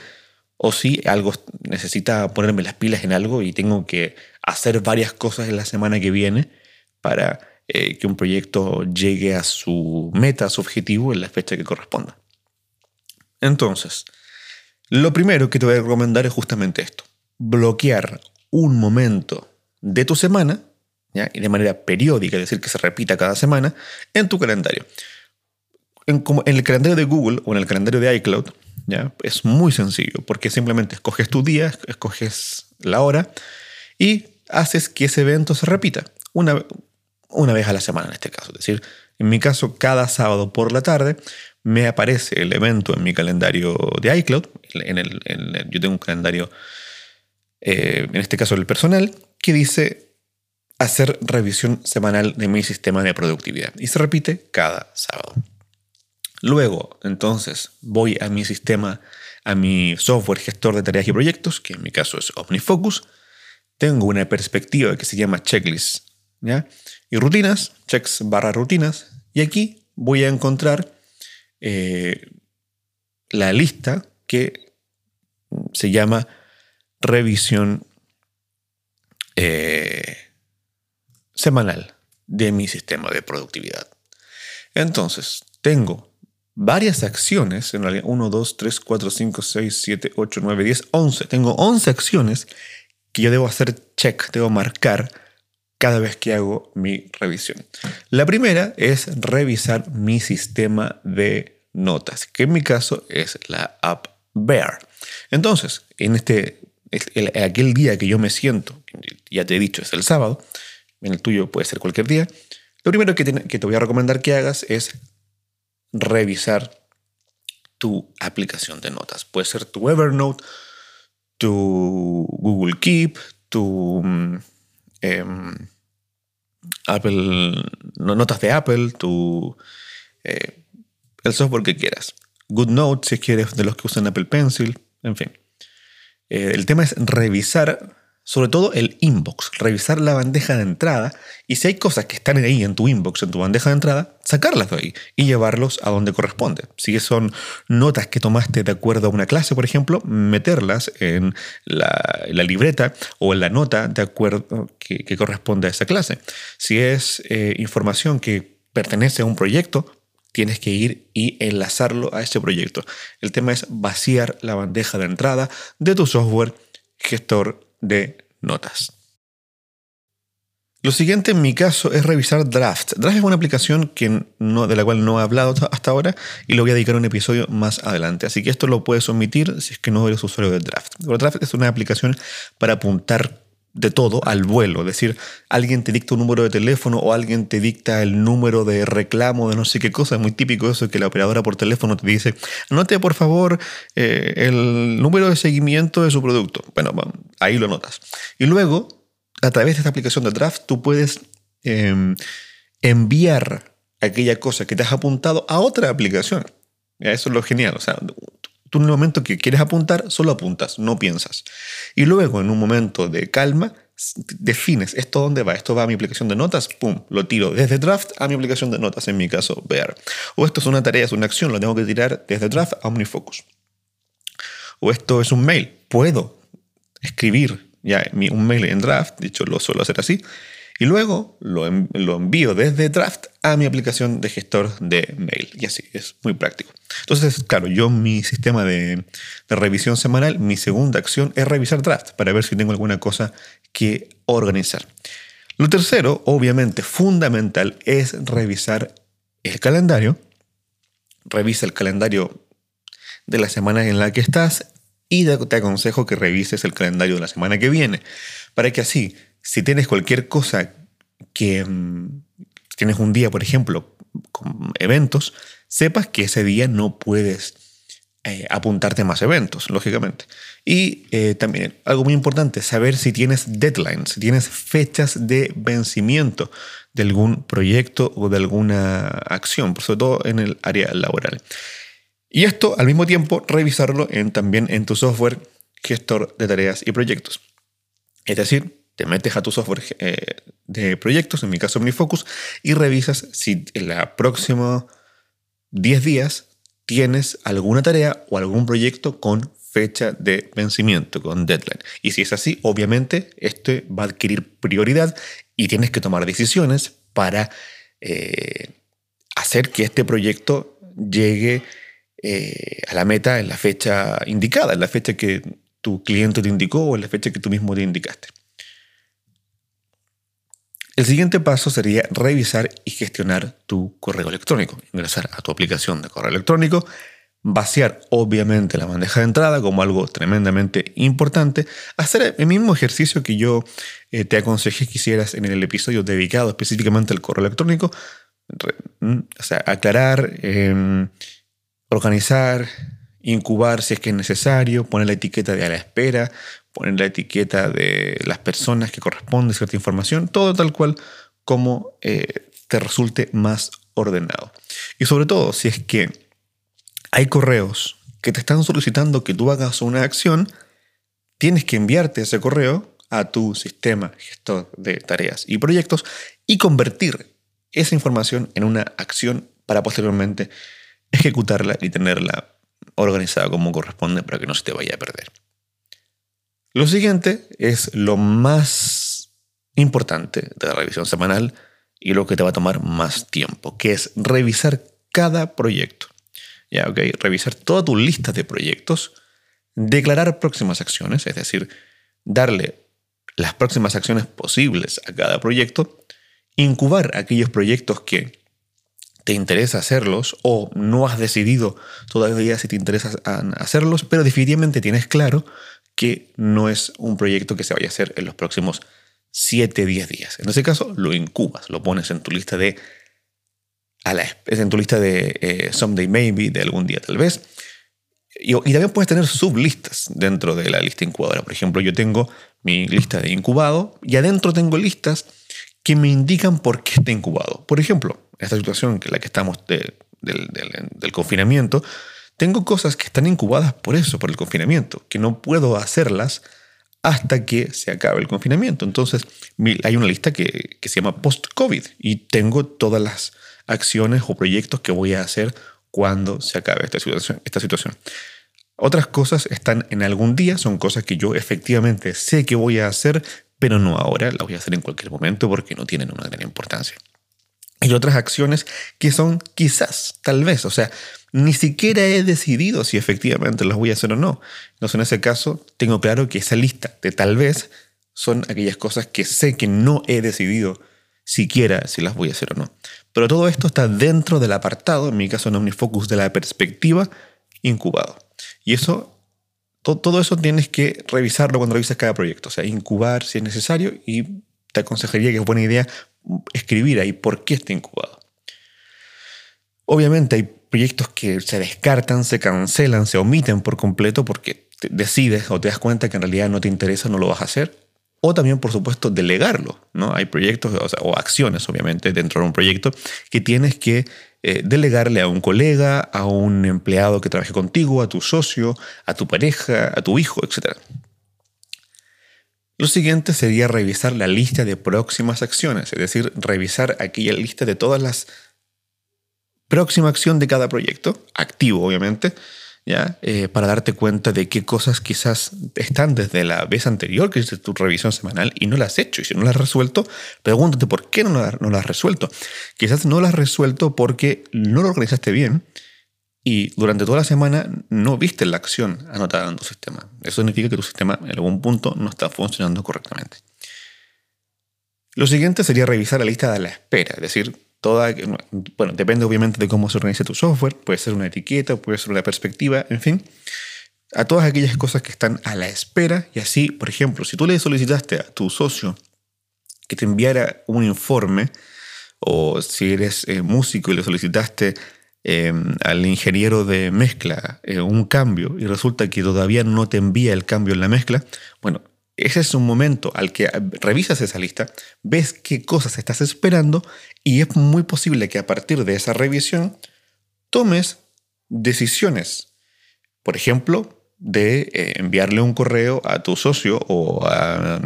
o si algo necesita ponerme las pilas en algo y tengo que hacer varias cosas en la semana que viene para eh, que un proyecto llegue a su meta, a su objetivo en la fecha que corresponda. Entonces, lo primero que te voy a recomendar es justamente esto, bloquear un momento de tu semana, y de manera periódica, es decir, que se repita cada semana, en tu calendario. En, en el calendario de Google o en el calendario de iCloud, es muy sencillo, porque simplemente escoges tu día, escoges la hora y haces que ese evento se repita. Una, una vez a la semana en este caso. Es decir, en mi caso, cada sábado por la tarde me aparece el evento en mi calendario de iCloud. En el, yo tengo un calendario, eh, en este caso el personal, que dice hacer revisión semanal de mi sistema de productividad. Y se repite cada sábado. Luego, entonces, voy a mi sistema, a mi software gestor de tareas y proyectos, que en mi caso es OmniFocus. Tengo una perspectiva que se llama checklist. y rutinas, checks barra rutinas, y aquí voy a encontrar eh, la lista que se llama revisión eh, semanal de mi sistema de productividad. Entonces, tengo varias acciones, en realidad 1, 2, 3, 4, 5, 6, 7, 8, 9, 10, 11. Tengo 11 acciones que yo debo hacer check, debo marcar cada vez que hago mi revisión. La primera es revisar mi sistema de notas, que en mi caso es la app Bear. Entonces, en este, aquel día que yo me siento, ya te he dicho, es el sábado, en el tuyo puede ser cualquier día, lo primero que te, que te voy a recomendar que hagas es revisar tu aplicación de notas. Puede ser tu Evernote, tu Google Keep, tu mm, Em, Apple, notas de Apple, tu, eh, el software que quieras. GoodNote, si quieres, de los que usan Apple Pencil, en fin. Eh, el tema es revisar sobre todo el inbox, revisar la bandeja de entrada y si hay cosas que están ahí en tu inbox, en tu bandeja de entrada, sacarlas de ahí y llevarlos a donde corresponde. Si son notas que tomaste de acuerdo a una clase, por ejemplo, meterlas en la, libreta o en la nota de acuerdo que, corresponde a esa clase. Si es eh, información que pertenece a un proyecto, tienes que ir y enlazarlo a ese proyecto. El tema es vaciar la bandeja de entrada de tu software gestor de notas. Lo siguiente en mi caso es revisar Draft. Draft es una aplicación que no, de la cual no he hablado hasta ahora y lo voy a dedicar a un episodio más adelante. Así que esto lo puedes omitir si es que no eres usuario de Draft. Draft es una aplicación para apuntar de todo al vuelo. Es decir, alguien te dicta un número de teléfono o alguien te dicta el número de reclamo de no sé qué cosa. Es muy típico eso que la operadora por teléfono te dice, anote por favor eh, el número de seguimiento de su producto. Bueno, ahí lo notas. Y luego, a través de esta aplicación de Draft, tú puedes em, enviar aquella cosa que te has apuntado a otra aplicación. Eso es lo genial. O sea, Tú en el momento que quieres apuntar, solo apuntas, no piensas. Y luego, en un momento de calma, defines esto dónde va. Esto va a mi aplicación de notas, pum, lo tiro desde draft a mi aplicación de notas, en mi caso, Bear. O esto es una tarea, es una acción, lo tengo que tirar desde draft a OmniFocus. O esto es un mail, puedo escribir ya un mail en draft, dicho lo suelo hacer así, y luego lo, envío desde Draft a mi aplicación de gestor de mail. Y así, es muy práctico. Entonces, claro, yo mi sistema de, revisión semanal, mi segunda acción es revisar Draft para ver si tengo alguna cosa que organizar. Lo tercero, obviamente fundamental, es revisar el calendario. Revisa el calendario de la semana en la que estás Y te aconsejo que revises el calendario de la semana que viene, para que así, si tienes cualquier cosa que mm, tienes un día, por ejemplo, con eventos, sepas que ese día no puedes eh, apuntarte más eventos, lógicamente. Y eh, también algo muy importante, saber si tienes deadlines, si tienes fechas de vencimiento de algún proyecto o de alguna acción, sobre todo en el área laboral. Y esto al mismo tiempo revisarlo también en tu software gestor de tareas y proyectos. Es decir, te metes a tu software eh, de proyectos, en mi caso OmniFocus, y revisas si en la próxima 10 días tienes alguna tarea o algún proyecto con fecha de vencimiento, con deadline. Y si es así, obviamente, este va a adquirir prioridad y tienes que tomar decisiones para eh, hacer que este proyecto llegue eh, a la meta en la fecha indicada, en la fecha que tu cliente te indicó o en la fecha que tú mismo te indicaste. El siguiente paso sería revisar y gestionar tu correo electrónico. Ingresar a tu aplicación de correo electrónico, vaciar obviamente la bandeja de entrada como algo tremendamente importante, hacer el mismo ejercicio que yo eh, te aconsejé que hicieras en el episodio dedicado específicamente al correo electrónico, mm, o sea, aclarar, em, organizar, incubar si es que es necesario, poner la etiqueta de a la espera, poner la etiqueta de las personas que corresponde cierta información, todo tal cual como eh, te resulte más ordenado. Y sobre todo, si es que hay correos que te están solicitando que tú hagas una acción, tienes que enviarte ese correo a tu sistema gestor de tareas y proyectos y convertir esa información en una acción para posteriormente ejecutarla y tenerla organizada como corresponde para que no se te vaya a perder. Lo siguiente es lo más importante de la revisión semanal y lo que te va a tomar más tiempo, que es revisar cada proyecto. Ya, ok, revisar toda tu lista de proyectos, declarar próximas acciones, es decir, darle las próximas acciones posibles a cada proyecto, incubar aquellos proyectos que te interesa hacerlos o no has decidido todavía si te interesa hacerlos, pero definitivamente tienes claro que no es un proyecto que se vaya a hacer en los próximos 7, 10 días. En ese caso, lo incubas, lo pones en tu lista de. A la, en tu lista de eh, someday maybe, de algún día tal vez. Y, también puedes tener sublistas dentro de la lista incubadora. Por ejemplo, yo tengo mi lista de incubado y adentro tengo listas que me indican por qué está incubado. Por ejemplo, esta situación en la que estamos del confinamiento, tengo cosas que están incubadas por eso, por el confinamiento, que no puedo hacerlas hasta que se acabe el confinamiento. Entonces, hay una lista que, se llama post-COVID y tengo todas las acciones o proyectos que voy a hacer cuando se acabe esta situación. Esta situación. Otras cosas están en algún día, son cosas que yo efectivamente sé que voy a hacer, pero no ahora, las voy a hacer en cualquier momento porque no tienen una gran importancia. Hay otras acciones que son quizás, tal vez, o sea, ni siquiera he decidido si efectivamente las voy a hacer o no. Entonces, en ese caso, tengo claro que esa lista de tal vez son aquellas cosas que sé que no he decidido siquiera si las voy a hacer o no. Pero todo esto está dentro del apartado, en mi caso en OmniFocus, de la perspectiva incubado. Y eso, todo eso tienes que revisarlo cuando revisas cada proyecto. O sea, incubar si es necesario y te aconsejaría que es buena idea escribir ahí por qué está incubado. Obviamente hay proyectos que se descartan, se cancelan, se omiten por completo porque decides o te das cuenta que en realidad no te interesa, no lo vas a hacer. O también, por supuesto, delegarlo. ¿no? Hay proyectos o, acciones, obviamente, dentro de un proyecto que tienes que eh, delegarle a un colega, a un empleado que trabaje contigo, a tu socio, a tu pareja, a tu hijo, etc. Lo siguiente sería revisar la lista de próximas acciones, es decir, revisar aquella lista de todas las próxima acción de cada proyecto, activo obviamente, ¿ya? Eh, para darte cuenta de qué cosas quizás están desde la vez anterior que hiciste tu revisión semanal y no las has hecho. Y si no las has resuelto, pregúntate por qué no, no las has resuelto. Quizás no las has resuelto porque no lo organizaste bien y durante toda la semana no viste la acción anotada en tu sistema. Eso significa que tu sistema en algún punto no está funcionando correctamente. Lo siguiente sería revisar la lista de la espera, es decir, toda, bueno, depende obviamente de cómo se organiza tu software, puede ser una etiqueta, puede ser una perspectiva, en fin. a todas aquellas cosas que están a la espera y así, por ejemplo, si tú le solicitaste a tu socio que te enviara un informe o si eres eh, músico y le solicitaste em, al ingeniero de mezcla eh, un cambio y resulta que todavía no te envía el cambio en la mezcla, bueno, ese es un momento al que revisas esa lista, ves qué cosas estás esperando y es muy posible que a partir de esa revisión tomes decisiones. Por ejemplo, de eh, enviarle un correo a tu socio o a,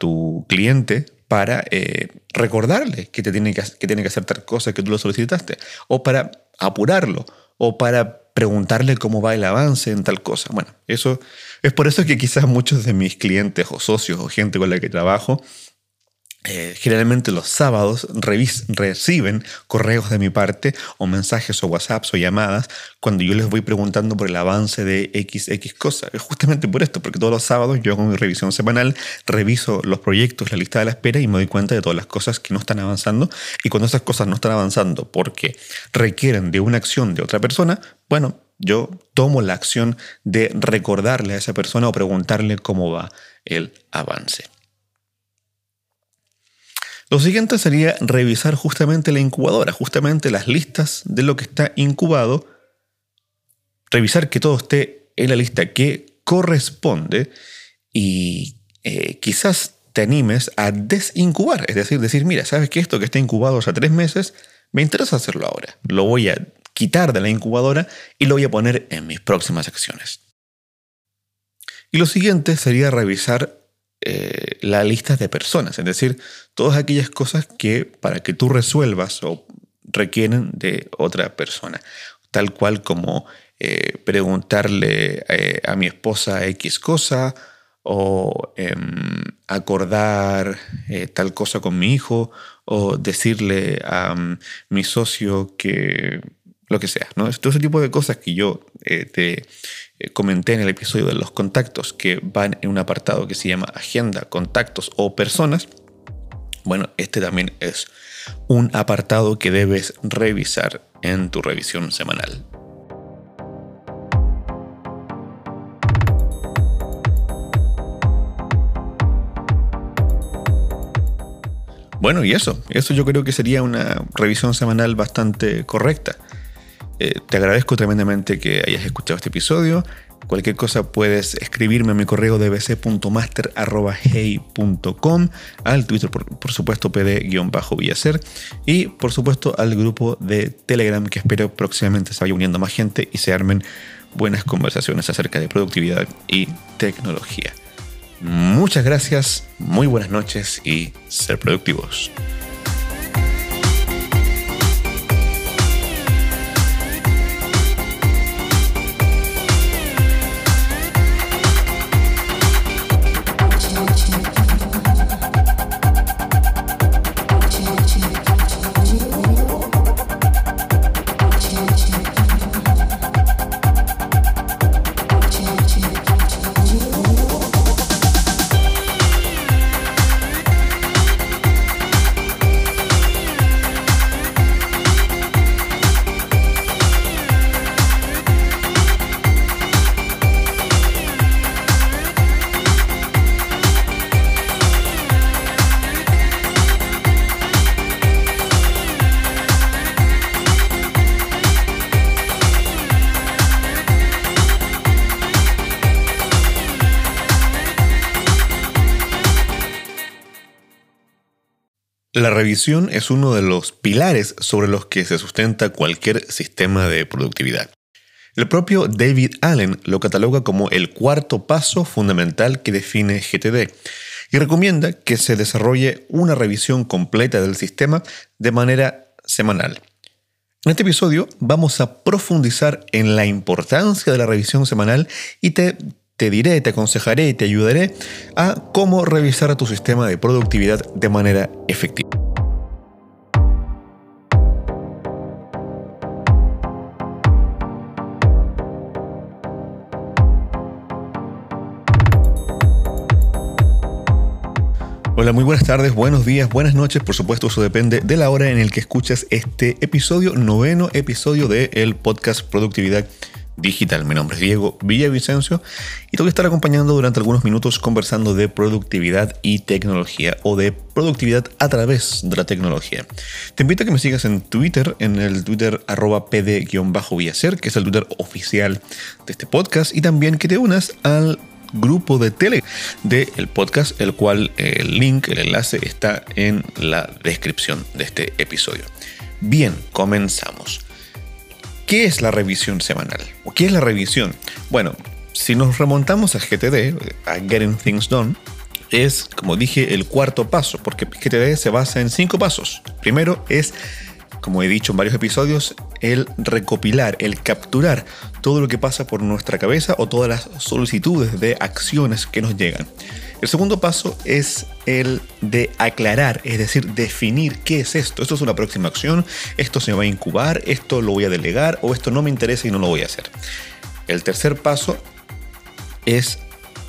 tu cliente para eh, recordarle que, te tiene que, que tiene que hacer tal cosa que tú lo solicitaste, o para apurarlo, o para preguntarle cómo va el avance en tal cosa. Bueno, eso es por eso que quizás muchos de mis clientes o socios o gente con la que trabajo eh, generalmente los sábados reciben correos de mi parte o mensajes o WhatsApps o llamadas cuando yo les voy preguntando por el avance de XX cosa. Justamente por esto, porque todos los sábados yo con mi revisión semanal reviso los proyectos, la lista de la espera y me doy cuenta de todas las cosas que no están avanzando. Y cuando esas cosas no están avanzando porque requieren de una acción de otra persona, bueno, yo tomo la acción de recordarle a esa persona o preguntarle cómo va el avance. Lo siguiente sería revisar justamente la incubadora, justamente las listas de lo que está incubado, revisar que todo esté en la lista que corresponde y eh, quizás te animes a desincubar, es decir, decir, mira, sabes que esto que está incubado hace tres meses, me interesa hacerlo ahora, lo voy a quitar de la incubadora y lo voy a poner en mis próximas acciones. Y lo siguiente sería revisar eh, la lista de personas, es decir, todas aquellas cosas que para que tú resuelvas o requieren de otra persona, tal cual como eh, preguntarle eh, a mi esposa X cosa o em, acordar tal cosa con mi hijo o decirle a mm, mi socio que lo que sea, ¿no? Todo ese tipo de cosas que yo te eh, comenté en el episodio de los contactos que van en un apartado que se llama agenda, contactos o personas, bueno, este también es un apartado que debes revisar en tu revisión semanal. Bueno, y eso, eso yo creo que sería una revisión semanal bastante correcta. Eh, te agradezco tremendamente que hayas escuchado este episodio. Cualquier cosa puedes escribirme a mi correo dbc.master.hey.com, al Twitter, por, supuesto, pd-villacer, y por supuesto al grupo de Telegram que espero próximamente se vaya uniendo más gente y se armen buenas conversaciones acerca de productividad y tecnología. Muchas gracias, muy buenas noches y ser productivos. La revisión es uno de los pilares sobre los que se sustenta cualquier sistema de productividad. El propio David Allen lo cataloga como el cuarto paso fundamental que define GTD y recomienda que se desarrolle una revisión completa del sistema de manera semanal. En este episodio vamos a profundizar en la importancia de la revisión semanal y te te diré, te aconsejaré y te ayudaré a cómo revisar tu sistema de productividad de manera efectiva. Hola, muy buenas tardes, buenos días, buenas noches. Por supuesto, eso depende de la hora en el que escuchas este episodio, noveno episodio del podcast Productividad digital. Mi nombre es Diego Villavicencio y te voy a estar acompañando durante algunos minutos conversando de productividad y tecnología o de productividad a través de la tecnología. Te invito a que me sigas en Twitter, en el Twitter arroba pd-villacer, que es el Twitter oficial de este podcast, y también que te unas al grupo de tele del podcast, el cual el link, el enlace está en la descripción de este episodio. Bien, comenzamos. ¿Qué es la revisión semanal? ¿O qué es la revisión? Bueno, si nos remontamos a GTD, a Getting Things Done, es, como dije, el cuarto paso, porque GTD se basa en cinco pasos. Primero es, como he dicho en varios episodios, el recopilar, el capturar todo lo que pasa por nuestra cabeza o todas las solicitudes de acciones que nos llegan. El segundo paso es el de aclarar, es decir, definir qué es esto. Esto es una próxima acción, esto se va a incubar, esto lo voy a delegar o esto no me interesa y no lo voy a hacer. El tercer paso es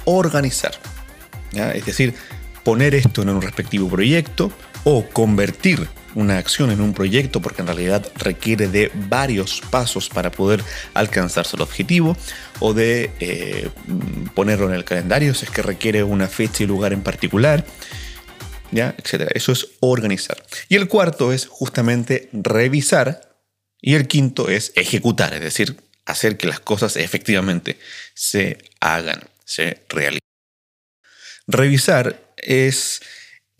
organizar, es decir, poner esto en un respectivo proyecto o convertir una acción en un proyecto porque en realidad requiere de varios pasos para poder alcanzarse el objetivo o de eh, ponerlo en el calendario si es que requiere una fecha y lugar en particular, ¿ya? etcétera. Eso es organizar. Y el cuarto es justamente revisar y el quinto es ejecutar, es decir, hacer que las cosas efectivamente se hagan, se realicen. Revisar es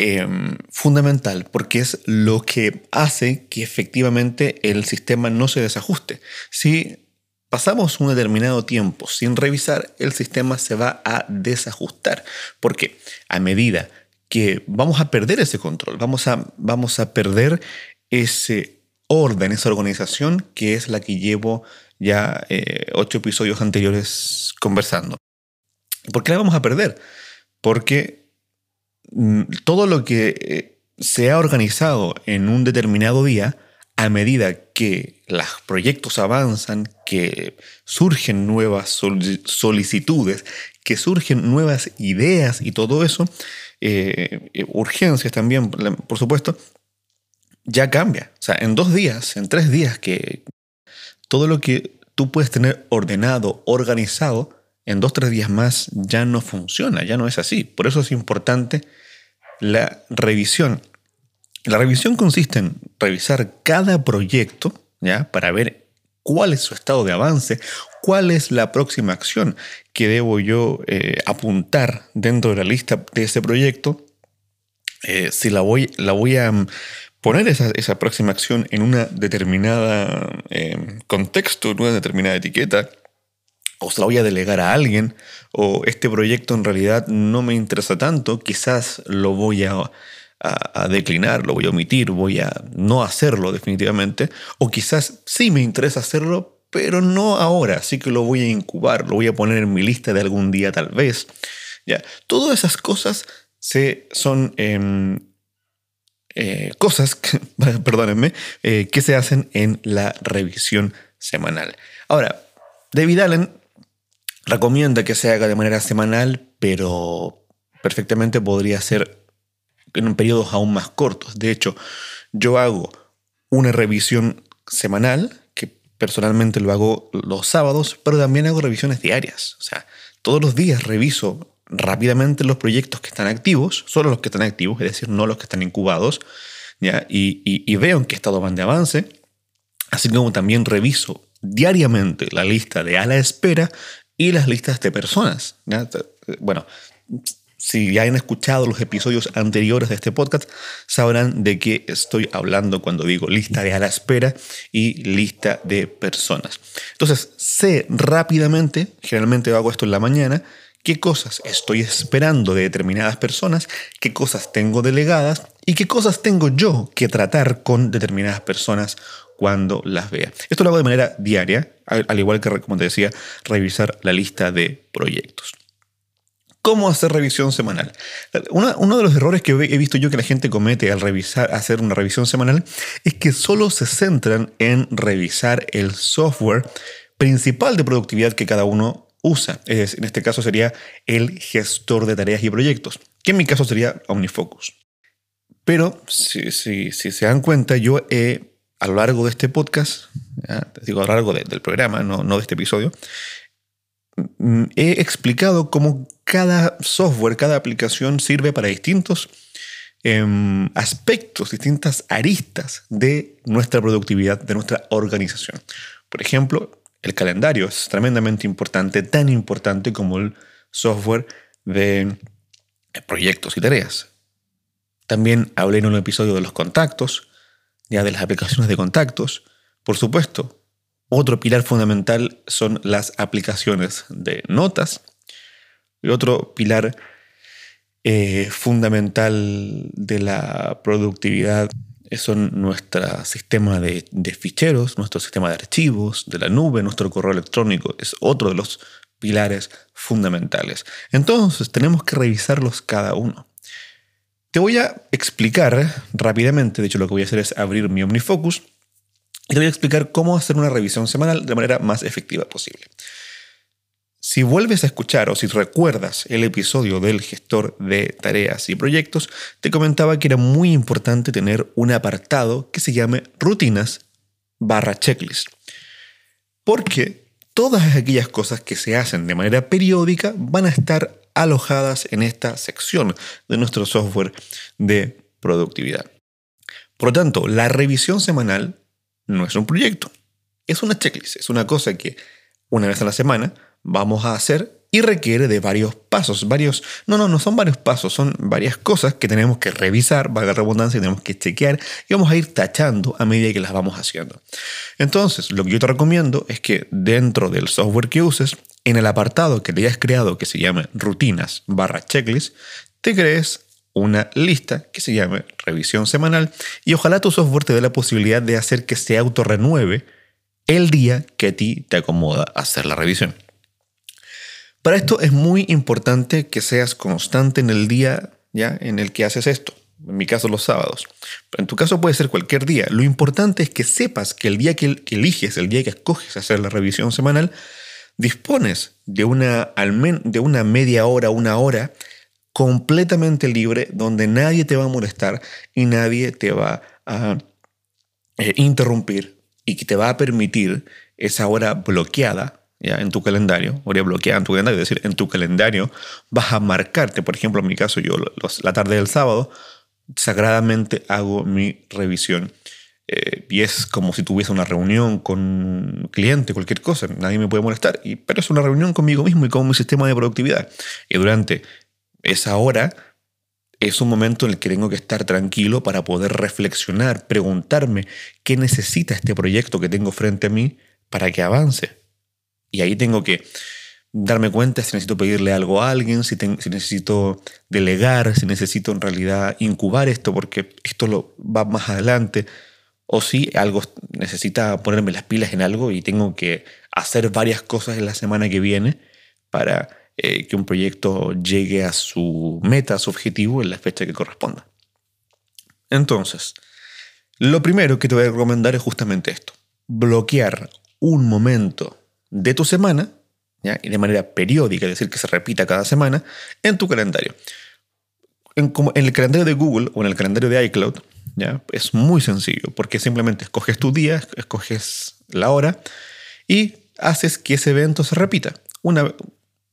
Em, fundamental porque es lo que hace que efectivamente el sistema no se desajuste. Si pasamos un determinado tiempo sin revisar, el sistema se va a desajustar. Porque a medida que vamos a perder ese control, vamos a, vamos a perder ese orden, esa organización que es la que llevo ya eh, ocho episodios anteriores conversando. ¿Por qué la vamos a perder? Porque todo lo que eh, se ha organizado en un determinado día, a medida que los proyectos avanzan, que surgen nuevas solicitudes, que surgen nuevas ideas y todo eso, eh, eh, urgencias también, por supuesto, ya cambia. O sea, en dos días, en tres días, que todo lo que tú puedes tener ordenado, organizado, en dos, tres días más ya no funciona, ya no es así. Por eso es importante la revisión. La revisión consiste en revisar cada proyecto ¿ya? para ver cuál es su estado de avance, cuál es la próxima acción que debo yo eh, apuntar dentro de la lista de ese proyecto. Eh, si la voy, la voy a mm, poner esa, esa próxima acción en una determinada eh, contexto, en una determinada etiqueta, o se la voy a delegar a alguien, o este proyecto en realidad no me interesa tanto, quizás lo voy a, declinar, lo voy a omitir, voy a no hacerlo definitivamente, o quizás sí me interesa hacerlo, pero no ahora, así que lo voy a incubar, lo voy a poner en mi lista de algún día tal vez. Ya, todas esas cosas se, son em, eh, cosas, perdónenme, eh, que se hacen en la revisión semanal. Ahora, David Allen Recomienda que se haga de manera semanal, pero perfectamente podría ser en periodos aún más cortos. De hecho, yo hago una revisión semanal, que personalmente lo hago los sábados, pero también hago revisiones diarias. O sea, todos los días reviso rápidamente los proyectos que están activos, solo los que están activos, es decir, no los que están incubados, ¿ya? Y, y veo en qué estado van de avance, así como también reviso diariamente la lista de a la espera y las listas de personas. Bueno, si ya han escuchado los episodios anteriores de este podcast, sabrán de qué estoy hablando cuando digo lista de a la espera y lista de personas. Entonces, sé rápidamente, generalmente hago esto en la mañana, qué cosas estoy esperando de determinadas personas, qué cosas tengo delegadas y qué cosas tengo yo que tratar con determinadas personas cuando las vea. Esto lo hago de manera diaria, al igual que, como te decía, revisar la lista de proyectos. ¿Cómo hacer revisión semanal? uno de los errores que he visto yo que la gente comete al revisar, hacer una revisión semanal es que solo se centran en revisar el software principal de productividad que cada uno usa. Es, en este caso sería el gestor de tareas y proyectos, que en mi caso sería OmniFocus. Pero si, si se dan cuenta, yo he a lo largo de este podcast, digo a lo largo del programa, no, no de este episodio, mm, he explicado cómo cada software, cada aplicación sirve para distintos em, aspectos, distintas aristas de nuestra productividad, de nuestra organización. Por ejemplo, el calendario es tremendamente importante, tan importante como el software de proyectos y tareas. También hablé en un episodio de los contactos, ya de las aplicaciones de contactos. Por supuesto, otro pilar fundamental son las aplicaciones de notas. Y otro pilar eh, fundamental de la productividad son nuestro sistema de, de, ficheros, nuestro sistema de archivos, de la nube, nuestro correo electrónico. Es otro de los pilares fundamentales. Entonces tenemos que revisarlos cada uno. Te voy a explicar rápidamente, de hecho lo que voy a hacer es abrir mi OmniFocus y te voy a explicar cómo hacer una revisión semanal de manera más efectiva posible. Si vuelves a escuchar o si recuerdas el episodio del gestor de tareas y proyectos, te comentaba que era muy importante tener un apartado que se llame rutinas barra checklist. Porque todas aquellas cosas que se hacen de manera periódica van a estar alojadas en esta sección de nuestro software de productividad. Por lo tanto, la revisión semanal no es un proyecto, es una checklist, es una cosa que una vez a la semana vamos a hacer y requiere de varios pasos, varios, no, no, no son varios pasos, son varias cosas que tenemos que revisar, valga la redundancia, tenemos que chequear y vamos a ir tachando a medida que las vamos haciendo. Entonces, lo que yo te recomiendo es que dentro del software que uses en el apartado que te hayas creado que se llame rutinas barra checklist, te crees una lista que se llame revisión semanal y ojalá tu software te dé la posibilidad de hacer que se autorrenueve el día que a ti te acomoda hacer la revisión. Para esto es muy importante que seas constante en el día ¿ya? en el que haces esto. En mi caso los sábados. Pero en tu caso puede ser cualquier día. Lo importante es que sepas que el día que eliges, el día que escoges hacer la revisión semanal, dispones de una, de una media hora, una hora completamente libre donde nadie te va a molestar y nadie te va a eh, interrumpir y que te va a permitir esa hora bloqueada ya en tu calendario, hora bloqueada en tu calendario, es decir, en tu calendario vas a marcarte, por ejemplo, en mi caso yo la tarde del sábado sagradamente hago mi revisión eh, y es como si tuviese una reunión con un cliente, cualquier cosa, nadie me puede molestar, y, pero es una reunión conmigo mismo y con mi sistema de productividad. Y durante esa hora es un momento en el que tengo que estar tranquilo para poder reflexionar, preguntarme qué necesita este proyecto que tengo frente a mí para que avance. Y ahí tengo que darme cuenta si necesito pedirle algo a alguien, si, si, necesito delegar, si necesito en realidad incubar esto porque esto lo va más adelante o si algo necesita ponerme las pilas en algo y tengo que hacer varias cosas en la semana que viene para eh, que un proyecto llegue a su meta, a su objetivo en la fecha que corresponda. Entonces, lo primero que te voy a recomendar es justamente esto, bloquear un momento de tu semana, y de manera periódica, es decir, que se repita cada semana, en tu calendario. En, en el calendario de Google o en el calendario de iCloud, es muy sencillo, porque simplemente escoges tu día, escoges la hora y haces que ese evento se repita una,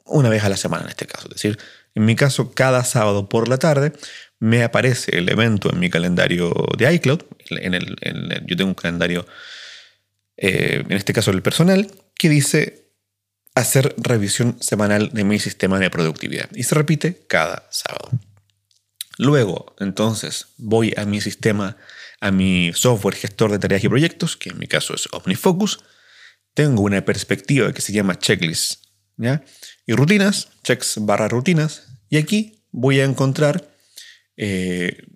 una vez a la semana en este caso. Es decir, en mi caso, cada sábado por la tarde me aparece el evento en mi calendario de iCloud. En el, yo tengo un calendario, eh, en este caso el personal, que dice hacer revisión semanal de mi sistema de productividad. Y se repite cada sábado. Luego, entonces, voy a mi sistema, a mi software gestor de tareas y proyectos, que en mi caso es OmniFocus. Tengo una perspectiva que se llama checklist. Y rutinas, checks barra rutinas. Y aquí voy a encontrar eh,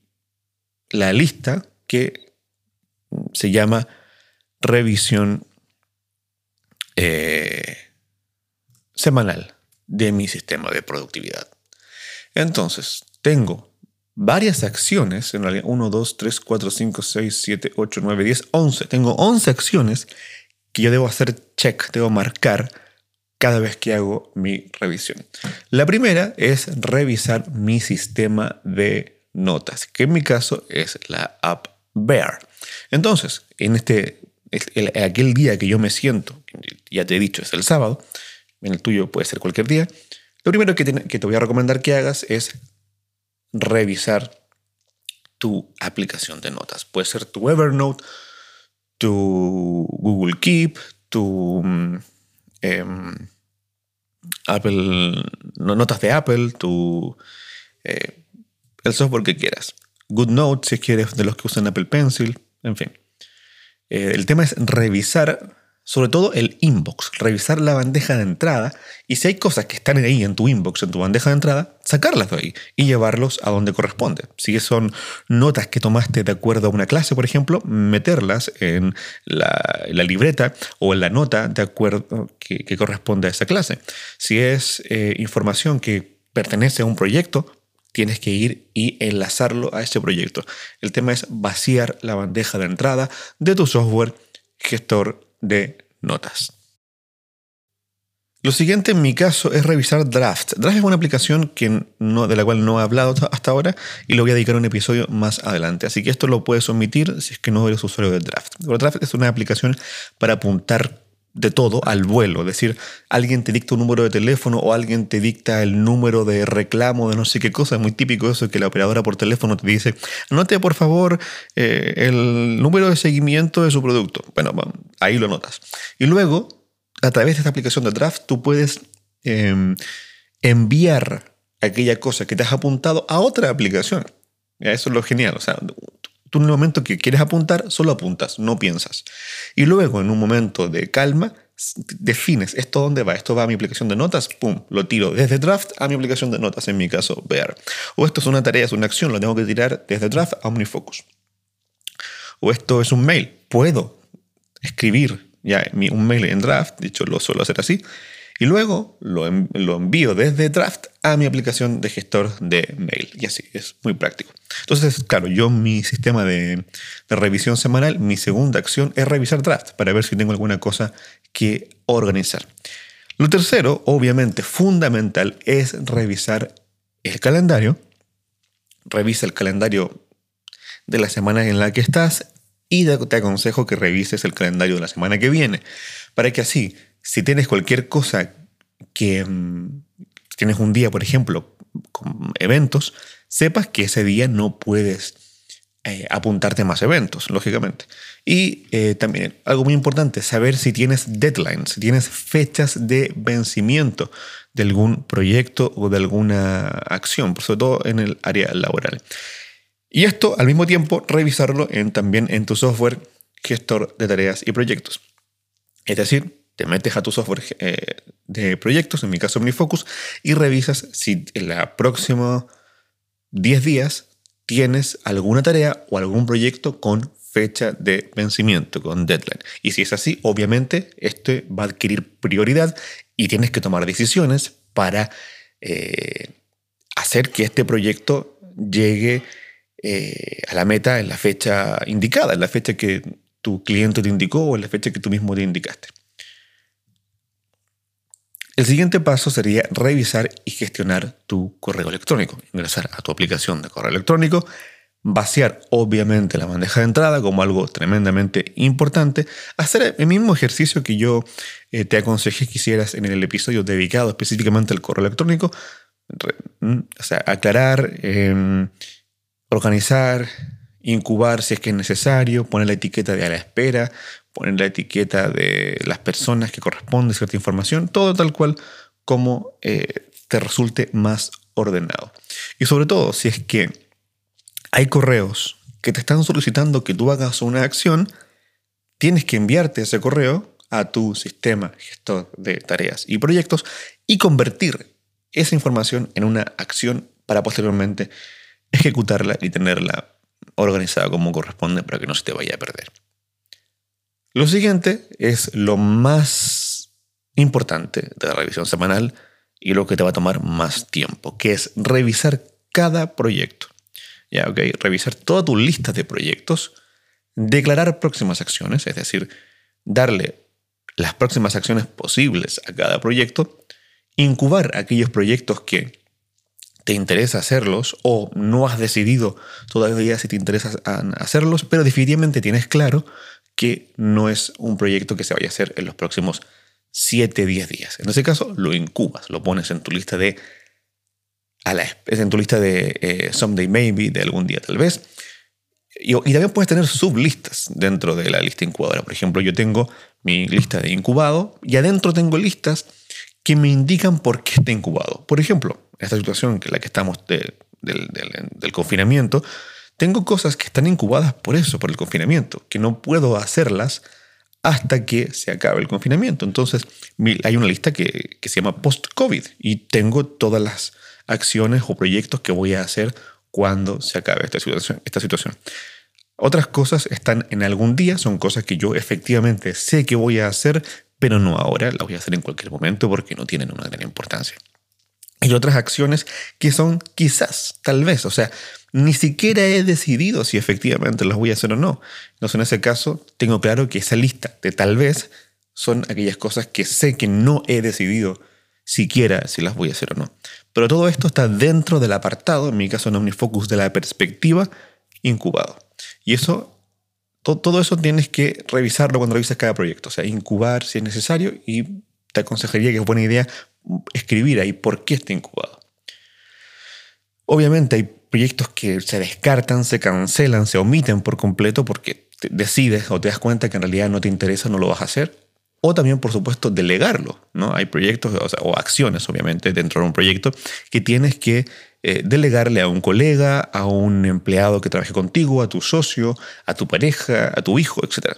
la lista que se llama revisión eh, semanal de mi sistema de productividad. Entonces, tengo varias acciones, en realidad 1, 2, 3, 4, 5, 6, 7, 8, 9, 10, 11. Tengo 11 acciones que yo debo hacer check, debo marcar cada vez que hago mi revisión. La primera es revisar mi sistema de notas, que en mi caso es la app Bear. Entonces, en este, aquel día que yo me siento, ya te he dicho, es el sábado, en el tuyo puede ser cualquier día, lo primero que te, que te voy a recomendar que hagas es revisar tu aplicación de notas. Puede ser tu Evernote, tu Google Keep, tu mm, em, Apple, notas de Apple, tu, eh, el software que quieras. GoodNote, si quieres, de los que usan Apple Pencil, en fin. Eh, el tema es revisar sobre todo el inbox, revisar la bandeja de entrada y si hay cosas que están ahí en tu inbox, en tu bandeja de entrada, sacarlas de ahí y llevarlos a donde corresponde. Si son notas que tomaste de acuerdo a una clase, por ejemplo, meterlas en la, libreta o en la nota de acuerdo que, corresponde a esa clase. Si es eh, información que pertenece a un proyecto, tienes que ir y enlazarlo a ese proyecto. El tema es vaciar la bandeja de entrada de tu software gestor de notas. Lo siguiente en mi caso es revisar Draft. Draft es una aplicación que no, de la cual no he hablado hasta ahora y lo voy a dedicar a un episodio más adelante. Así que esto lo puedes omitir si es que no eres usuario de Draft. Draft es una aplicación para apuntar de todo al vuelo. Es decir, alguien te dicta un número de teléfono o alguien te dicta el número de reclamo de no sé qué cosa. Es muy típico eso que la operadora por teléfono te dice, anote por favor eh, el número de seguimiento de su producto. Bueno, ahí lo notas. Y luego, a través de esta aplicación de Draft, tú puedes em, enviar aquella cosa que te has apuntado a otra aplicación. Eso es lo genial. O sea, Tú en el momento que quieres apuntar, solo apuntas, no piensas. Y luego, en un momento de calma, defines esto dónde va. Esto va a mi aplicación de notas, pum, lo tiro desde draft a mi aplicación de notas, en mi caso, Bear. O esto es una tarea, es una acción, lo tengo que tirar desde draft a OmniFocus. O esto es un mail, puedo escribir ya un mail en draft, de hecho lo suelo hacer así, y luego lo, envío desde Draft a mi aplicación de gestor de mail. Y así, es muy práctico. Entonces, claro, yo mi sistema de, revisión semanal, mi segunda acción es revisar Draft para ver si tengo alguna cosa que organizar. Lo tercero, obviamente fundamental, es revisar el calendario. Revisa el calendario de la semana en la que estás y te aconsejo que revises el calendario de la semana que viene, para que así si tienes cualquier cosa que mm, tienes un día, por ejemplo, con eventos, sepas que ese día no puedes eh, apuntarte más eventos, lógicamente. Y eh, también algo muy importante, saber si tienes deadlines, si tienes fechas de vencimiento de algún proyecto o de alguna acción, sobre todo en el área laboral. Y esto al mismo tiempo revisarlo también en tu software gestor de tareas y proyectos. Es decir, te metes a tu software eh, de proyectos, en mi caso OmniFocus, y revisas si en la próxima 10 días tienes alguna tarea o algún proyecto con fecha de vencimiento, con deadline. Y si es así, obviamente, este va a adquirir prioridad y tienes que tomar decisiones para eh, hacer que este proyecto llegue eh, a la meta en la fecha indicada, en la fecha que tu cliente te indicó o en la fecha que tú mismo te indicaste. El siguiente paso sería revisar y gestionar tu correo electrónico. Ingresar a tu aplicación de correo electrónico, vaciar obviamente la bandeja de entrada como algo tremendamente importante, hacer el mismo ejercicio que yo eh, te aconsejé que hicieras en el episodio dedicado específicamente al correo electrónico, mm, o sea, aclarar, em, organizar, incubar si es que es necesario, poner la etiqueta de a la espera, poner la etiqueta de las personas que corresponde cierta información, todo tal cual como eh, te resulte más ordenado. Y sobre todo, si es que hay correos que te están solicitando que tú hagas una acción, tienes que enviarte ese correo a tu sistema gestor de tareas y proyectos y convertir esa información en una acción para posteriormente ejecutarla y tenerla organizada como corresponde para que no se te vaya a perder. Lo siguiente es lo más importante de la revisión semanal y lo que te va a tomar más tiempo, que es revisar cada proyecto. Ya, ok, revisar toda tu lista de proyectos, declarar próximas acciones, es decir, darle las próximas acciones posibles a cada proyecto, incubar aquellos proyectos que te interesa hacerlos o no has decidido todavía si te interesa hacerlos, pero definitivamente tienes claro que no es un proyecto que se vaya a hacer en los próximos 7, 10 días. En ese caso, lo incubas, lo pones en tu lista de a la, en tu lista de eh, someday maybe, de algún día tal vez. Y, también puedes tener sublistas dentro de la lista incubadora. Por ejemplo, yo tengo mi lista de incubado y adentro tengo listas que me indican por qué está incubado. Por ejemplo, esta situación en la que estamos del confinamiento, tengo cosas que están incubadas por eso, por el confinamiento, que no puedo hacerlas hasta que se acabe el confinamiento. Entonces, hay una lista que, que se llama post-COVID y tengo todas las acciones o proyectos que voy a hacer cuando se acabe esta situación. Esta situación. Otras cosas están en algún día, son cosas que yo efectivamente sé que voy a hacer, pero no ahora, las voy a hacer en cualquier momento porque no tienen una gran importancia. Y otras acciones que son quizás, tal vez, o sea, ni siquiera he decidido si efectivamente las voy a hacer o no. Entonces, en ese caso, tengo claro que esa lista de tal vez son aquellas cosas que sé que no he decidido siquiera si las voy a hacer o no. Pero todo esto está dentro del apartado, en mi caso en OmniFocus, de la perspectiva incubado. Y eso, todo, eso tienes que revisarlo cuando revisas cada proyecto. O sea, incubar si es necesario y te aconsejaría que es buena idea escribir ahí por qué está incubado. Obviamente hay proyectos que se descartan, se cancelan, se omiten por completo porque decides o te das cuenta que en realidad no te interesa, no lo vas a hacer. O también, por supuesto, delegarlo. ¿no? Hay proyectos o, acciones, obviamente, dentro de un proyecto que tienes que eh, delegarle a un colega, a un empleado que trabaje contigo, a tu socio, a tu pareja, a tu hijo, etc.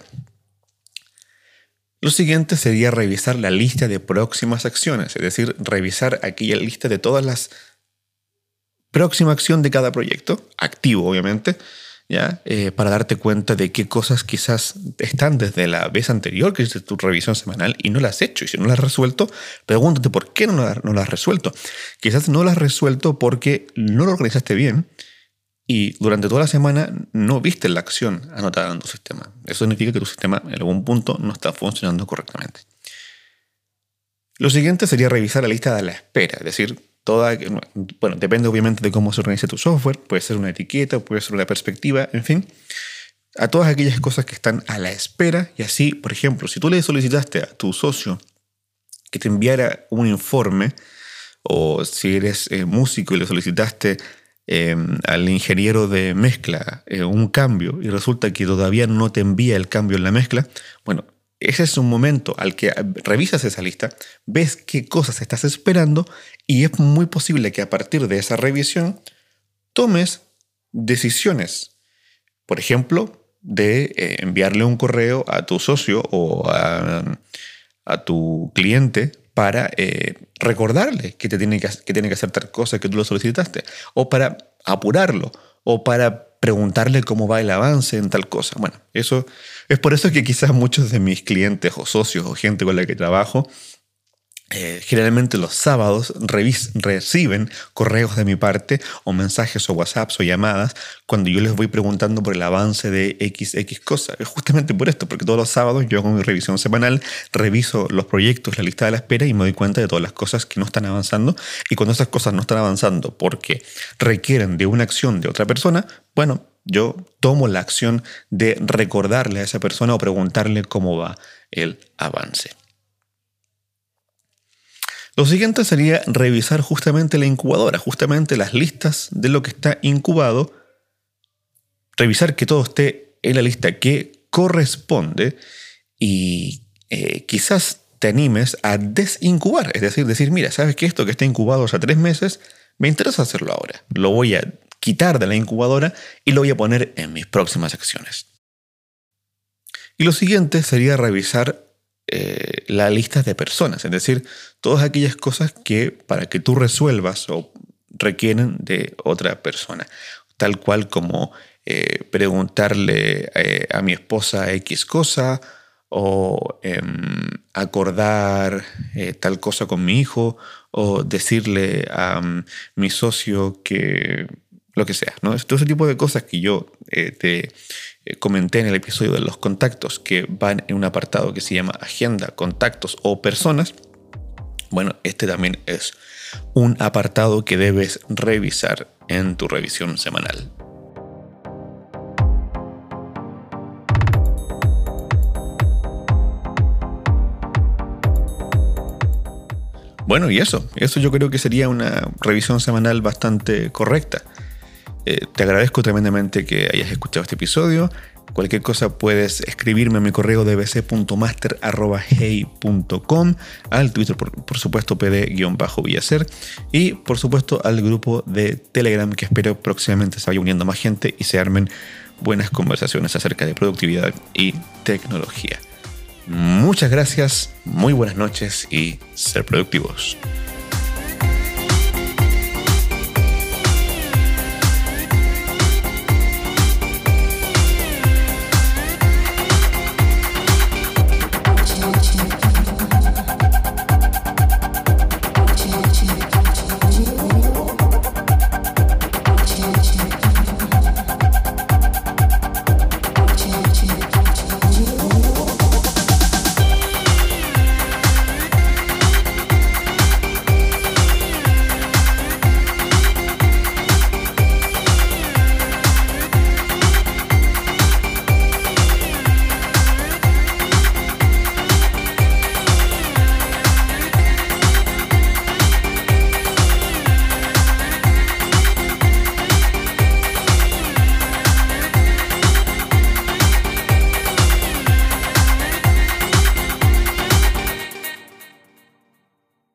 Lo siguiente sería revisar la lista de próximas acciones, es decir, revisar aquella lista de todas las próximas acciones de cada proyecto, activo obviamente, ¿ya? Eh, para darte cuenta de qué cosas quizás están desde la vez anterior que hiciste tu revisión semanal y no las has hecho. Y si no las has resuelto, pregúntate por qué no las, no las has resuelto. Quizás no las has resuelto porque no lo organizaste bien y durante toda la semana no viste la acción anotada en tu sistema. Eso significa que tu sistema en algún punto no está funcionando correctamente. Lo siguiente sería revisar la lista de la espera, es decir, toda, bueno, depende obviamente de cómo se organice tu software, puede ser una etiqueta, puede ser una perspectiva, en fin, a todas aquellas cosas que están a la espera y así, por ejemplo, si tú le solicitaste a tu socio que te enviara un informe o si eres eh, músico y le solicitaste em, al ingeniero de mezcla eh, un cambio y resulta que todavía no te envía el cambio en la mezcla, bueno, ese es un momento al que revisas esa lista, ves qué cosas estás esperando y es muy posible que a partir de esa revisión tomes decisiones. Por ejemplo, de eh, enviarle un correo a tu socio o a, tu cliente para eh, recordarle que, te tiene que, que tiene que hacer tal cosa que tú lo solicitaste, o para apurarlo, o para preguntarle cómo va el avance en tal cosa. Bueno, eso es por eso que quizás muchos de mis clientes o socios o gente con la que trabajo eh, generalmente los sábados reciben correos de mi parte o mensajes o WhatsApps o llamadas cuando yo les voy preguntando por el avance de XX cosa. Justamente por esto, porque todos los sábados yo hago mi revisión semanal, reviso los proyectos, la lista de la espera y me doy cuenta de todas las cosas que no están avanzando. Y cuando esas cosas no están avanzando porque requieren de una acción de otra persona, bueno, yo tomo la acción de recordarle a esa persona o preguntarle cómo va el avance. Lo siguiente sería revisar justamente la incubadora, justamente las listas de lo que está incubado, revisar que todo esté en la lista que corresponde y eh, quizás te animes a desincubar, es decir, decir, mira, sabes que esto que está incubado hace tres meses, me interesa hacerlo ahora, lo voy a quitar de la incubadora y lo voy a poner en mis próximas acciones. Y lo siguiente sería revisar eh, la lista de personas, es decir, todas aquellas cosas que para que tú resuelvas o requieren de otra persona, tal cual como eh, preguntarle eh, a mi esposa X cosa o em, acordar tal cosa con mi hijo o decirle a mm, mi socio que lo que sea, ¿no? Todo ese tipo de cosas que yo te eh, comenté en el episodio de los contactos que van en un apartado que se llama agenda, contactos o personas. Bueno, este también es un apartado que debes revisar en tu revisión semanal. Bueno, y eso, eso yo creo que sería una revisión semanal bastante correcta. Eh, te agradezco tremendamente que hayas escuchado este episodio. Cualquier cosa puedes escribirme a mi correo dbc.master.hey.com, al Twitter, por, supuesto, pd-villacer, y por supuesto al grupo de Telegram que espero próximamente se vaya uniendo más gente y se armen buenas conversaciones acerca de productividad y tecnología. Muchas gracias, muy buenas noches y ser productivos.